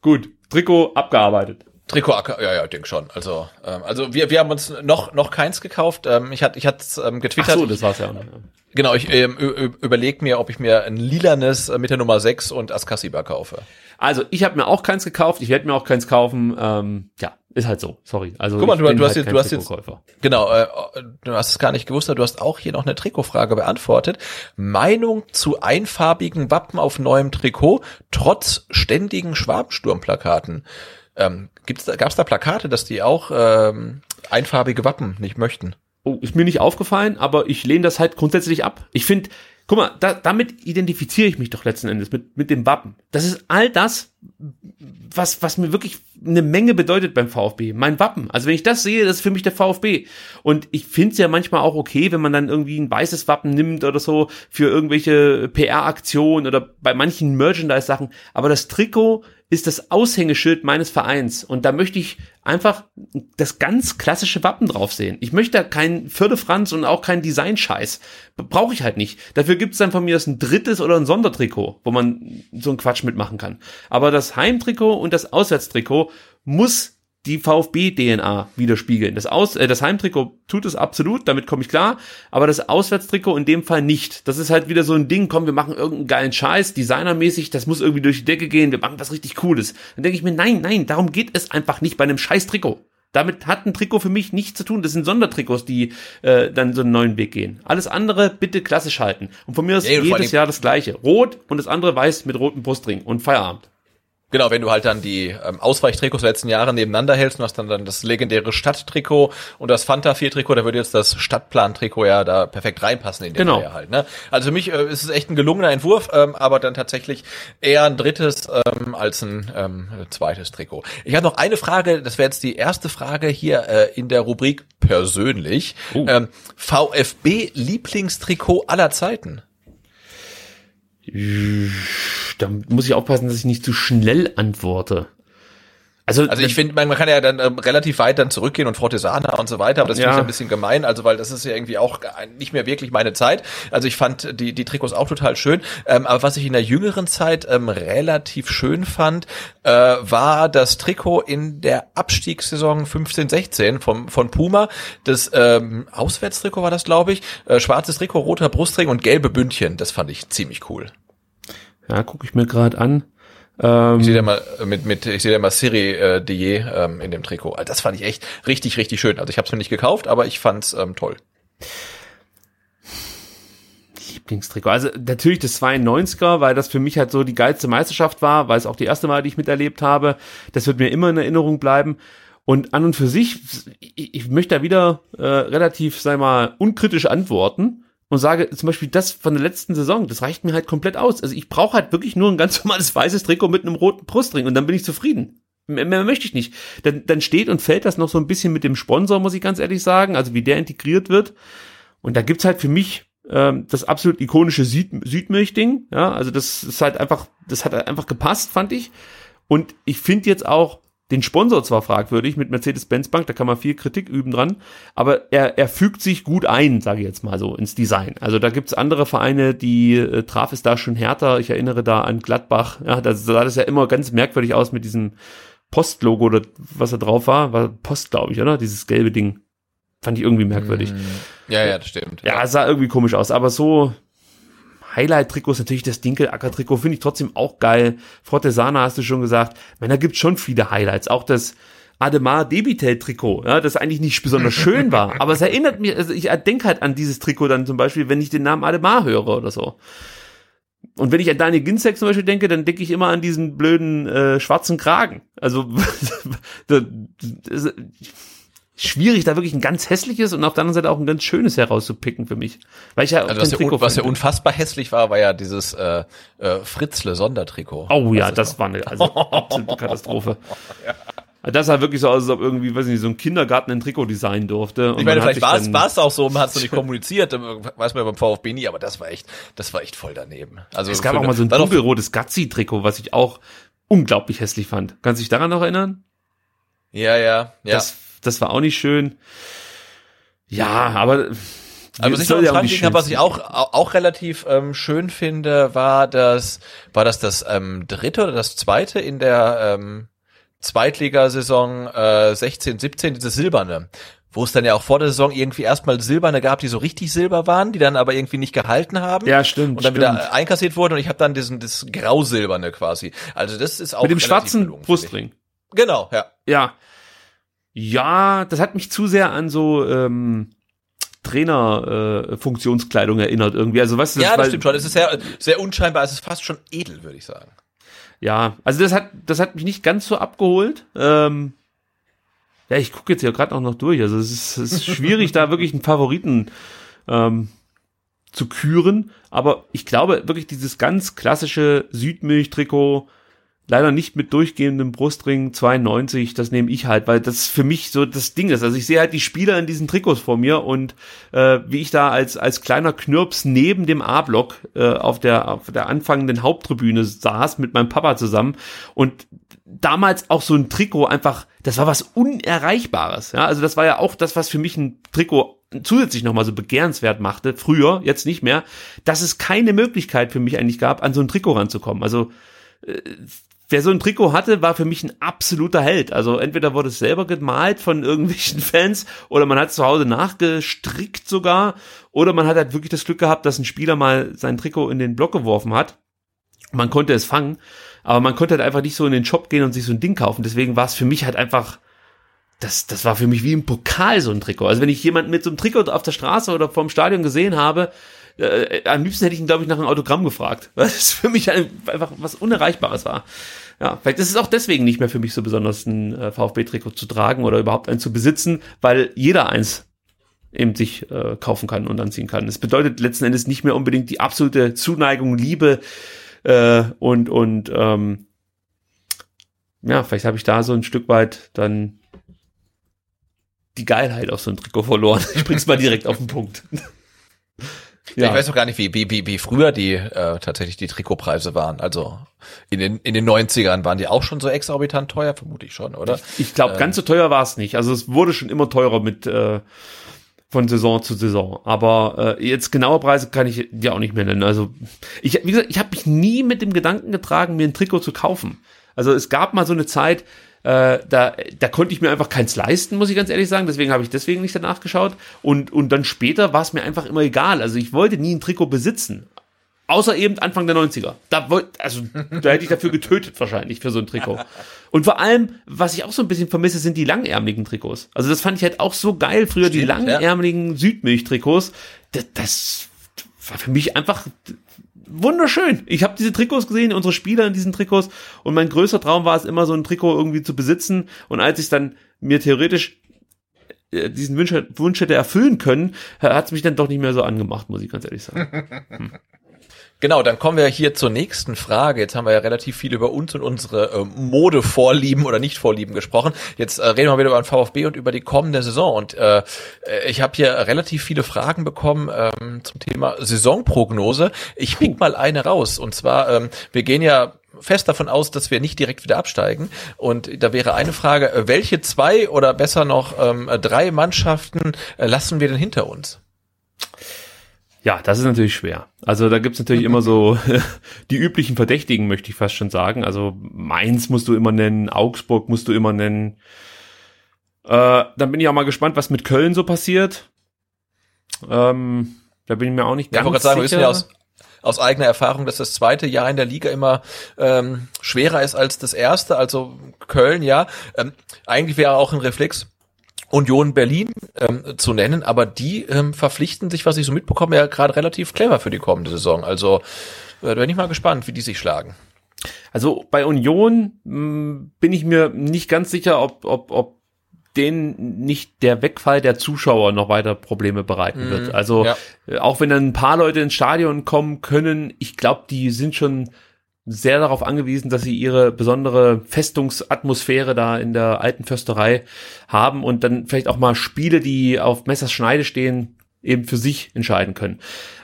Gut, Trikot abgearbeitet. Trikot, ja, ja, denk schon. Also, ähm, also wir, wir haben uns noch noch keins gekauft. Ähm, ich hatte ich hatte ähm, Ach getwittert. so, das war's ja auch noch. ja. Genau, ich ähm, überlege mir, ob ich mir ein lilanes äh, mit der Nummer 6 und Askasiba kaufe. Also, ich habe mir auch keins gekauft, ich werde mir auch keins kaufen. Ähm, ja, ist halt so. Sorry. Also, Guck mal, du- du hast halt jetzt- du hast jetzt-. Genau, äh, du hast es gar nicht gewusst, aber du hast auch hier noch eine Trikotfrage beantwortet. Meinung zu einfarbigen Wappen auf neuem Trikot, trotz ständigen Schwabensturmplakaten. Ähm, gibt's da, gab's da Plakate, dass die auch ähm, einfarbige Wappen nicht möchten? Oh, ist mir nicht aufgefallen, aber ich lehne das halt grundsätzlich ab. Ich finde, guck mal, da, damit identifiziere ich mich doch letzten Endes mit, mit dem Wappen. Das ist all das, was, was mir wirklich eine Menge bedeutet beim VfB. Mein Wappen. Also wenn ich das sehe, das ist für mich der VfB. Und ich finde es ja manchmal auch okay, wenn man dann irgendwie ein weißes Wappen nimmt oder so für irgendwelche PR-Aktionen oder bei manchen Merchandise-Sachen. Aber das Trikot ist das Aushängeschild meines Vereins. Und da möchte ich einfach das ganz klassische Wappen drauf sehen. Ich möchte da keinen Firlefanz und auch keinen Design-Scheiß. Brauche ich halt nicht. Dafür gibt es dann von mir das ein drittes oder ein Sondertrikot, wo man so einen Quatsch mitmachen kann. Aber das Heimtrikot und das Auswärtstrikot muss die VfB-DNA widerspiegeln. Das, Aus äh, das Heimtrikot tut es absolut, damit komme ich klar, aber das Auswärtstrikot in dem Fall nicht. Das ist halt wieder so ein Ding, komm, wir machen irgendeinen geilen Scheiß, designermäßig, das muss irgendwie durch die Decke gehen, wir machen was richtig Cooles. Dann denke ich mir, nein, nein, darum geht es einfach nicht bei einem scheiß Trikot. Damit hat ein Trikot für mich nichts zu tun. Das sind Sondertrikots, die äh, dann so einen neuen Weg gehen. Alles andere bitte klassisch halten. Und von mir ist Ja, jedes Jahr das gleiche. Rot und das andere weiß mit rotem Brustring und Feierabend. Genau, wenn du halt dann die ähm, Ausweichtrikots der letzten Jahre nebeneinander hältst, du hast dann, dann das legendäre Stadttrikot und das Fanta 4 Trikot, da würde jetzt das Stadtplan-Trikot ja da perfekt reinpassen in den Genau. Reihe halt. Ne? Also für mich äh, ist es echt ein gelungener Entwurf, ähm, aber dann tatsächlich eher ein drittes ähm, als ein ähm, zweites Trikot. Ich habe noch eine Frage, das wäre jetzt die erste Frage hier äh, in der Rubrik persönlich. Oh. Ähm, VfB Lieblingstrikot aller Zeiten. Da muss ich aufpassen, dass ich nicht zu schnell antworte. Also, Also ich finde, man, kann ja dann ähm, relativ weit dann zurückgehen und Fortesana und so weiter, aber das finde Ja. ich ein bisschen gemein, also weil das ist ja irgendwie auch nicht mehr wirklich meine Zeit. Also ich fand die, die Trikots auch total schön, ähm, aber was ich in der jüngeren Zeit ähm, relativ schön fand, äh, war das Trikot in der Abstiegssaison 15-16 vom, von Puma. Das ähm, Auswärtstrikot war das, glaube ich. Äh, schwarzes Trikot, roter Brustring und gelbe Bündchen. Das fand ich ziemlich cool. Ja, gucke ich mir gerade an. Ähm, Ich sehe da mal äh, mit mit ich sehe da mal Siri äh, Dier ähm, in dem Trikot. Das fand ich echt richtig richtig schön. Also ich habe es mir nicht gekauft, aber ich fand's ähm, toll. Lieblingstrikot. Also natürlich das 92er, weil das für mich halt so die geilste Meisterschaft war, weil es auch die erste Mal, die ich miterlebt habe. Das wird mir immer in Erinnerung bleiben. Und an und für sich, ich, ich möchte da wieder äh, relativ, sei mal, unkritisch antworten und sage zum Beispiel das von der letzten Saison, das reicht mir halt komplett aus. Also ich brauche halt wirklich nur ein ganz normales weißes Trikot mit einem roten Brustring und dann bin ich zufrieden. Mehr, mehr möchte ich nicht. Dann, dann steht und fällt das noch so ein bisschen mit dem Sponsor, muss ich ganz ehrlich sagen, also wie der integriert wird. Und da gibt's halt für mich ähm, das absolut ikonische Süd Südmilch-Ding. Ja, also das ist halt einfach, das hat einfach gepasst, fand ich. Und ich finde jetzt auch den Sponsor zwar fragwürdig mit Mercedes-Benz Bank, da kann man viel Kritik üben dran, aber er, er fügt sich gut ein, sage ich jetzt mal so, ins Design. Also da gibt's andere Vereine, die äh, traf es da schon härter. Ich erinnere da an Gladbach. Ja, da sah das ja immer ganz merkwürdig aus mit diesem Postlogo oder was da drauf war. War Post, glaube ich, oder? Dieses gelbe Ding. Fand ich irgendwie merkwürdig. Hm. Ja, ja, das stimmt. Ja, sah irgendwie komisch aus, aber so Highlight-Trikot ist natürlich das Dinkelacker-Trikot, finde ich trotzdem auch geil. Frottesana hast du schon gesagt. Da gibt schon viele Highlights. Auch das Ademar Debitel-Trikot, ja, das eigentlich nicht besonders schön war. Aber es erinnert mich, also ich denke halt an dieses Trikot dann zum Beispiel, wenn ich den Namen Ademar höre oder so. Und wenn ich an Daniel Ginzek zum Beispiel denke, dann denke ich immer an diesen blöden äh, schwarzen Kragen. Also schwierig, da wirklich ein ganz hässliches und auf der anderen Seite auch ein ganz schönes herauszupicken für mich. Weil ich ja also was, ja, was ja unfassbar hässlich war, war ja dieses äh, äh, Fritzle Sondertrikot. Oh ja, das, das war eine also absolute Katastrophe. ja. Das sah wirklich so aus, als ob irgendwie, weiß nicht, so ein Kindergarten ein Trikot designen durfte. Und ich meine, vielleicht war es, war es auch so, man hat es nicht kommuniziert, weiß man ja beim VfB nie, aber das war echt, das war echt voll daneben. Also es gab auch mal so ein dunkelrotes Gazzi-Trikot, was ich auch unglaublich hässlich fand. Kannst du dich daran noch erinnern? Ja, ja, ja. Das, das war auch nicht schön. Ja, aber aber was ich noch ja habe, was ich auch auch relativ ähm, schön finde, war das war das das ähm, dritte oder das zweite in der ähm, Zweitligasaison äh, 16, 17, diese silberne, wo es dann ja auch vor der Saison irgendwie erstmal silberne gab, die so richtig silber waren, die dann aber irgendwie nicht gehalten haben. Ja, stimmt. Und dann stimmt. wieder einkassiert wurden und ich habe dann diesen das grausilberne quasi. Also das ist auch mit dem schwarzen gelungen, Brustring. Genau, ja. Ja. Ja, das hat mich zu sehr an so ähm, Trainer äh, erinnert irgendwie. Also was Ja, das stimmt schon. Es ist sehr sehr unscheinbar, es ist fast schon edel, würde ich sagen ja, also das hat, das hat mich nicht ganz so abgeholt. Ähm, ja, ich gucke jetzt ja gerade auch noch durch. Also es ist, es ist schwierig, da wirklich einen Favoriten ähm, zu küren. Aber ich glaube wirklich dieses ganz klassische Südmilch-Trikot leider nicht mit durchgehendem Brustring 92, das nehme ich halt, weil das für mich so das Ding ist. Also ich sehe halt die Spieler in diesen Trikots vor mir und äh, wie ich da als als kleiner Knirps neben dem A-Block äh, auf der auf der anfangenden Haupttribüne saß mit meinem Papa zusammen und damals auch so ein Trikot einfach, das war was unerreichbares. Ja, also das war ja auch das, was für mich ein Trikot zusätzlich nochmal so begehrenswert machte, früher, jetzt nicht mehr, dass es keine Möglichkeit für mich eigentlich gab, an so ein Trikot ranzukommen. Also äh, wer so ein Trikot hatte, war für mich ein absoluter Held. Also entweder wurde es selber gemalt von irgendwelchen Fans oder man hat es zu Hause nachgestrickt sogar oder man hat halt wirklich das Glück gehabt, dass ein Spieler mal sein Trikot in den Block geworfen hat. Man konnte es fangen, aber man konnte halt einfach nicht so in den Shop gehen und sich so ein Ding kaufen. Deswegen war es für mich halt einfach das, das war für mich wie im Pokal so ein Trikot. Also wenn ich jemanden mit so einem Trikot auf der Straße oder vorm Stadion gesehen habe, äh, am liebsten hätte ich ihn, glaube ich, nach einem Autogramm gefragt, weil es für mich einfach was Unerreichbares war. Ja, vielleicht ist es auch deswegen nicht mehr für mich so besonders, ein äh, VfB-Trikot zu tragen oder überhaupt eins zu besitzen, weil jeder eins eben sich äh, kaufen kann und anziehen kann. Es bedeutet letzten Endes nicht mehr unbedingt die absolute Zuneigung, Liebe äh, und und ähm, ja, vielleicht habe ich da so ein Stück weit dann die Geilheit auf so ein Trikot verloren. Ich bring's mal direkt auf den Punkt. Ja. Ich weiß noch gar nicht, wie, wie, wie, wie früher die äh, tatsächlich die Trikotpreise waren. Also in den, in den 90ern waren die auch schon so exorbitant teuer, vermute ich schon, oder? Ich, ich glaube, ähm, ganz so teuer war es nicht. Also es wurde schon immer teurer mit äh, von Saison zu Saison. Aber äh, jetzt genaue Preise kann ich dir auch nicht mehr nennen. Also ich, wie gesagt, ich habe mich nie mit dem Gedanken getragen, mir ein Trikot zu kaufen. Also es gab mal so eine Zeit, äh, da, da konnte ich mir einfach keins leisten, muss ich ganz ehrlich sagen. Deswegen habe ich deswegen nicht danach geschaut. Und, und dann später war es mir einfach immer egal. Also ich wollte nie ein Trikot besitzen. Außer eben Anfang der 90er. Da wollt, also, da hätte ich dafür getötet wahrscheinlich für so ein Trikot. Und vor allem, was ich auch so ein bisschen vermisse, sind die langärmeligen Trikots. Also das fand ich halt auch so geil früher, Stimmt, die langärmeligen ja. Südmilch-Trikots. Das, das war für mich einfach wunderschön. Ich habe diese Trikots gesehen, unsere Spieler in diesen Trikots und mein größter Traum war es immer so ein Trikot irgendwie zu besitzen und als ich dann mir theoretisch äh, diesen Wunsch, Wunsch hätte erfüllen können, hat es mich dann doch nicht mehr so angemacht, muss ich ganz ehrlich sagen. Hm. Genau, dann kommen wir hier zur nächsten Frage. Jetzt haben wir ja relativ viel über uns und unsere äh, Modevorlieben oder Nicht-Vorlieben gesprochen. Jetzt äh, reden wir wieder über den VfB und über die kommende Saison. Und äh, äh ich habe hier relativ viele Fragen bekommen ähm, zum Thema Saisonprognose. Ich pick mal eine raus. Und zwar, ähm, wir gehen ja fest davon aus, dass wir nicht direkt wieder absteigen. Und da wäre eine Frage, äh, welche zwei oder besser noch ähm, drei Mannschaften äh, lassen wir denn hinter uns? Ja, das ist natürlich schwer. Also da gibt's natürlich immer so die üblichen Verdächtigen, möchte ich fast schon sagen. Also Mainz musst du immer nennen, Augsburg musst du immer nennen. Äh, dann bin ich auch mal gespannt, was mit Köln so passiert. Ähm, da bin ich mir auch nicht ganz ja, ich sagen, sicher. Wir wissen ja aus, aus eigener Erfahrung, dass das zweite Jahr in der Liga immer ähm, schwerer ist als das erste. Also Köln, ja. Ähm, eigentlich wäre auch ein Reflex Union Berlin ähm, zu nennen, aber die ähm, verpflichten sich, was ich so mitbekomme, ja gerade relativ clever für die kommende Saison. Also äh, da bin ich mal gespannt, wie die sich schlagen. Also bei Union mh, hm, bin ich mir nicht ganz sicher, ob, ob, ob denen nicht der Wegfall der Zuschauer noch weiter Probleme bereiten wird. Mhm, also ja. Äh, auch wenn dann ein paar Leute ins Stadion kommen können, ich glaube, die sind schon sehr darauf angewiesen, dass sie ihre besondere Festungsatmosphäre da in der alten Försterei haben und dann vielleicht auch mal Spiele, die auf Messers Schneide stehen, eben für sich entscheiden können.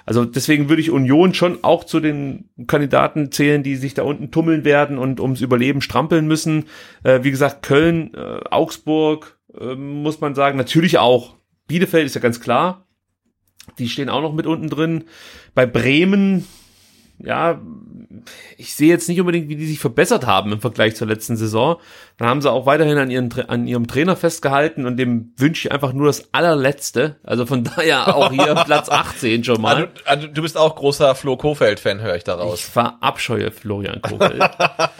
Also deswegen würde ich Union schon auch zu den Kandidaten zählen, die sich da unten tummeln werden und ums Überleben strampeln müssen. Äh, wie gesagt, Köln, äh, Augsburg, äh, muss man sagen, natürlich auch. Bielefeld ist ja ganz klar. Die stehen auch noch mit unten drin. Bei Bremen, ja, ich sehe jetzt nicht unbedingt, wie die sich verbessert haben im Vergleich zur letzten Saison. Dann haben sie auch weiterhin an, ihren, an ihrem Trainer festgehalten und dem wünsche ich einfach nur das allerletzte. Also von daher auch hier Platz 18 schon mal. Also, also, du bist auch großer Flo Kofeld-Fan, höre ich daraus. Ich verabscheue Florian Kofeld.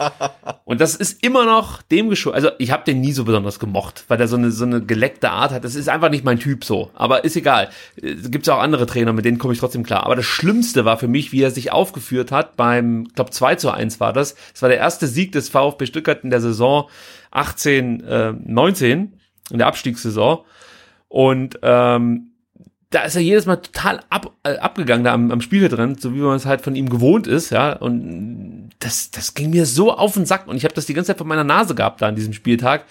und das ist immer noch dem geschuldet. Also ich habe den nie so besonders gemocht, weil der so eine, so eine geleckte Art hat. Das ist einfach nicht mein Typ so. Aber ist egal. Es gibt auch andere Trainer, mit denen komme ich trotzdem klar. Aber das Schlimmste war für mich, wie er sich aufgeführt hat beim, glaube 2 zu 1 war das. Es war der erste Sieg des VfB Stuttgart in der Saison 18, äh, 19, in der Abstiegssaison. Und ähm, da ist er jedes Mal total ab, äh, abgegangen da am, am Spielfeld so wie man es halt von ihm gewohnt ist, ja. Und das, das ging mir so auf den Sack und ich habe das die ganze Zeit vor meiner Nase gehabt da an diesem Spieltag,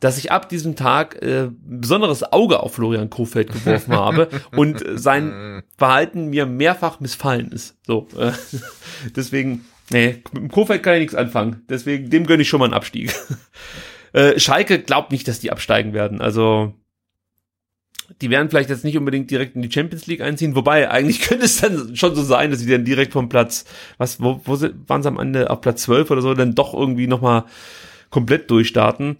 dass ich ab diesem Tag äh, ein besonderes Auge auf Florian Kofeld geworfen habe und sein Verhalten mir mehrfach missfallen ist. So, äh, deswegen Nee, mit dem Kofeld kann ich nichts anfangen. Deswegen, dem gönne ich schon mal einen Abstieg. äh, Schalke glaubt nicht, dass die absteigen werden. Also, die werden vielleicht jetzt nicht unbedingt direkt in die Champions League einziehen. Wobei, eigentlich könnte es dann schon so sein, dass sie dann direkt vom Platz, was, wo, wo waren sie am Ende auf Platz 12 oder so, dann doch irgendwie nochmal komplett durchstarten.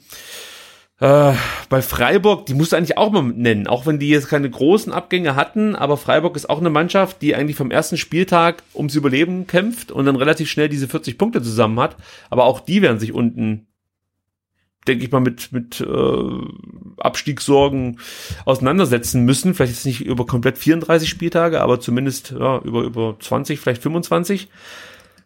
Äh, bei Freiburg, die musst du eigentlich auch mal nennen, auch wenn die jetzt keine großen Abgänge hatten, aber Freiburg ist auch eine Mannschaft, die eigentlich vom ersten Spieltag ums Überleben kämpft und dann relativ schnell diese 40 Punkte zusammen hat. Aber auch die werden sich unten, denke ich mal, mit, mit äh, Abstiegssorgen auseinandersetzen müssen. Vielleicht jetzt nicht über komplett 34 Spieltage, aber zumindest ja, über, über 20, vielleicht 25.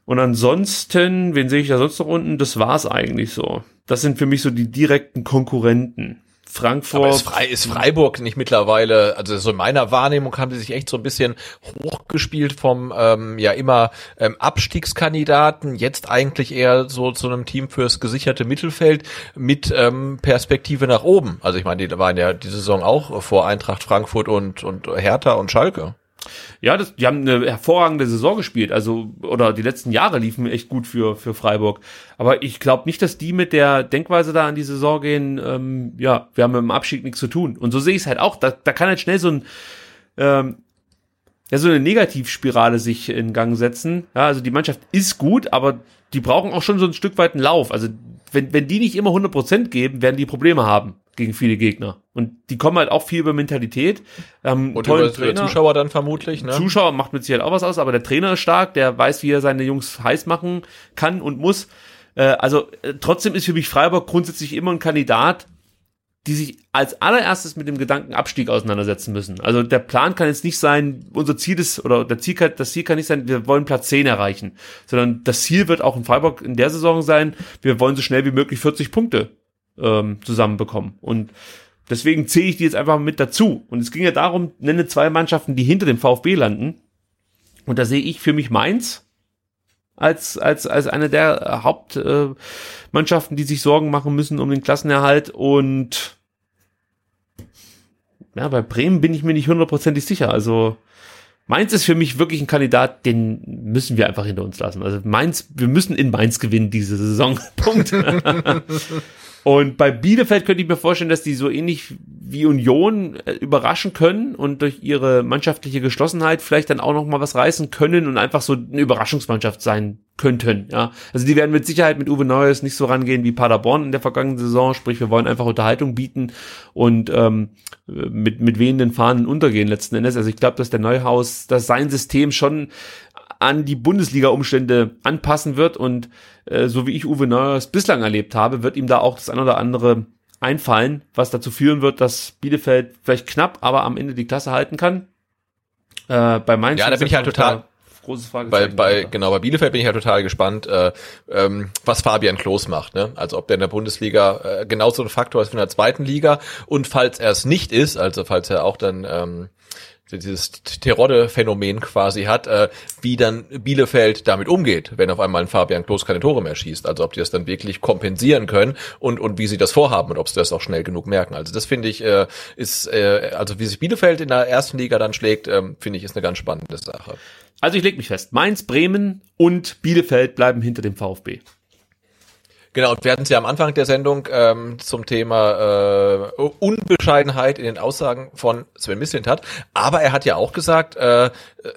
Und ansonsten, wen sehe ich da sonst noch unten? Das war's eigentlich so. Das sind für mich so die direkten Konkurrenten. Frankfurt. Aber ist, Fre ist Freiburg nicht mittlerweile, also so in meiner Wahrnehmung haben sie sich echt so ein bisschen hochgespielt vom ähm, ja immer ähm, Abstiegskandidaten, jetzt eigentlich eher so zu einem Team fürs gesicherte Mittelfeld mit ähm, Perspektive nach oben. Also ich meine, die waren ja die Saison auch vor Eintracht Frankfurt und, und Hertha und Schalke. Ja, das, die haben eine hervorragende Saison gespielt, also oder die letzten Jahre liefen echt gut für für Freiburg. Aber ich glaube nicht, dass die mit der Denkweise da an die Saison gehen. Ähm, ja, wir haben mit dem Abschied nichts zu tun. Und so sehe ich es halt auch. Da, da kann halt schnell so ein ähm, ja so eine Negativspirale sich in Gang setzen. Ja, also die Mannschaft ist gut, aber die brauchen auch schon so ein Stück weit einen Lauf. Also wenn wenn die nicht immer 100% geben, werden die Probleme haben gegen viele Gegner. Und die kommen halt auch viel über Mentalität. Ähm, und über Trainer. Zuschauer dann vermutlich, ne? Zuschauer macht mit Sicherheit auch was aus, aber der Trainer ist stark, der weiß, wie er seine Jungs heiß machen kann und muss. Äh, also äh, trotzdem ist für mich Freiburg grundsätzlich immer ein Kandidat, die sich als allererstes mit dem Gedanken Abstieg auseinandersetzen müssen. Also der Plan kann jetzt nicht sein, unser Ziel ist, oder der Ziel kann, das Ziel kann nicht sein, wir wollen Platz 10 erreichen, sondern das Ziel wird auch in Freiburg in der Saison sein, wir wollen so schnell wie möglich 40 Punkte ähm, zusammenbekommen. Und deswegen zähle ich die jetzt einfach mit dazu. Und es ging ja darum, nenne zwei Mannschaften, die hinter dem VfB landen. Und da sehe ich für mich Mainz als, als, als eine der Hauptmannschaften, äh, die sich Sorgen machen müssen um den Klassenerhalt. Und ja, bei Bremen bin ich mir nicht hundertprozentig sicher. Also Mainz ist für mich wirklich ein Kandidat, den müssen wir einfach hinter uns lassen. Also Mainz, wir müssen in Mainz gewinnen diese Saison. Punkt. Und bei Bielefeld könnte ich mir vorstellen, dass die so ähnlich wie Union äh, überraschen können und durch ihre mannschaftliche Geschlossenheit vielleicht dann auch noch mal was reißen können und einfach so eine Überraschungsmannschaft sein könnten. Ja, also die werden mit Sicherheit mit Uwe Neues nicht so rangehen wie Paderborn in der vergangenen Saison. Sprich, wir wollen einfach Unterhaltung bieten und ähm, mit mit wehenden Fahnen untergehen letzten Endes. Also ich glaube, dass der Neuhaus, dass sein System schon an die Bundesliga-Umstände anpassen wird und äh, so wie ich Uwe Neuers bislang erlebt habe, wird ihm da auch das ein oder andere einfallen, was dazu führen wird, dass Bielefeld vielleicht knapp, aber am Ende die Klasse halten kann. Äh, bei Mainz ja, da bin ich halt total großes Frage. Bei, bei, genau, bei Bielefeld bin ich ja total gespannt, äh, ähm, was Fabian Klos macht. Ne? Also ob der in der Bundesliga äh, genauso ein Faktor ist wie in der zweiten Liga und falls er es nicht ist, also falls er auch dann ähm, dieses Terodde-Phänomen quasi hat, äh, wie dann Bielefeld damit umgeht, wenn auf einmal ein Fabian Klos keine Tore mehr schießt. Also ob die das dann wirklich kompensieren können und, und wie sie das vorhaben und ob sie das auch schnell genug merken. Also das finde ich, äh, ist, äh, also wie sich Bielefeld in der ersten Liga dann schlägt, äh, finde ich, ist eine ganz spannende Sache. Also ich lege mich fest, Mainz, Bremen und Bielefeld bleiben hinter dem VfB. Genau, und wir hatten es ja am Anfang der Sendung ähm, zum Thema äh, Unbescheidenheit in den Aussagen von Sven Mislintat. Aber er hat ja auch gesagt, äh,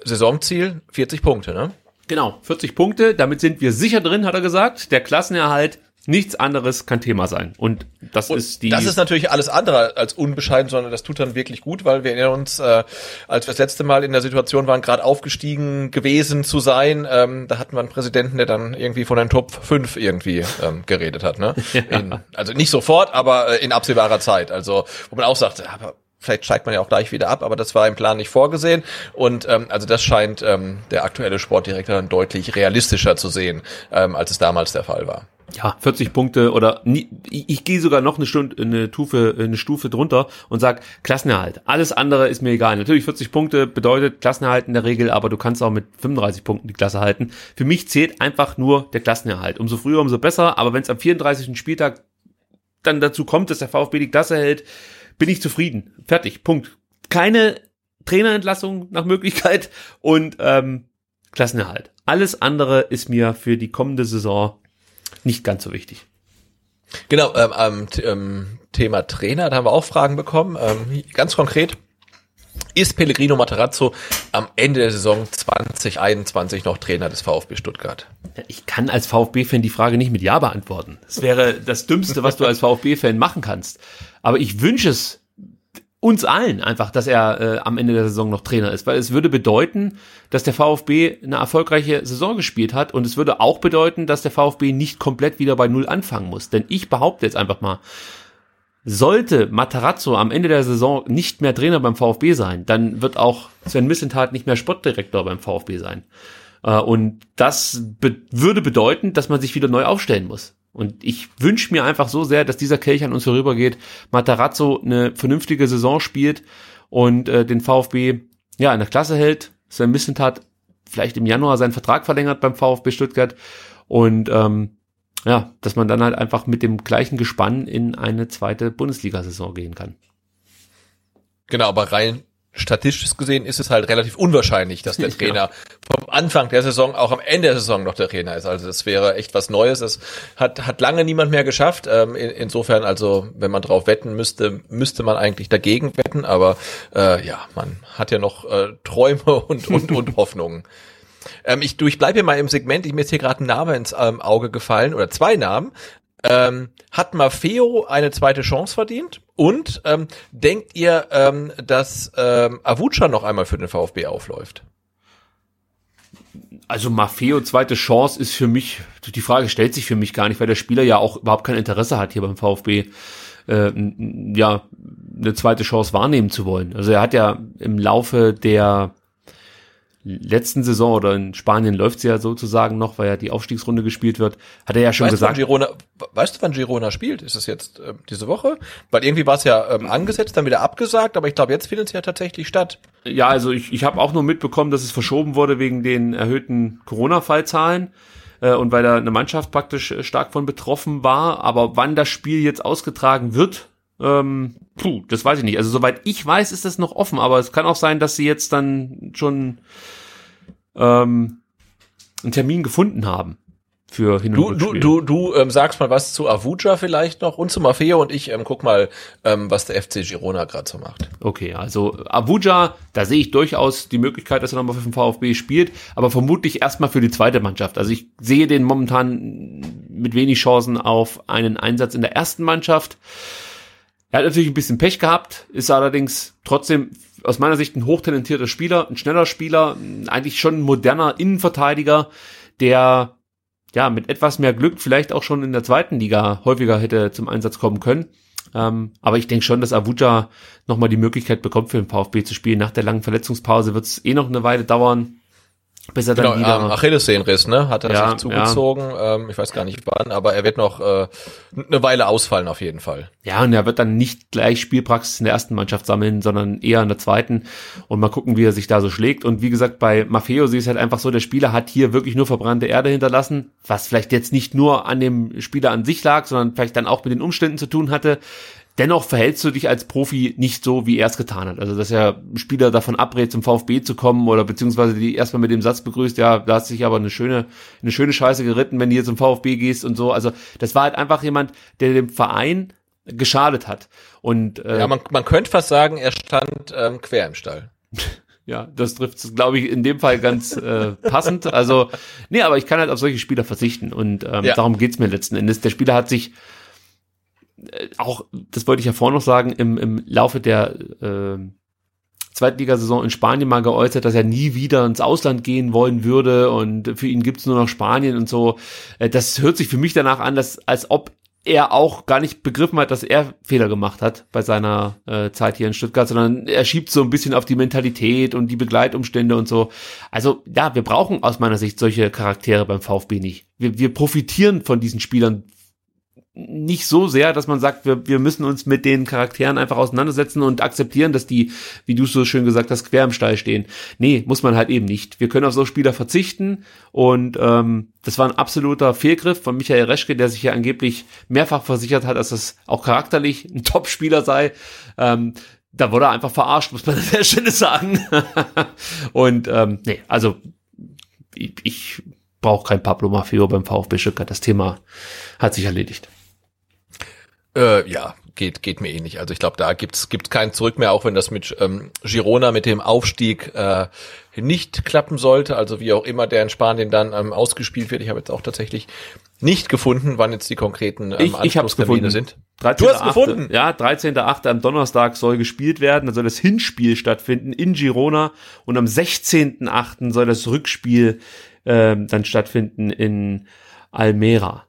Saisonziel 40 Punkte, ne? Genau, 40 Punkte, damit sind wir sicher drin, hat er gesagt. Der Klassenerhalt Nichts anderes kann Thema sein. Und das und ist die. Das ist natürlich alles andere als unbescheiden, sondern das tut dann wirklich gut, weil wir erinnern uns, äh, als wir das letzte Mal in der Situation waren, gerade aufgestiegen gewesen zu sein, ähm, da hatten wir einen Präsidenten, der dann irgendwie von den Top 5 irgendwie ähm, geredet hat. Ne? ja. in, also nicht sofort, aber äh, in absehbarer Zeit. Also, wo man auch sagt, aber vielleicht steigt man ja auch gleich wieder ab, aber das war im Plan nicht vorgesehen. Und ähm, also das scheint ähm, der aktuelle Sportdirektor dann deutlich realistischer zu sehen, ähm, als es damals der Fall war ja, 40 Punkte oder nie, ich, ich gehe sogar noch eine Stunde, eine Stufe, eine Stufe drunter und sag Klassenerhalt. Alles andere ist mir egal. Natürlich 40 Punkte bedeutet Klassenerhalt in der Regel, aber du kannst auch mit 35 Punkten die Klasse halten. Für mich zählt einfach nur der Klassenerhalt. Umso früher, umso besser. Aber wenn es am 34. Spieltag dann dazu kommt, dass der VfB die Klasse hält, bin ich zufrieden. Fertig. Punkt. Keine Trainerentlassung nach Möglichkeit und ähm, Klassenerhalt. Alles andere ist mir für die kommende Saison nicht ganz so wichtig. Genau, ähm, ähm, Thema Trainer, da haben wir auch Fragen bekommen. Ähm, ganz konkret, ist Pellegrino Materazzo am Ende der Saison 2021 noch Trainer des VfB Stuttgart? Ich kann als VfB-Fan die Frage nicht mit Ja beantworten. Das wäre das Dümmste, was du als VfB-Fan machen kannst. Aber ich wünsche es uns allen einfach, dass er äh, am Ende der Saison noch Trainer ist, weil es würde bedeuten, dass der VfB eine erfolgreiche Saison gespielt hat und es würde auch bedeuten, dass der VfB nicht komplett wieder bei Null anfangen muss. Denn ich behaupte jetzt einfach mal, sollte Matarazzo am Ende der Saison nicht mehr Trainer beim VfB sein, dann wird auch Sven Missentat nicht mehr Sportdirektor beim VfB sein. Äh, und das be würde bedeuten, dass man sich wieder neu aufstellen muss. Und ich wünsche mir einfach so sehr, dass dieser Kelch an uns vorübergeht, Matarazzo eine vernünftige Saison spielt und äh, den VfB ja in der Klasse hält. Sven Missentat vielleicht im Januar seinen Vertrag verlängert beim VfB Stuttgart und ähm, ja, dass man dann halt einfach mit dem gleichen Gespann in eine zweite Bundesliga-Saison gehen kann. Genau, aber rein statistisch gesehen ist es halt relativ unwahrscheinlich, dass der Trainer vom Anfang der Saison auch am Ende der Saison noch der Trainer ist. Also das wäre echt was Neues. Das hat, hat lange niemand mehr geschafft. Ähm, in, insofern, also wenn man drauf wetten müsste, müsste man eigentlich dagegen wetten. Aber äh, ja, man hat ja noch äh, Träume und, und, und Hoffnungen. Ähm, ich, du, ich bleibe hier mal im Segment. Ich mir ist hier gerade ein Name ins ähm, Auge gefallen oder zwei Namen. Ähm, hat Maffeo eine zweite Chance verdient? Und ähm, denkt ihr, ähm, dass ähm, Avucha noch einmal für den VfB aufläuft? Also Maffeo zweite Chance ist für mich, die Frage stellt sich für mich gar nicht, weil der Spieler ja auch überhaupt kein Interesse hat hier beim VfB äh, ja eine zweite Chance wahrnehmen zu wollen. Also er hat ja im Laufe der letzten Saison oder in Spanien läuft's ja sozusagen noch, weil ja die Aufstiegsrunde gespielt wird, hat er ja schon weißt gesagt. Du, Girona, weißt du, wann Girona spielt? Ist es jetzt äh, diese Woche? Weil irgendwie war es ja ähm, angesetzt, dann wieder abgesagt, aber ich glaube, jetzt findet es ja tatsächlich statt. Ja, also ich, ich habe auch nur mitbekommen, dass es verschoben wurde wegen den erhöhten Corona-Fallzahlen äh, und weil da eine Mannschaft praktisch äh, stark von betroffen war. Aber wann das Spiel jetzt ausgetragen wird, ähm, puh, das weiß ich nicht. Also soweit ich weiß, ist das noch offen, aber es kann auch sein, dass sie jetzt dann schon ähm, einen Termin gefunden haben für hin und Du, du, du, du ähm, sagst mal was zu Avuja vielleicht noch und zu Maffeo und ich ähm, guck mal, ähm, was der FC Girona gerade so macht. Okay, also Avuja, da sehe ich durchaus die Möglichkeit, dass er nochmal für den VfB spielt, aber vermutlich erstmal für die zweite Mannschaft. Also ich sehe den momentan mit wenig Chancen auf einen Einsatz in der ersten Mannschaft. Er hat natürlich ein bisschen Pech gehabt, ist allerdings trotzdem aus meiner Sicht ein hochtalentierter Spieler, ein schneller Spieler, eigentlich schon ein moderner Innenverteidiger, der ja mit etwas mehr Glück vielleicht auch schon in der zweiten Liga häufiger hätte zum Einsatz kommen können. Ähm, aber ich denke schon, dass Avuja nochmal die Möglichkeit bekommt, für den VfB zu spielen. Nach der langen Verletzungspause wird es eh noch eine Weile dauern. Bis er dann genau, wieder. Ähm, Achillessehnenriss, ne? Hat er ja, sich zugezogen. Ja. Ähm, ich weiß gar nicht wann, aber er wird noch äh, eine Weile ausfallen auf jeden Fall. Ja, und er wird dann nicht gleich Spielpraxis in der ersten Mannschaft sammeln, sondern eher in der zweiten. Und mal gucken, wie er sich da so schlägt. Und wie gesagt, bei Maffeo sie ist halt einfach so, der Spieler hat hier wirklich nur verbrannte Erde hinterlassen, was vielleicht jetzt nicht nur an dem Spieler an sich lag, sondern vielleicht dann auch mit den Umständen zu tun hatte. Dennoch verhältst du dich als Profi nicht so, wie er es getan hat. Also, dass er Spieler davon abrät, zum VfB zu kommen oder beziehungsweise die erstmal mit dem Satz begrüßt, ja, da hast dich aber eine schöne, eine schöne Scheiße geritten, wenn du hier zum VfB gehst und so. Also, das war halt einfach jemand, der dem Verein geschadet hat. Und, äh, ja, man, man könnte fast sagen, er stand ähm, quer im Stall. Ja, das trifft glaube ich, in dem Fall ganz äh, passend. Also, nee, aber ich kann halt auf solche Spieler verzichten und ähm, ja. darum geht's mir letzten Endes. Der Spieler hat sich auch, das wollte ich ja vorhin noch sagen, im, im Laufe der äh, Zweitligasaison in Spanien mal geäußert, dass er nie wieder ins Ausland gehen wollen würde und für ihn gibt's nur noch Spanien und so. Äh, das hört sich für mich danach an, dass als ob er auch gar nicht begriffen hat, dass er Fehler gemacht hat bei seiner äh, Zeit hier in Stuttgart, sondern er schiebt so ein bisschen auf die Mentalität und die Begleitumstände und so. Also ja, wir brauchen aus meiner Sicht solche Charaktere beim VfB nicht. Wir, wir profitieren von diesen Spielern nicht so sehr, dass man sagt, wir, wir müssen uns mit den Charakteren einfach auseinandersetzen und akzeptieren, dass die, wie du so schön gesagt hast, quer im Stall stehen. Nee, muss man halt eben nicht. Wir können auf so Spieler verzichten und ähm, das war ein absoluter Fehlgriff von Michael Reschke, der sich ja angeblich mehrfach versichert hat, dass das auch charakterlich ein Top-Spieler sei. Ähm, da wurde er einfach verarscht, muss man an der sagen. und ähm, nee, also ich, ich brauche kein Pablo Maffeo beim VfB Stuttgart. Das Thema hat sich erledigt. Äh, ja, geht, geht mir ähnlich. Also ich glaube, da gibt's gibt kein Zurück mehr, auch wenn das mit ähm, Girona mit dem Aufstieg äh, nicht klappen sollte. Also wie auch immer der in Spanien dann ähm, ausgespielt wird. Ich habe jetzt auch tatsächlich nicht gefunden, wann jetzt die konkreten ähm, ich, ich hab's gefunden. sind. 13. Du hast 8. gefunden? Ja, 13.8. am Donnerstag soll gespielt werden. Da soll das Hinspiel stattfinden in Girona und am 16.8. soll das Rückspiel ähm, dann stattfinden in Almera.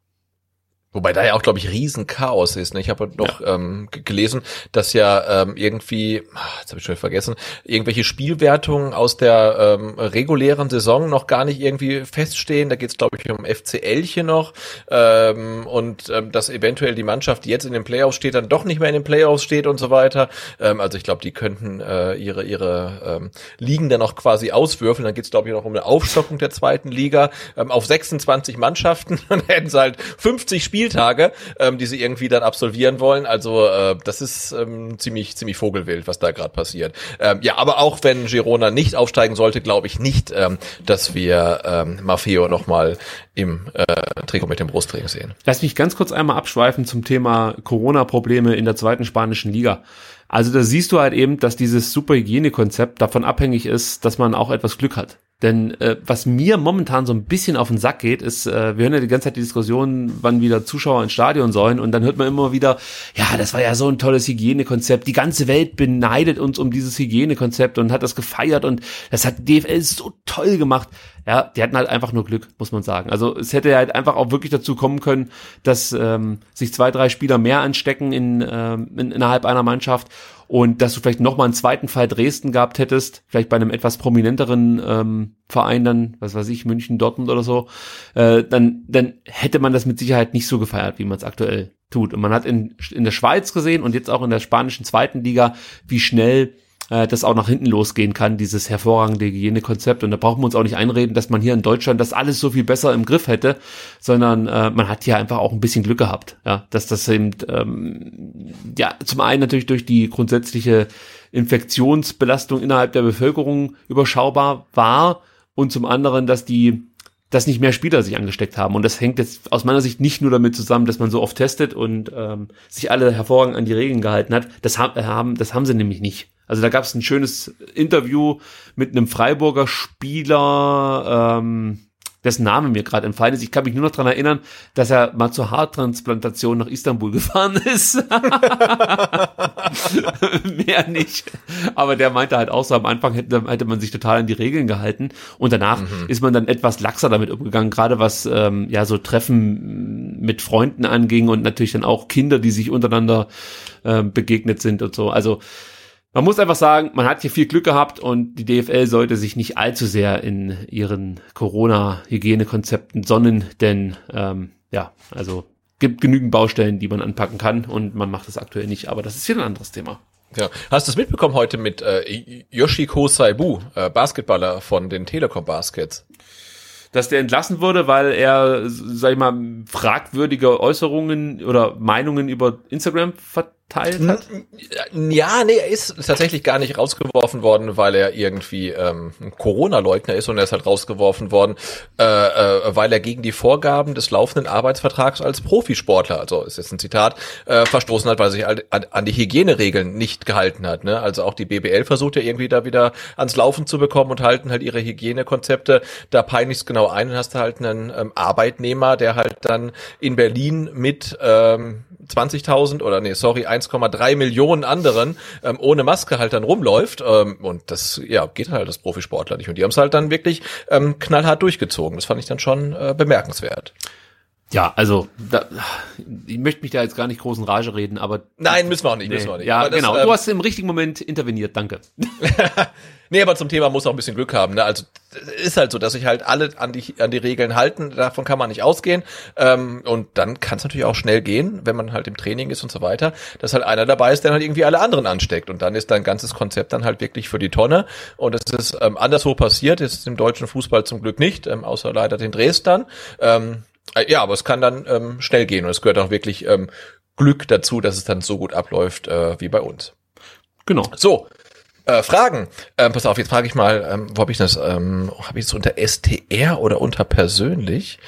Wobei da ja auch, glaube ich, Riesenchaos ist. Ne? Ich habe noch ja. ähm, gelesen, dass ja ähm, irgendwie, ach, jetzt habe ich schon vergessen, irgendwelche Spielwertungen aus der ähm, regulären Saison noch gar nicht irgendwie feststehen. Da geht es, glaube ich, um FCLchen noch. Ähm, und ähm, dass eventuell die Mannschaft, die jetzt in den Playoffs steht, dann doch nicht mehr in den Playoffs steht und so weiter. Ähm, also ich glaube, die könnten äh, ihre, ihre ähm, Ligen dann auch quasi auswürfeln. Dann geht es, glaube ich, noch um eine Aufstockung der zweiten Liga ähm, auf 26 Mannschaften. Dann hätten sie halt 50 Spiele Spieltage, ähm, die sie irgendwie dann absolvieren wollen. Also äh, das ist ähm, ziemlich ziemlich vogelwild, was da gerade passiert. Ähm, ja, aber auch wenn Girona nicht aufsteigen sollte, glaube ich nicht, ähm, dass wir ähm, Maffeo noch mal im äh, Trikot mit dem Brustring sehen. Lass mich ganz kurz einmal abschweifen zum Thema Corona-Probleme in der zweiten spanischen Liga. Also da siehst du halt eben, dass dieses Superhygienekonzept davon abhängig ist, dass man auch etwas Glück hat. Denn äh, was mir momentan so ein bisschen auf den Sack geht, ist, äh, wir hören ja die ganze Zeit die Diskussion, wann wieder Zuschauer ins Stadion sollen und dann hört man immer wieder, ja, das war ja so ein tolles Hygienekonzept. Die ganze Welt beneidet uns um dieses Hygienekonzept und hat das gefeiert und das hat DFL so toll gemacht. Ja, die hatten halt einfach nur Glück, muss man sagen. Also es hätte halt einfach auch wirklich dazu kommen können, dass ähm, sich zwei, drei Spieler mehr anstecken in, ähm, in, innerhalb einer Mannschaft und dass du vielleicht noch mal einen zweiten Fall Dresden gehabt hättest, vielleicht bei einem etwas prominenteren ähm, Verein dann, was weiß ich, München, Dortmund oder so, äh, dann, dann hätte man das mit Sicherheit nicht so gefeiert, wie man es aktuell tut. Und man hat in, in der Schweiz gesehen und jetzt auch in der spanischen zweiten Liga, wie schnell äh, das auch nach hinten losgehen kann, dieses hervorragende Hygienekonzept. Und da brauchen wir uns auch nicht einreden, dass man hier in Deutschland das alles so viel besser im Griff hätte, sondern äh, man hat hier einfach auch ein bisschen Glück gehabt, ja, dass das eben, ähm, ja, zum einen natürlich durch die grundsätzliche Infektionsbelastung innerhalb der Bevölkerung überschaubar war und zum anderen, dass die dass nicht mehr Spieler sich angesteckt haben. Und das hängt jetzt aus meiner Sicht nicht nur damit zusammen, dass man so oft testet und ähm, sich alle hervorragend an die Regeln gehalten hat. Das haben, das haben sie nämlich nicht. Also da gab es ein schönes Interview mit einem Freiburger Spieler, ähm, dessen Name mir gerade entfallen ist. Ich kann mich nur noch dran erinnern, dass er mal zur Haartransplantation nach Istanbul gefahren ist. Mehr nicht. Aber der meinte halt auch so, am Anfang hätte, hätte man sich total an die Regeln gehalten und danach mhm. ist man dann etwas laxer damit umgegangen, gerade was ähm, ja so Treffen mit Freunden anging und natürlich dann auch Kinder, die sich untereinander ähm, begegnet sind und so. Also man muss einfach sagen, man hat hier viel Glück gehabt und die DFL sollte sich nicht allzu sehr in ihren Corona-Hygienekonzepten sonnen, denn ähm, ja, also gibt genügend Baustellen, die man anpacken kann und man macht das aktuell nicht, aber das ist hier ein anderes Thema. Ja. Hast du es mitbekommen heute mit äh, Yoshiko Saibu, äh, Basketballer von den Telekom Baskets? dass der entlassen wurde, weil er, sag ich mal, fragwürdige Äußerungen oder Meinungen über Instagram verteilt hat? Ja, nee, er ist tatsächlich gar nicht rausgeworfen worden, weil er irgendwie ähm, Corona-Leugner ist und er ist halt rausgeworfen worden, äh, äh, weil er gegen die Vorgaben des laufenden Arbeitsvertrags als Profisportler, also ist jetzt ein Zitat, äh, verstoßen hat, weil er sich an, an die Hygieneregeln nicht gehalten hat. Ne? Also auch die BBL versucht ja irgendwie da wieder ans Laufen zu bekommen und halten halt ihre Hygienekonzepte da peinlichst genau ein und hast halt einen ähm, Arbeitnehmer, der halt dann in Berlin mit ähm, 20.000 oder nee, sorry, 1,3 Millionen anderen ähm, ohne Maske halt dann rumläuft. Ähm, und das ja geht halt das Profisportler nicht. Und die haben es halt dann wirklich ähm, knallhart durchgezogen. Das fand ich dann schon äh, bemerkenswert. Ja, also da, ich möchte mich da jetzt gar nicht großen Rage reden, aber nein, müssen wir auch nicht, nee. müssen wir auch nicht. Ja, das, genau. Ähm, du hast im richtigen Moment interveniert, danke. nee, aber zum Thema muss auch ein bisschen Glück haben. Ne? Also ist halt so, dass sich halt alle an die an die Regeln halten. Davon kann man nicht ausgehen. Ähm, und dann kann es natürlich auch schnell gehen, wenn man halt im Training ist und so weiter, dass halt einer dabei ist, der halt irgendwie alle anderen ansteckt. Und dann ist dein ganzes Konzept dann halt wirklich für die Tonne. Und es ist ähm, anderswo passiert. Ist im deutschen Fußball zum Glück nicht, ähm, außer leider den Dresdern. Ähm, äh, ja, aber es kann dann ähm, schnell gehen und es gehört auch wirklich ähm, Glück dazu, dass es dann so gut abläuft äh, wie bei uns. Genau. So, äh, Fragen. Ähm, pass auf, jetzt frage ich mal, ähm, wo habe ich das? Ähm, habe ich es unter STR oder unter persönlich?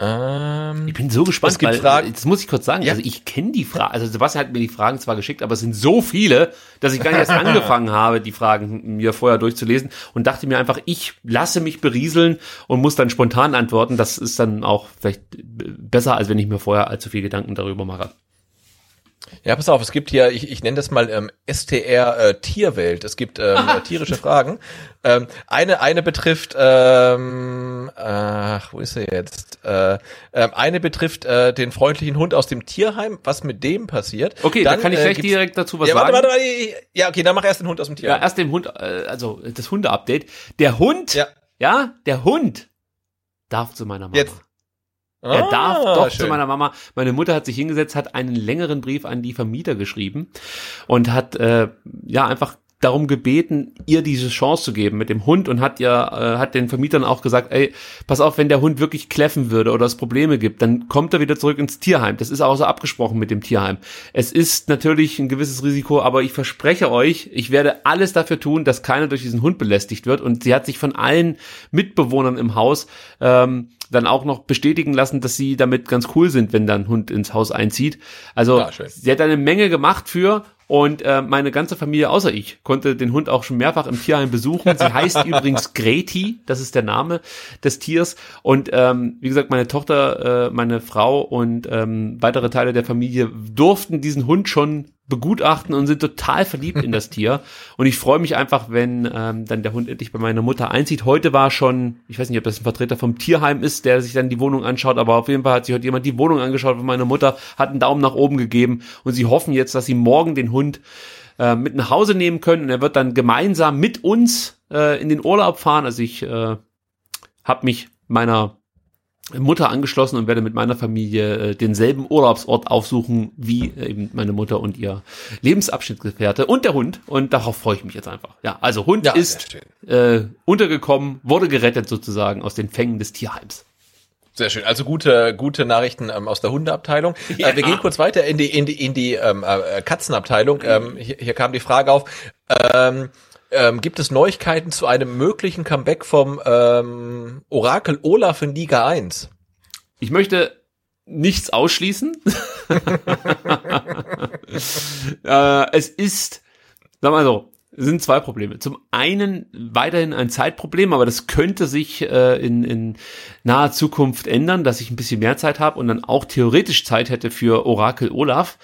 Ähm, ich bin so gespannt, es gibt weil, Fragen. das muss ich kurz sagen, ja. also ich kenne die Fragen, also Sebastian hat mir die Fragen zwar geschickt, aber es sind so viele, dass ich gar nicht erst angefangen habe, die Fragen mir vorher durchzulesen und dachte mir einfach, ich lasse mich berieseln und muss dann spontan antworten. Das ist dann auch vielleicht besser, als wenn ich mir vorher allzu viel Gedanken darüber mache. Ja, pass auf, es gibt hier, ich, ich nenne das mal ähm, STR äh, Tierwelt. Es gibt ähm, tierische Fragen. Ähm, eine, eine betrifft, ähm, ach, wo ist er jetzt? Äh, äh, eine betrifft äh, den freundlichen Hund aus dem Tierheim. Was mit dem passiert? Okay, dann, da kann ich gleich äh, direkt dazu was ja, sagen. Warte, warte, warte, ja, okay, dann mach erst den Hund aus dem Tierheim. Ja, erst den Hund, äh, also das Hunde-Update. Der Hund, ja. ja, der Hund darf zu meiner Mama. Jetzt. Er ah, darf doch schön. zu meiner Mama. Meine Mutter hat sich hingesetzt, hat einen längeren Brief an die Vermieter geschrieben und hat äh, ja einfach darum gebeten, ihr diese Chance zu geben mit dem Hund und hat ja äh, hat den Vermietern auch gesagt, ey, pass auf, wenn der Hund wirklich kläffen würde oder es Probleme gibt, dann kommt er wieder zurück ins Tierheim. Das ist auch so abgesprochen mit dem Tierheim. Es ist natürlich ein gewisses Risiko, aber ich verspreche euch, ich werde alles dafür tun, dass keiner durch diesen Hund belästigt wird. Und sie hat sich von allen Mitbewohnern im Haus ähm, dann auch noch bestätigen lassen, dass sie damit ganz cool sind, wenn da ein Hund ins Haus einzieht. Also ja, sie hat eine Menge gemacht für Und äh, meine ganze Familie, außer ich, konnte den Hund auch schon mehrfach im Tierheim besuchen. Sie heißt übrigens Greti, das ist der Name des Tiers. Und ähm, wie gesagt, meine Tochter, äh, meine Frau und ähm, weitere Teile der Familie durften diesen Hund schon begutachten und sind total verliebt in das Tier. Und ich freue mich einfach, wenn ähm, dann der Hund endlich bei meiner Mutter einzieht. Heute war schon, ich weiß nicht, ob das ein Vertreter vom Tierheim ist, der sich dann die Wohnung anschaut, aber auf jeden Fall hat sich heute jemand die Wohnung angeschaut von meiner Mutter, hat einen Daumen nach oben gegeben und sie hoffen jetzt, dass sie morgen den Hund äh, mit nach Hause nehmen können und er wird dann gemeinsam mit uns äh, in den Urlaub fahren. Also ich äh, habe mich meiner Mutter angeschlossen und werde mit meiner Familie äh, denselben Urlaubsort aufsuchen wie äh, eben meine Mutter und ihr Lebensabschnittsgefährte und der Hund. Und darauf freue ich mich jetzt einfach. Ja, also Hund Ja, ist äh, untergekommen, wurde gerettet sozusagen aus den Fängen des Tierheims. Sehr schön. Also gute, gute Nachrichten ähm, aus der Hundeabteilung. Ja. Äh, wir gehen kurz weiter in die, in die, in die ähm, äh, Katzenabteilung. Ähm, hier, hier kam die Frage auf. Ähm, ähm, gibt es Neuigkeiten zu einem möglichen Comeback vom ähm, Orakel Olaf in Liga 1? Ich möchte nichts ausschließen. äh, es ist, sag mal so, es sind zwei Probleme. Zum einen weiterhin ein Zeitproblem, aber das könnte sich äh, in, in naher Zukunft ändern, dass ich ein bisschen mehr Zeit habe und dann auch theoretisch Zeit hätte für Orakel Olaf.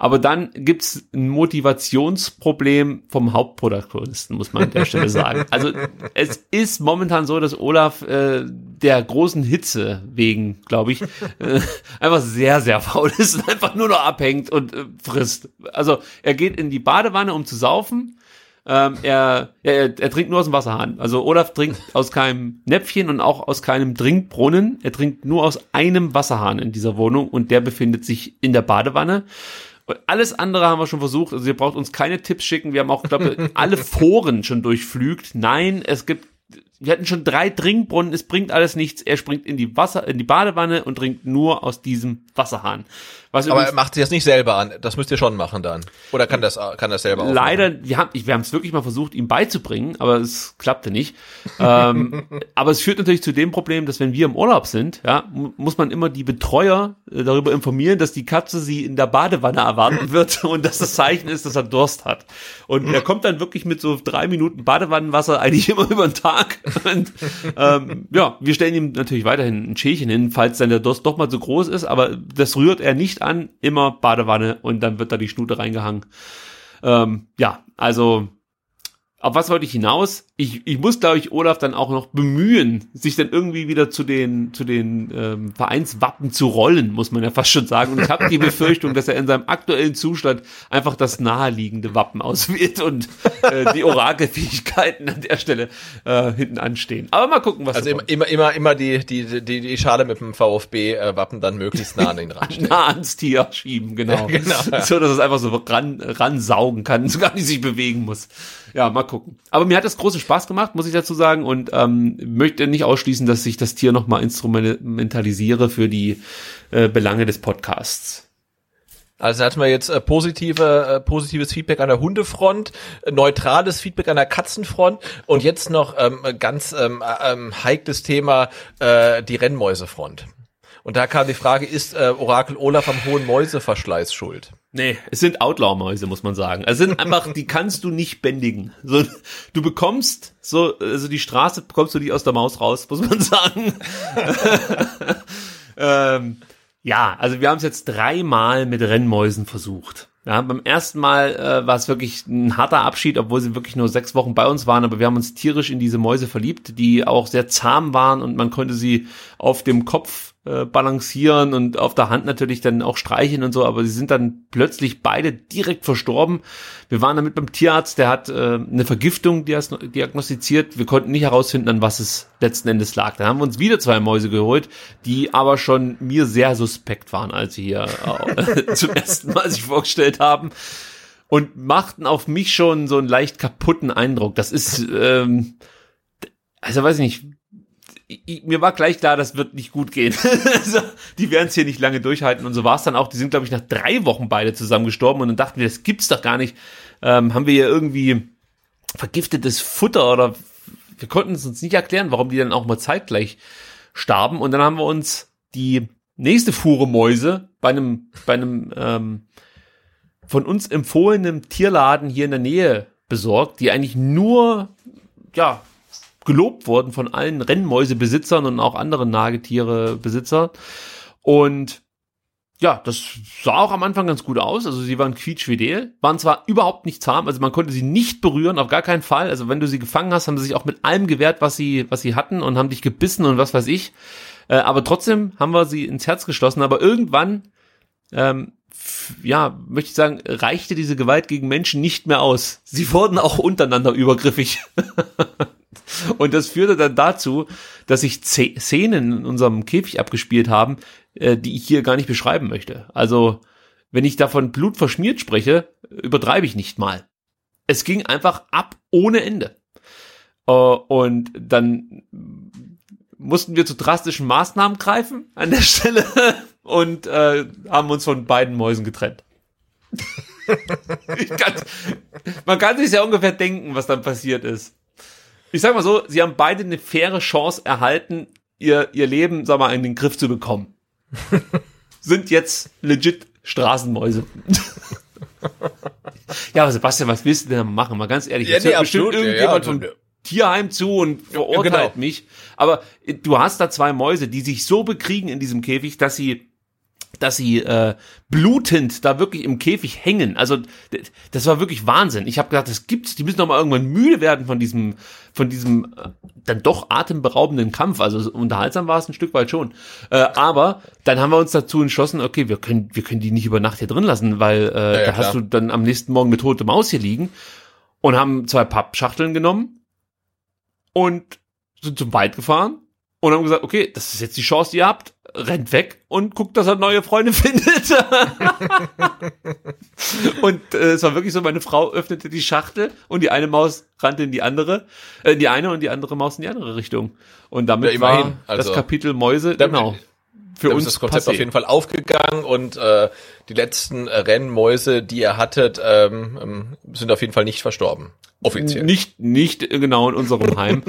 Aber dann gibt's ein Motivationsproblem vom Hauptprotagonisten, muss man an der Stelle sagen. Also es ist momentan so, dass Olaf äh, der großen Hitze wegen, glaube ich, äh, einfach sehr, sehr faul ist und einfach nur noch abhängt und äh, frisst. Also er geht in die Badewanne, um zu saufen. Ähm, er, er, er trinkt nur aus dem Wasserhahn. Also Olaf trinkt aus keinem Näpfchen und auch aus keinem Trinkbrunnen. Er trinkt nur aus einem Wasserhahn in dieser Wohnung und der befindet sich in der Badewanne. Alles andere haben wir schon versucht. Also ihr braucht uns keine Tipps schicken. Wir haben auch, glaube ich, alle Foren schon durchflügt. Nein, es gibt wir hatten schon drei Trinkbrunnen, es bringt alles nichts. Er springt in die Wasser, in die Badewanne und trinkt nur aus diesem Wasserhahn. Was Aber er macht sich das nicht selber an. Das müsst ihr schon machen dann. Oder kann das, kann das selber auch Leider, wir haben wir haben es wirklich mal versucht, ihm beizubringen, aber es klappte nicht. ähm, aber es führt natürlich zu dem Problem, dass wenn wir im Urlaub sind, ja, mu- muss man immer die Betreuer äh, darüber informieren, dass die Katze sie in der Badewanne erwarten wird und dass das Zeichen ist, dass er Durst hat. Und er kommt dann wirklich mit so drei Minuten Badewannenwasser eigentlich immer über den Tag. Und ähm, ja, wir stellen ihm natürlich weiterhin ein Schälchen hin, falls dann der Durst doch mal zu groß ist, aber das rührt er nicht an, immer Badewanne und dann wird da die Schnute reingehangen. Ähm, ja, also auf was wollte ich hinaus? Ich, ich muss, glaube ich, Olaf dann auch noch bemühen, sich dann irgendwie wieder zu den, zu den ähm, Vereinswappen zu rollen, muss man ja fast schon sagen. Und ich habe die Befürchtung, dass er in seinem aktuellen Zustand einfach das naheliegende Wappen auswählt und äh, die Orakelfähigkeiten an der Stelle äh, hinten anstehen. Aber mal gucken, was Also immer, immer, immer, immer die, die, die, die Schale mit dem VfB-Wappen dann möglichst nah an den Rand stellen. nah ans Tier schieben, genau. Genau, ja. So, dass es einfach so ran, ransaugen kann, sogar nicht sich bewegen muss. Ja, mal gucken. Aber mir hat das große Spaß gemacht, muss ich dazu sagen, und ähm, möchte nicht ausschließen, dass ich das Tier nochmal instrumentalisiere für die äh, Belange des Podcasts. Also hatten wir jetzt äh, positive, äh, positives Feedback an der Hundefront, äh, neutrales Feedback an der Katzenfront und jetzt noch ähm, ganz ähm, äh, ähm, heikles Thema, äh, die Rennmäusefront. Und da kam die Frage, ist äh, Orakel Olaf am hohen Mäuseverschleiß schuld? Nee, es sind Outlaw-Mäuse, muss man sagen. Es sind einfach, die kannst du nicht bändigen. So, du bekommst so, also die Straße bekommst du nicht aus der Maus raus, muss man sagen. ähm, ja, also wir haben es jetzt dreimal mit Rennmäusen versucht. Ja, beim ersten Mal äh, war es wirklich ein harter Abschied, obwohl sie wirklich nur sechs Wochen bei uns waren, aber wir haben uns tierisch in diese Mäuse verliebt, die auch sehr zahm waren und man konnte sie auf dem Kopf äh, balancieren und auf der Hand natürlich dann auch streicheln und so, aber sie sind dann plötzlich beide direkt verstorben. Wir waren damit beim Tierarzt, der hat äh, eine Vergiftung diagnostiziert. Wir konnten nicht herausfinden, an was es letzten Endes lag. Dann haben wir uns wieder zwei Mäuse geholt, die aber schon mir sehr suspekt waren, als sie hier äh, zum ersten Mal sich vorgestellt haben und machten auf mich schon so einen leicht kaputten Eindruck. Das ist, ähm, also weiß ich nicht, ich, mir war gleich klar, das wird nicht gut gehen. also, die werden es hier nicht lange durchhalten und so war es dann auch. Die sind, glaube ich, nach drei Wochen beide zusammen gestorben und dann dachten wir, das gibt's doch gar nicht. Ähm, haben wir hier irgendwie vergiftetes Futter oder wir konnten es uns nicht erklären, warum die dann auch mal zeitgleich starben. Und dann haben wir uns die nächste Fuhre Mäuse bei einem, bei einem ähm, von uns empfohlenem Tierladen hier in der Nähe besorgt, die eigentlich nur, ja, gelobt wurden von allen Rennmäusebesitzern und auch anderen Nagetierebesitzern. Und ja, das sah auch am Anfang ganz gut aus. Also sie waren quietschfidel, waren zwar überhaupt nicht zahm, also man konnte sie nicht berühren, auf gar keinen Fall. Also wenn du sie gefangen hast, haben sie sich auch mit allem gewehrt, was sie, was sie hatten und haben dich gebissen und was weiß ich. Äh, aber trotzdem haben wir sie ins Herz geschlossen. Aber irgendwann, ähm, ja, möchte ich sagen, reichte diese Gewalt gegen Menschen nicht mehr aus. Sie wurden auch untereinander übergriffig. Und das führte dann dazu, dass sich Szenen in unserem Käfig abgespielt haben, äh, die ich hier gar nicht beschreiben möchte. Also, wenn ich davon Blut verschmiert spreche, übertreibe ich nicht mal. Es ging einfach ab ohne Ende. Äh, und dann mussten wir zu drastischen Maßnahmen greifen an der Stelle und äh, haben uns von beiden Mäusen getrennt. kann, man kann sich ja ungefähr denken, was dann passiert ist. Ich sag mal so, sie haben beide eine faire Chance erhalten, ihr, ihr Leben, sag mal, in den Griff zu bekommen. Sind jetzt legit Straßenmäuse. ja, aber Sebastian, was willst du denn machen? Mal ganz ehrlich, ja, jetzt nee, hört bestimmt absolut, irgendjemand ja, vom ja. Tierheim zu und verurteilt genau. mich. Aber du hast da zwei Mäuse, die sich so bekriegen in diesem Käfig, dass sie dass sie äh, blutend da wirklich im Käfig hängen. Also das war wirklich Wahnsinn. Ich habe gedacht, das gibt's. Die müssen doch mal irgendwann müde werden von diesem, von diesem äh, dann doch atemberaubenden Kampf. Also unterhaltsam war es ein Stück weit schon. Äh, aber dann haben wir uns dazu entschlossen, okay, wir können, wir können die nicht über Nacht hier drin lassen, weil äh, ja, da hast du dann am nächsten Morgen eine tote Maus hier liegen und haben zwei Pappschachteln genommen und sind zum Wald gefahren und haben gesagt, okay, das ist jetzt die Chance, die ihr habt. Rennt weg und guckt, dass er neue Freunde findet. und äh, es war wirklich so, meine Frau öffnete die Schachtel und die eine Maus rannte in die andere, äh, in die eine und die andere Maus in die andere Richtung. Und damit Ja, immerhin. war Also, das Kapitel Mäuse, damit- genau, für uns ist das Konzept passé. auf jeden Fall aufgegangen und äh, die letzten äh, Rennmäuse, die ihr hattet, ähm, ähm, sind auf jeden Fall nicht verstorben. Offiziell. Nicht, nicht genau in unserem Heim.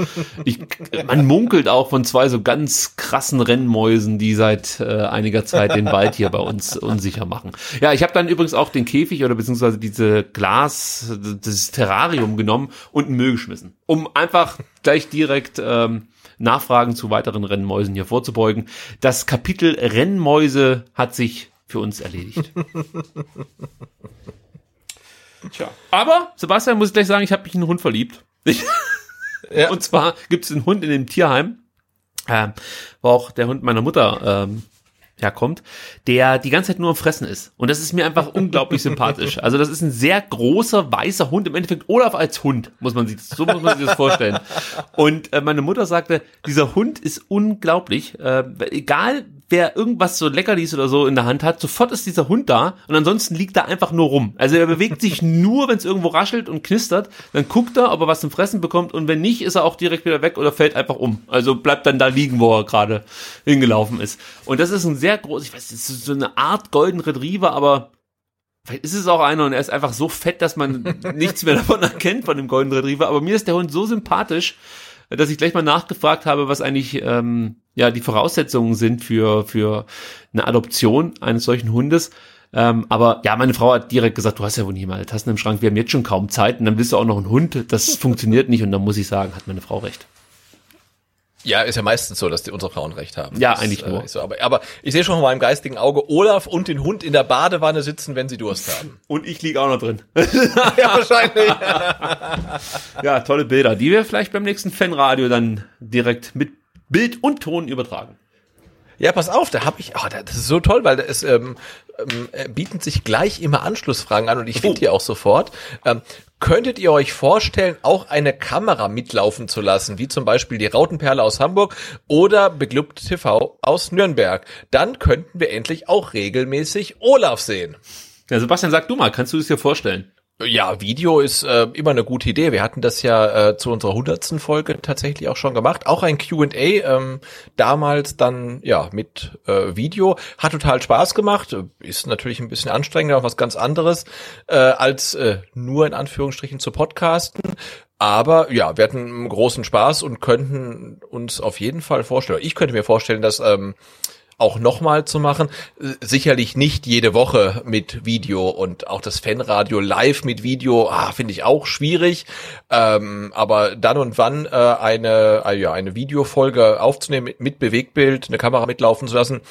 Ich, man munkelt auch von zwei so ganz krassen Rennmäusen, die seit äh, einiger Zeit den Wald hier bei uns unsicher machen. Ja, ich habe dann übrigens auch den Käfig oder beziehungsweise diese Glas, das Terrarium genommen und in den Müll geschmissen, um einfach gleich direkt ähm, Nachfragen zu weiteren Rennmäusen hier vorzubeugen. Das Kapitel Rennmäuse hat sich für uns erledigt. Tja. Aber, Sebastian, muss ich gleich sagen, ich habe mich in einen Hund verliebt. Ja. Und zwar gibt es einen Hund in dem Tierheim, ähm, wo auch der Hund meiner Mutter ähm, herkommt, der die ganze Zeit nur am Fressen ist. Und das ist mir einfach unglaublich sympathisch. Also das ist ein sehr großer, weißer Hund, im Endeffekt Olaf als Hund, muss man sich, so muss man sich das vorstellen. Und äh, meine Mutter sagte, dieser Hund ist unglaublich. Äh, egal, wer irgendwas so Leckerlis oder so in der Hand hat, sofort ist dieser Hund da und ansonsten liegt er einfach nur rum. Also er bewegt sich nur, wenn es irgendwo raschelt und knistert, dann guckt er, ob er was zum Fressen bekommt und wenn nicht, ist er auch direkt wieder weg oder fällt einfach um. Also bleibt dann da liegen, wo er gerade hingelaufen ist. Und das ist ein sehr groß, ich weiß, das ist so eine Art Golden Retriever, aber Vielleicht ist es auch einer und er ist einfach so fett, dass man nichts mehr davon erkennt von dem Golden Retriever. Aber mir ist der Hund so sympathisch, dass ich gleich mal nachgefragt habe, was eigentlich ähm, ja die Voraussetzungen sind für für eine Adoption eines solchen Hundes. Ähm, aber ja, meine Frau hat direkt gesagt, du hast ja wohl nicht mal Tassen im Schrank, wir haben jetzt schon kaum Zeit und dann willst du auch noch einen Hund. Das funktioniert nicht und dann muss ich sagen, hat meine Frau recht. Ja, ist ja meistens so, dass die unsere Frauen recht haben. Ja, Das, eigentlich nur. ist so. aber, aber ich sehe schon von meinem geistigen Auge Olaf und den Hund in der Badewanne sitzen, wenn sie Durst haben. Und ich liege auch noch drin. ja, wahrscheinlich. ja, tolle Bilder, die wir vielleicht beim nächsten Fanradio dann direkt mit Bild und Ton übertragen. Ja, pass auf, da habe ich, oh, das ist so toll, weil es ähm, ähm, äh, bieten sich gleich immer Anschlussfragen an und ich finde die auch sofort. Ähm, könntet ihr euch vorstellen, auch eine Kamera mitlaufen zu lassen, wie zum Beispiel die Rautenperle aus Hamburg oder Beglückt TV aus Nürnberg? Dann könnten wir endlich auch regelmäßig Olaf sehen. Ja, Sebastian, sag du mal, kannst du es dir vorstellen? Ja, Video ist äh, immer eine gute Idee. Wir hatten das ja äh, zu unserer hundertsten Folge tatsächlich auch schon gemacht. Auch ein Q&A, ähm, damals dann ja mit äh, Video. Hat total Spaß gemacht. Ist natürlich ein bisschen anstrengender, auch was ganz anderes, äh, als äh, nur in Anführungsstrichen zu podcasten. Aber ja, wir hatten großen Spaß und könnten uns auf jeden Fall vorstellen, ich könnte mir vorstellen, dass ähm, auch nochmal zu machen. Sicherlich nicht jede Woche mit Video und auch das Fanradio live mit Video, ah, finde ich auch schwierig. Ähm, aber dann und wann äh, eine, äh, ja, eine Videofolge aufzunehmen mit, mit Bewegtbild, eine Kamera mitlaufen zu lassen,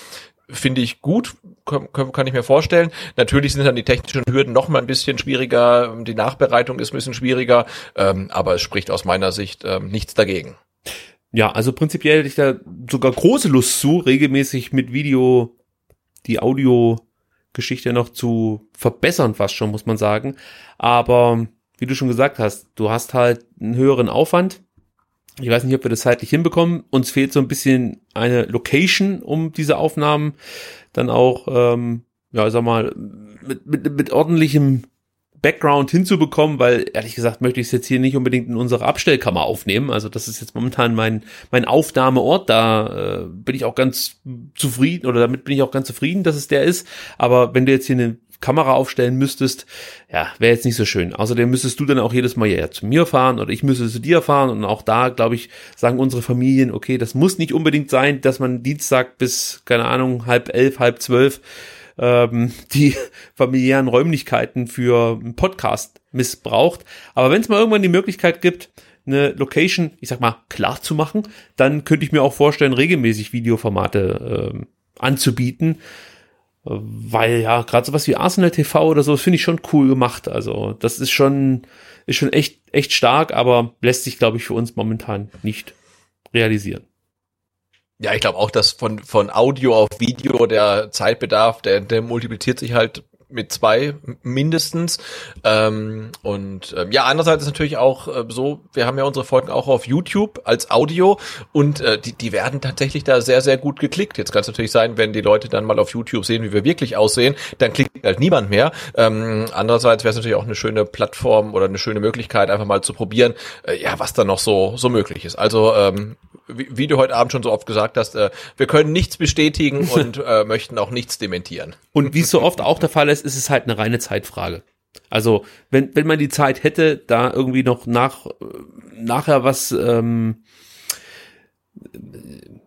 finde ich gut, kann, kann ich mir vorstellen. Natürlich sind dann die technischen Hürden noch mal ein bisschen schwieriger, die Nachbereitung ist ein bisschen schwieriger, ähm, aber es spricht aus meiner Sicht ähm, nichts dagegen. Ja, also prinzipiell hätte ich da sogar große Lust zu, regelmäßig mit Video die Audiogeschichte noch zu verbessern, fast schon, muss man sagen. Aber wie du schon gesagt hast, du hast halt einen höheren Aufwand. Ich weiß nicht, ob wir das zeitlich hinbekommen. Uns fehlt so ein bisschen eine Location, um diese Aufnahmen dann auch, ähm, ja, sag mal, mit, mit, mit ordentlichem Background hinzubekommen, weil ehrlich gesagt möchte ich es jetzt hier nicht unbedingt in unserer Abstellkammer aufnehmen. Also das ist jetzt momentan mein mein Aufnahmeort. Da äh, bin ich auch ganz zufrieden oder damit bin ich auch ganz zufrieden, dass es der ist. Aber wenn du jetzt hier eine Kamera aufstellen müsstest, ja, wäre jetzt nicht so schön. Außerdem müsstest du dann auch jedes Mal ja zu mir fahren oder ich müsste zu dir fahren und auch da, glaube ich, sagen unsere Familien, okay, das muss nicht unbedingt sein, dass man Dienstag bis, keine Ahnung, halb elf, halb zwölf ähm, die familiären Räumlichkeiten für einen Podcast missbraucht. Aber wenn es mal irgendwann die Möglichkeit gibt, eine Location, ich sag mal, klar zu machen, dann könnte ich mir auch vorstellen, regelmäßig Videoformate ähm, anzubieten. Weil ja, gerade sowas wie Arsenal TV oder so, finde ich schon cool gemacht. Also, das ist schon, ist schon echt, echt stark, aber lässt sich, glaube ich, für uns momentan nicht realisieren. Ja, ich glaube auch, dass von, von Audio auf Video der Zeitbedarf, der, der multipliziert sich halt mit zwei mindestens. Ähm, und ähm, ja, andererseits ist natürlich auch äh, so, wir haben ja unsere Folgen auch auf YouTube als Audio und äh, die, die werden tatsächlich da sehr, sehr gut geklickt. Jetzt kann es natürlich sein, wenn die Leute dann mal auf YouTube sehen, wie wir wirklich aussehen, dann klickt halt niemand mehr. Ähm, andererseits wäre es natürlich auch eine schöne Plattform oder eine schöne Möglichkeit, einfach mal zu probieren, äh, ja, was da noch so, so möglich ist. Also, ähm, wie, wie du heute Abend schon so oft gesagt hast, äh, wir können nichts bestätigen und äh, möchten auch nichts dementieren. Und wie es so oft auch der Fall ist, ist es halt eine reine Zeitfrage. Also, wenn, wenn man die Zeit hätte, da irgendwie noch nach, nachher was, ähm,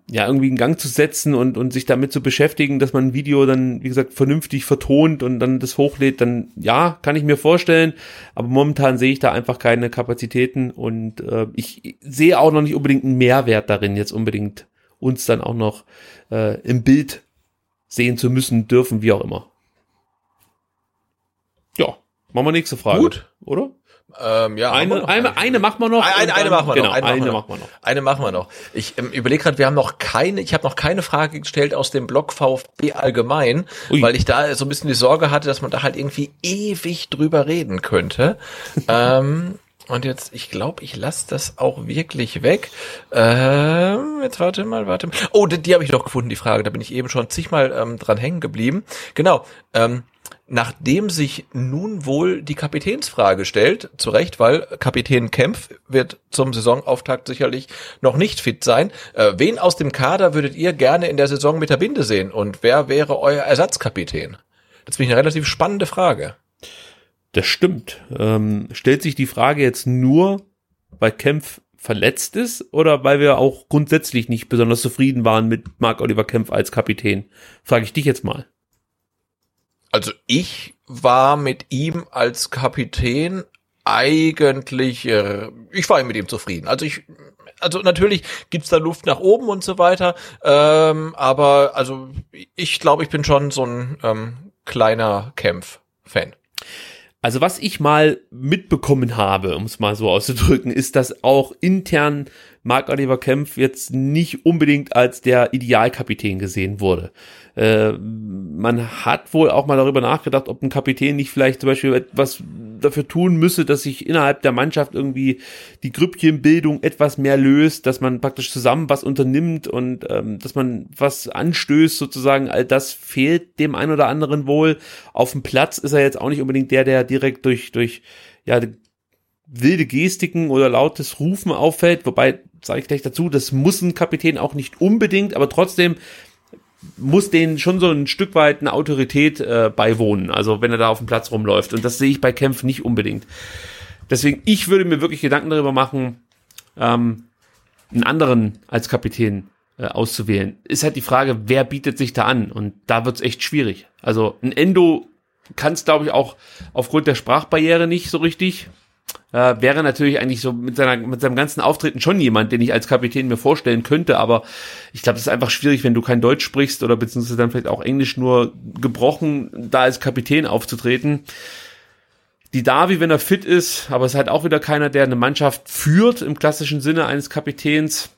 ja, irgendwie in Gang zu setzen und, und sich damit zu beschäftigen, dass man ein Video dann, wie gesagt, vernünftig vertont und dann das hochlädt, dann ja, kann ich mir vorstellen. Aber momentan sehe ich da einfach keine Kapazitäten und äh, ich sehe auch noch nicht unbedingt einen Mehrwert darin, jetzt unbedingt uns dann auch noch äh, im Bild sehen zu müssen, dürfen, wie auch immer. Machen wir nächste Frage. Gut. Oder? Ähm, ja, Eine, eine, eine machen wir noch. Eine, eine machen wir genau, noch. Eine, eine machen, wir machen wir noch. noch. Eine machen wir noch. Ich ähm, überlege gerade, wir haben noch keine, ich habe noch keine Frage gestellt aus dem Blog VfB allgemein, Ui. weil ich da so ein bisschen die Sorge hatte, dass man da halt irgendwie ewig drüber reden könnte. ähm, und jetzt, ich glaube, ich lasse das auch wirklich weg. Ähm, jetzt warte mal, warte mal. Oh, die, die habe ich doch gefunden, die Frage. Da bin ich eben schon zigmal ähm, dran hängen geblieben. Genau. Ähm, nachdem sich nun wohl die Kapitänsfrage stellt, zu Recht, weil Kapitän Kempf wird zum Saisonauftakt sicherlich noch nicht fit sein. Äh, wen aus dem Kader würdet ihr gerne in der Saison mit der Binde sehen und wer wäre euer Ersatzkapitän? Das finde ich eine relativ spannende Frage. Das stimmt. Ähm, stellt sich die Frage jetzt nur, weil Kempf verletzt ist oder weil wir auch grundsätzlich nicht besonders zufrieden waren mit Marc Oliver Kempf als Kapitän? Frage ich dich jetzt mal. Also ich war mit ihm als Kapitän eigentlich, äh, ich war mit ihm zufrieden. Also ich, also natürlich gibt's da Luft nach oben und so weiter, ähm, aber also ich glaube, ich bin schon so ein ähm, kleiner Kämpf-Fan. Also was ich mal mitbekommen habe, um es mal so auszudrücken, ist, dass auch intern Marc Oliver Kempf jetzt nicht unbedingt als der Idealkapitän gesehen wurde. Äh, man hat wohl auch mal darüber nachgedacht, ob ein Kapitän nicht vielleicht zum Beispiel etwas dafür tun müsse, dass sich innerhalb der Mannschaft irgendwie die Grüppchenbildung etwas mehr löst, dass man praktisch zusammen was unternimmt und ähm, dass man was anstößt sozusagen. All das fehlt dem einen oder anderen wohl. Auf dem Platz ist er jetzt auch nicht unbedingt der, der direkt durch durch ja wilde Gestiken oder lautes Rufen auffällt, wobei sage ich gleich dazu, das muss ein Kapitän auch nicht unbedingt, aber trotzdem muss denen schon so ein Stück weit eine Autorität äh, beiwohnen, also wenn er da auf dem Platz rumläuft. Und das sehe ich bei Kempf nicht unbedingt. Deswegen, ich würde mir wirklich Gedanken darüber machen, ähm, einen anderen als Kapitän äh, auszuwählen. Ist halt die Frage, wer bietet sich da an? Und da wird's echt schwierig. Also ein Endo kann es, glaube ich, auch aufgrund der Sprachbarriere nicht so richtig. Äh, wäre natürlich eigentlich so mit seiner mit seinem ganzen Auftreten schon jemand, den ich als Kapitän mir vorstellen könnte, aber ich glaube, es ist einfach schwierig, wenn du kein Deutsch sprichst oder beziehungsweise dann vielleicht auch Englisch nur gebrochen, da als Kapitän aufzutreten. Die Davi, wenn er fit ist, aber es ist halt auch wieder keiner, der eine Mannschaft führt im klassischen Sinne eines Kapitäns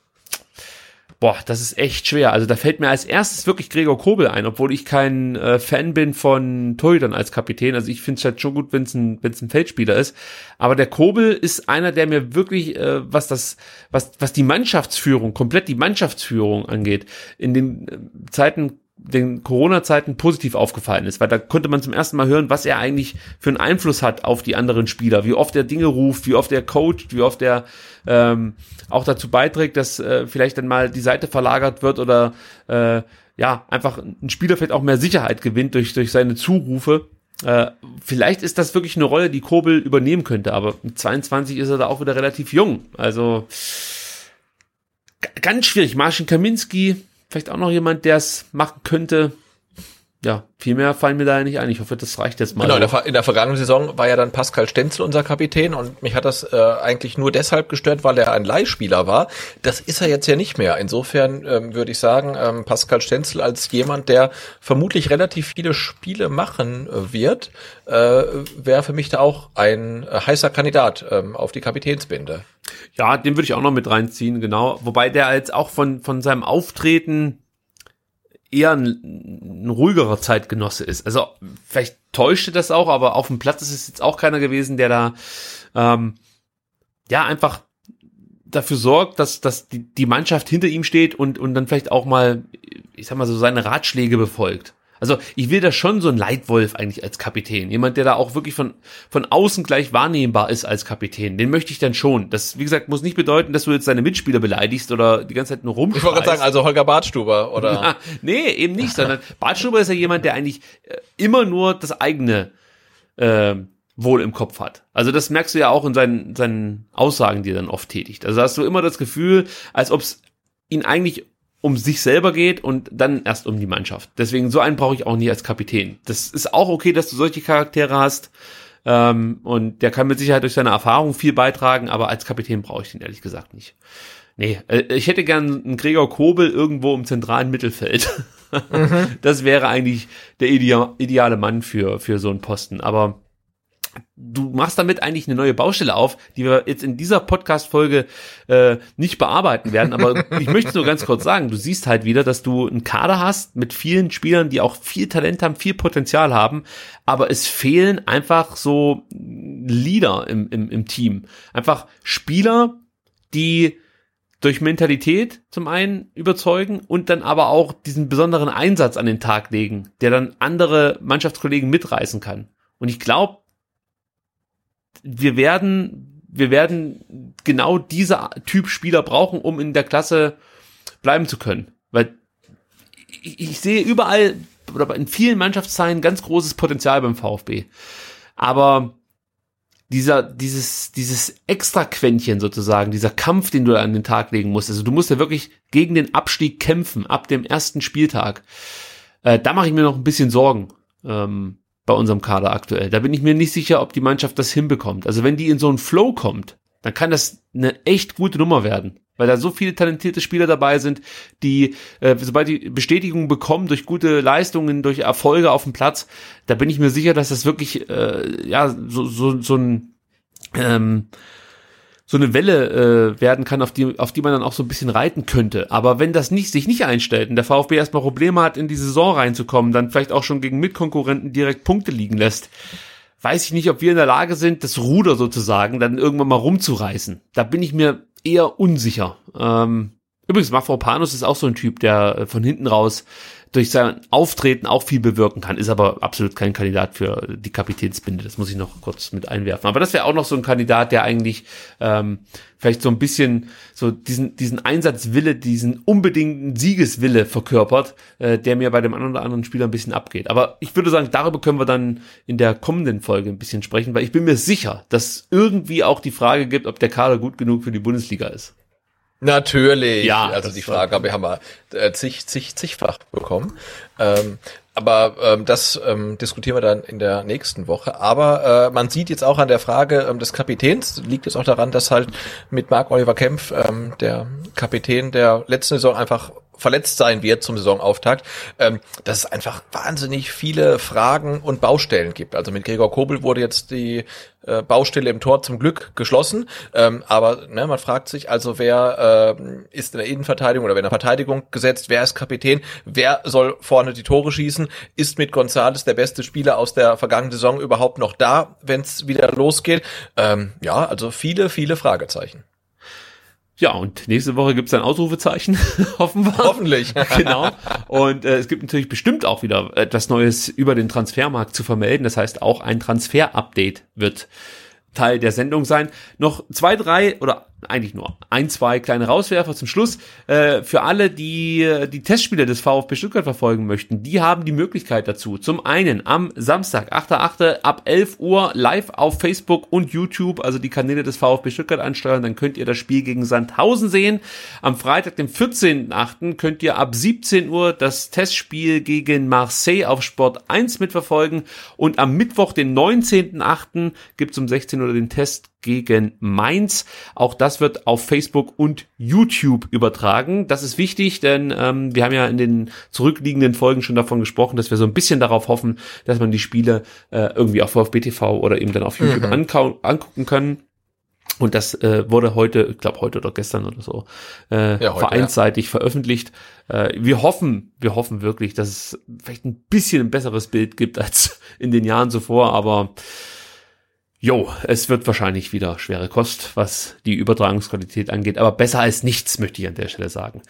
boah, das ist echt schwer. Also da fällt mir als erstes wirklich Gregor Kobel ein, obwohl ich kein äh, Fan bin von Torhütern als Kapitän. Also ich finde es halt schon gut, wenn es ein, wenn's ein Feldspieler ist. Aber der Kobel ist einer, der mir wirklich, äh, was das, was, was die Mannschaftsführung, komplett die Mannschaftsführung angeht, in den äh, Zeiten den Corona-Zeiten positiv aufgefallen ist, weil da konnte man zum ersten Mal hören, was er eigentlich für einen Einfluss hat auf die anderen Spieler, wie oft er Dinge ruft, wie oft er coacht, wie oft er ähm, auch dazu beiträgt, dass äh, vielleicht dann mal die Seite verlagert wird oder äh, ja, einfach ein Spieler vielleicht auch mehr Sicherheit gewinnt durch, durch seine Zurufe. Äh, vielleicht ist das wirklich eine Rolle, die Kobel übernehmen könnte, aber mit 22 ist er da auch wieder relativ jung. Also ganz schwierig. Marcin Kaminski, vielleicht auch noch jemand, der es machen könnte ja, viel mehr fallen mir da ja nicht ein. Ich hoffe, das reicht jetzt mal. Genau, in der, in der, vergangenen Saison war ja dann Pascal Stenzel unser Kapitän und mich hat das äh, eigentlich nur deshalb gestört, weil er ein Leihspieler war. Das ist er jetzt ja nicht mehr. Insofern ähm, würde ich sagen, ähm, Pascal Stenzel als jemand, der vermutlich relativ viele Spiele machen äh, wird, äh, wäre für mich da auch ein äh, heißer Kandidat ähm, auf die Kapitänsbinde. Ja, den würde ich auch noch mit reinziehen, genau. Wobei der jetzt auch von, von seinem Auftreten eher ein, ein ruhigerer Zeitgenosse ist. Also vielleicht täuschte das auch, aber auf dem Platz ist es jetzt auch keiner gewesen, der da ähm, ja einfach dafür sorgt, dass, dass die, die Mannschaft hinter ihm steht und, und dann vielleicht auch mal, ich sag mal so, seine Ratschläge befolgt. Also ich will da schon so ein Leitwolf eigentlich als Kapitän. Jemand, der da auch wirklich von, von außen gleich wahrnehmbar ist als Kapitän. Den möchte ich dann schon. Das, wie gesagt, muss nicht bedeuten, dass du jetzt deine Mitspieler beleidigst oder die ganze Zeit nur rumschreist. Ich wollte gerade sagen, also Holger Bartstuber, oder? Na, nee, eben nicht, sondern Bartstuber ist ja jemand, der eigentlich äh, immer nur das eigene äh, wohl im Kopf hat. Also das merkst du ja auch in seinen, seinen Aussagen, die er dann oft tätigt. Also hast du immer das Gefühl, als ob es ihn eigentlich um sich selber geht und dann erst um die Mannschaft. Deswegen so einen brauche ich auch nie als Kapitän. Das ist auch okay, dass du solche Charaktere hast. Ähm, und der kann mit Sicherheit durch seine Erfahrung viel beitragen, aber als Kapitän brauche ich den ehrlich gesagt nicht. Nee, äh, ich hätte gern einen Gregor Kobel irgendwo im zentralen Mittelfeld. Mhm. Das wäre eigentlich der ideale Mann für, für so einen Posten. Aber du machst damit eigentlich eine neue Baustelle auf, die wir jetzt in dieser Podcast-Folge äh, nicht bearbeiten werden. Aber ich möchte nur ganz kurz sagen, du siehst halt wieder, dass du einen Kader hast mit vielen Spielern, die auch viel Talent haben, viel Potenzial haben, aber es fehlen einfach so Leader im, im, im Team. Einfach Spieler, die durch Mentalität zum einen überzeugen und dann aber auch diesen besonderen Einsatz an den Tag legen, der dann andere Mannschaftskollegen mitreißen kann. Und ich glaube, wir werden, wir werden genau dieser Typ Spieler brauchen, um in der Klasse bleiben zu können. Weil ich, ich sehe überall oder in vielen Mannschaftsteilen ganz großes Potenzial beim VfB. Aber dieser, dieses, dieses Extra-Quäntchen sozusagen, dieser Kampf, den du an den Tag legen musst, also du musst ja wirklich gegen den Abstieg kämpfen ab dem ersten Spieltag. Äh, da mache ich mir noch ein bisschen Sorgen. Ähm, bei unserem Kader aktuell. Da bin ich mir nicht sicher, ob die Mannschaft das hinbekommt. Also wenn die in so einen Flow kommt, dann kann das eine echt gute Nummer werden. Weil da so viele talentierte Spieler dabei sind, die, äh, sobald die Bestätigung bekommen durch gute Leistungen, durch Erfolge auf dem Platz, da bin ich mir sicher, dass das wirklich äh, ja so, so, so ein ähm, so eine Welle äh, werden kann, auf die, auf die man dann auch so ein bisschen reiten könnte. Aber wenn das nicht, sich nicht einstellt und der VfB erstmal Probleme hat, in die Saison reinzukommen, dann vielleicht auch schon gegen Mitkonkurrenten direkt Punkte liegen lässt, weiß ich nicht, ob wir in der Lage sind, das Ruder sozusagen dann irgendwann mal rumzureißen. Da bin ich mir eher unsicher. Ähm, übrigens, Mafropanus ist auch so ein Typ, der äh, von hinten raus durch sein Auftreten auch viel bewirken kann, ist aber absolut kein Kandidat für die Kapitänsbinde. Das muss ich noch kurz mit einwerfen. Aber das wäre auch noch so ein Kandidat, der eigentlich ähm, vielleicht so ein bisschen so diesen, diesen Einsatzwille, diesen unbedingten Siegeswille verkörpert, äh, der mir bei dem einen oder anderen Spieler ein bisschen abgeht. Aber ich würde sagen, darüber können wir dann in der kommenden Folge ein bisschen sprechen, weil ich bin mir sicher, dass irgendwie auch die Frage gibt, ob der Kader gut genug für die Bundesliga ist. Natürlich. Ja, also die Frage habe haben wir äh, zig, zig, zigfach bekommen. Ähm, aber ähm, das ähm, diskutieren wir dann in der nächsten Woche. Aber äh, man sieht jetzt auch an der Frage ähm, des Kapitäns, liegt es auch daran, dass halt mit Marc Oliver Kempf, ähm, der Kapitän der letzten Saison, einfach verletzt sein wird zum Saisonauftakt, ähm, dass es einfach wahnsinnig viele Fragen und Baustellen gibt. Also mit Gregor Kobel wurde jetzt die äh, Baustelle im Tor zum Glück geschlossen, ähm, aber ne, man fragt sich also, wer äh, ist in der Innenverteidigung oder wer in der Verteidigung gesetzt, wer ist Kapitän, wer soll vorne die Tore schießen, ist mit Gonzales der beste Spieler aus der vergangenen Saison überhaupt noch da, wenn es wieder losgeht? Ähm, ja, also viele, viele Fragezeichen. Ja, und nächste Woche gibt's ein Ausrufezeichen, offenbar. Hoffentlich. genau. Und äh, es gibt natürlich bestimmt auch wieder etwas Neues über den Transfermarkt zu vermelden. Das heißt, auch ein Transfer-Update wird Teil der Sendung sein. Noch zwei, drei oder eigentlich nur ein, zwei kleine Rauswerfer zum Schluss. Äh, für alle, die äh, die Testspiele des VfB Stuttgart verfolgen möchten, die haben die Möglichkeit dazu. Zum einen am Samstag, 8.8. ab 11 Uhr live auf Facebook und YouTube, also die Kanäle des VfB Stuttgart ansteuern, dann könnt ihr das Spiel gegen Sandhausen sehen. Am Freitag, dem 14.8. könnt ihr ab 17 Uhr das Testspiel gegen Marseille auf Sport 1 mitverfolgen und am Mittwoch, den 19.8. gibt es um 16 Uhr den Test gegen Mainz. Auch das wird auf Facebook und YouTube übertragen. Das ist wichtig, denn ähm, wir haben ja in den zurückliegenden Folgen schon davon gesprochen, dass wir so ein bisschen darauf hoffen, dass man die Spiele äh, irgendwie auf VfB TV oder eben dann auf YouTube mhm. angucken können. Und das äh, wurde heute, ich glaube heute oder gestern oder so, äh, ja, heute, vereinsseitig ja. veröffentlicht. Äh, wir hoffen, wir hoffen wirklich, dass es vielleicht ein bisschen ein besseres Bild gibt als in den Jahren zuvor, aber Jo, es wird wahrscheinlich wieder schwere Kost, was die Übertragungsqualität angeht, aber besser als nichts, möchte ich an der Stelle sagen.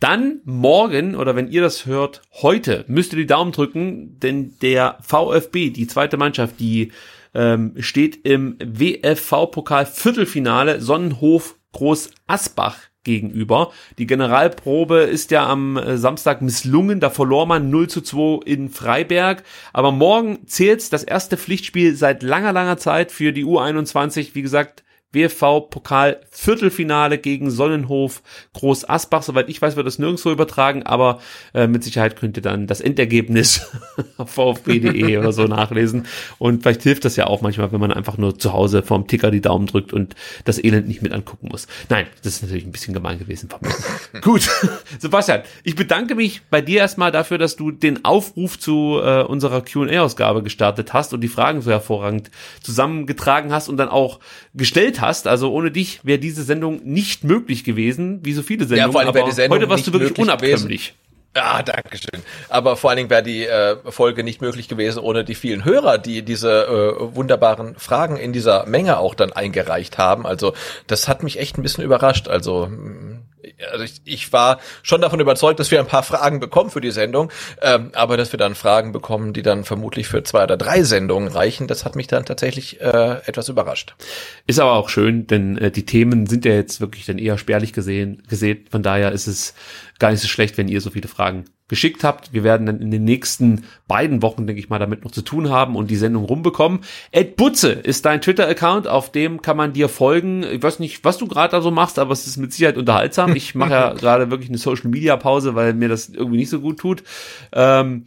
Dann morgen, oder wenn ihr das hört, heute müsst ihr die Daumen drücken, denn der VfB, die zweite Mannschaft, die ähm, steht im WFV-Pokal Viertelfinale Sonnenhof Groß Asbach gegenüber. Die Generalprobe ist ja am äh, Samstag misslungen, da verlor man 0 zu 2 in Freiberg. Aber morgen zählt das erste Pflichtspiel seit langer, langer Zeit für die U21. Wie gesagt, WFV-Pokal Viertelfinale gegen Sonnenhof Groß Asbach. Soweit ich weiß, wird das nirgendwo übertragen, aber äh, mit Sicherheit könnt ihr dann das Endergebnis auf vfb.de oder so nachlesen. Und vielleicht hilft das ja auch manchmal, wenn man einfach nur zu Hause vorm Ticker die Daumen drückt und das Elend nicht mit angucken muss. Nein, das ist natürlich ein bisschen gemein gewesen von mir. Gut, Sebastian, ich bedanke mich bei dir erstmal dafür, dass du den Aufruf zu äh, unserer Q&A-Ausgabe gestartet hast und die Fragen so hervorragend zusammengetragen hast und dann auch gestellt hast. Also ohne dich wäre diese Sendung nicht möglich gewesen, wie so viele Sendungen. Ja, vor allem aber die Sendung heute warst du wirklich unabkömmlich. Ah, danke schön. Aber vor allen Dingen wäre die äh, Folge nicht möglich gewesen ohne die vielen Hörer, die diese äh, wunderbaren Fragen in dieser Menge auch dann eingereicht haben. Also das hat mich echt ein bisschen überrascht. Also also ich, ich war schon davon überzeugt, dass wir ein paar Fragen bekommen für die Sendung, ähm, aber dass wir dann Fragen bekommen, die dann vermutlich für zwei oder drei Sendungen reichen, das hat mich dann tatsächlich äh, etwas überrascht. Ist aber auch schön, denn äh, die Themen sind ja jetzt wirklich dann eher spärlich gesehen, gesehen. Von daher ist es gar nicht so schlecht, wenn ihr so viele Fragen geschickt habt. Wir werden dann in den nächsten beiden Wochen, denke ich mal, damit noch zu tun haben und die Sendung rumbekommen. Ed Butze ist dein Twitter-Account, auf dem kann man dir folgen. Ich weiß nicht, was du gerade da so machst, aber es ist mit Sicherheit unterhaltsam. Ich mache ja gerade wirklich eine Social-Media-Pause, weil mir das irgendwie nicht so gut tut. Ähm,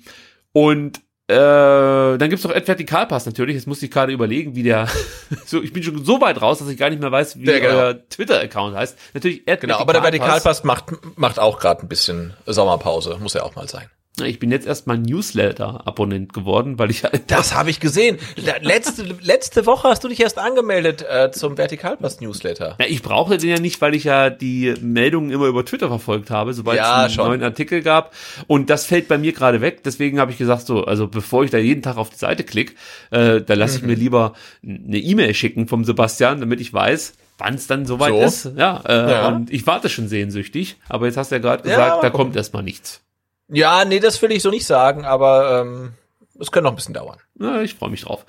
und äh, dann gibt's noch Ed Vertikalpass natürlich. Jetzt muss ich gerade überlegen, wie der. so, ich bin schon so weit raus, dass ich gar nicht mehr weiß, wie ja, genau. euer Twitter-Account heißt. Natürlich Ed Genau, aber der Vertikalpass macht, macht auch gerade ein bisschen Sommerpause. Muss ja auch mal sein. Ich bin jetzt erstmal Newsletter-Abonnent geworden, weil ich halt Das habe ich gesehen. Letzte, letzte Woche hast du dich erst angemeldet äh, zum Vertikalpass-Newsletter. Ja, ich brauchte den ja nicht, weil ich ja die Meldungen immer über Twitter verfolgt habe, sobald ja, es einen schon. neuen Artikel gab. Und das fällt bei mir gerade weg. Deswegen habe ich gesagt, so, also bevor ich da jeden Tag auf die Seite klicke, äh, da lasse ich mhm. mir lieber eine E-Mail schicken vom Sebastian, damit ich weiß, wann es dann soweit so. ist. Ja, äh, ja, und ich warte schon sehnsüchtig. Aber jetzt hast du ja gerade gesagt, ja, da kommt erstmal nichts. Ja, nee, das will ich so nicht sagen, aber ähm, es könnte noch ein bisschen dauern. Ja, ich freue mich drauf.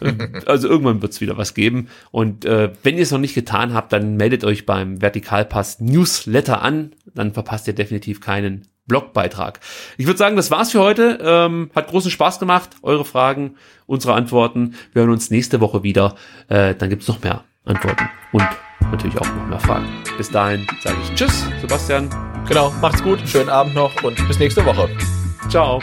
also irgendwann wird es wieder was geben. Und äh, wenn ihr es noch nicht getan habt, dann meldet euch beim Vertikalpass Newsletter an. Dann verpasst ihr definitiv keinen Blogbeitrag. Ich würde sagen, das war's für heute. Ähm, hat großen Spaß gemacht. Eure Fragen, unsere Antworten. Wir hören uns nächste Woche wieder. Äh, dann gibt's noch mehr Antworten und natürlich auch noch mehr Fragen. Bis dahin sage ich Tschüss, Sebastian. Genau, macht's gut, schönen Abend noch und bis nächste Woche. Ciao.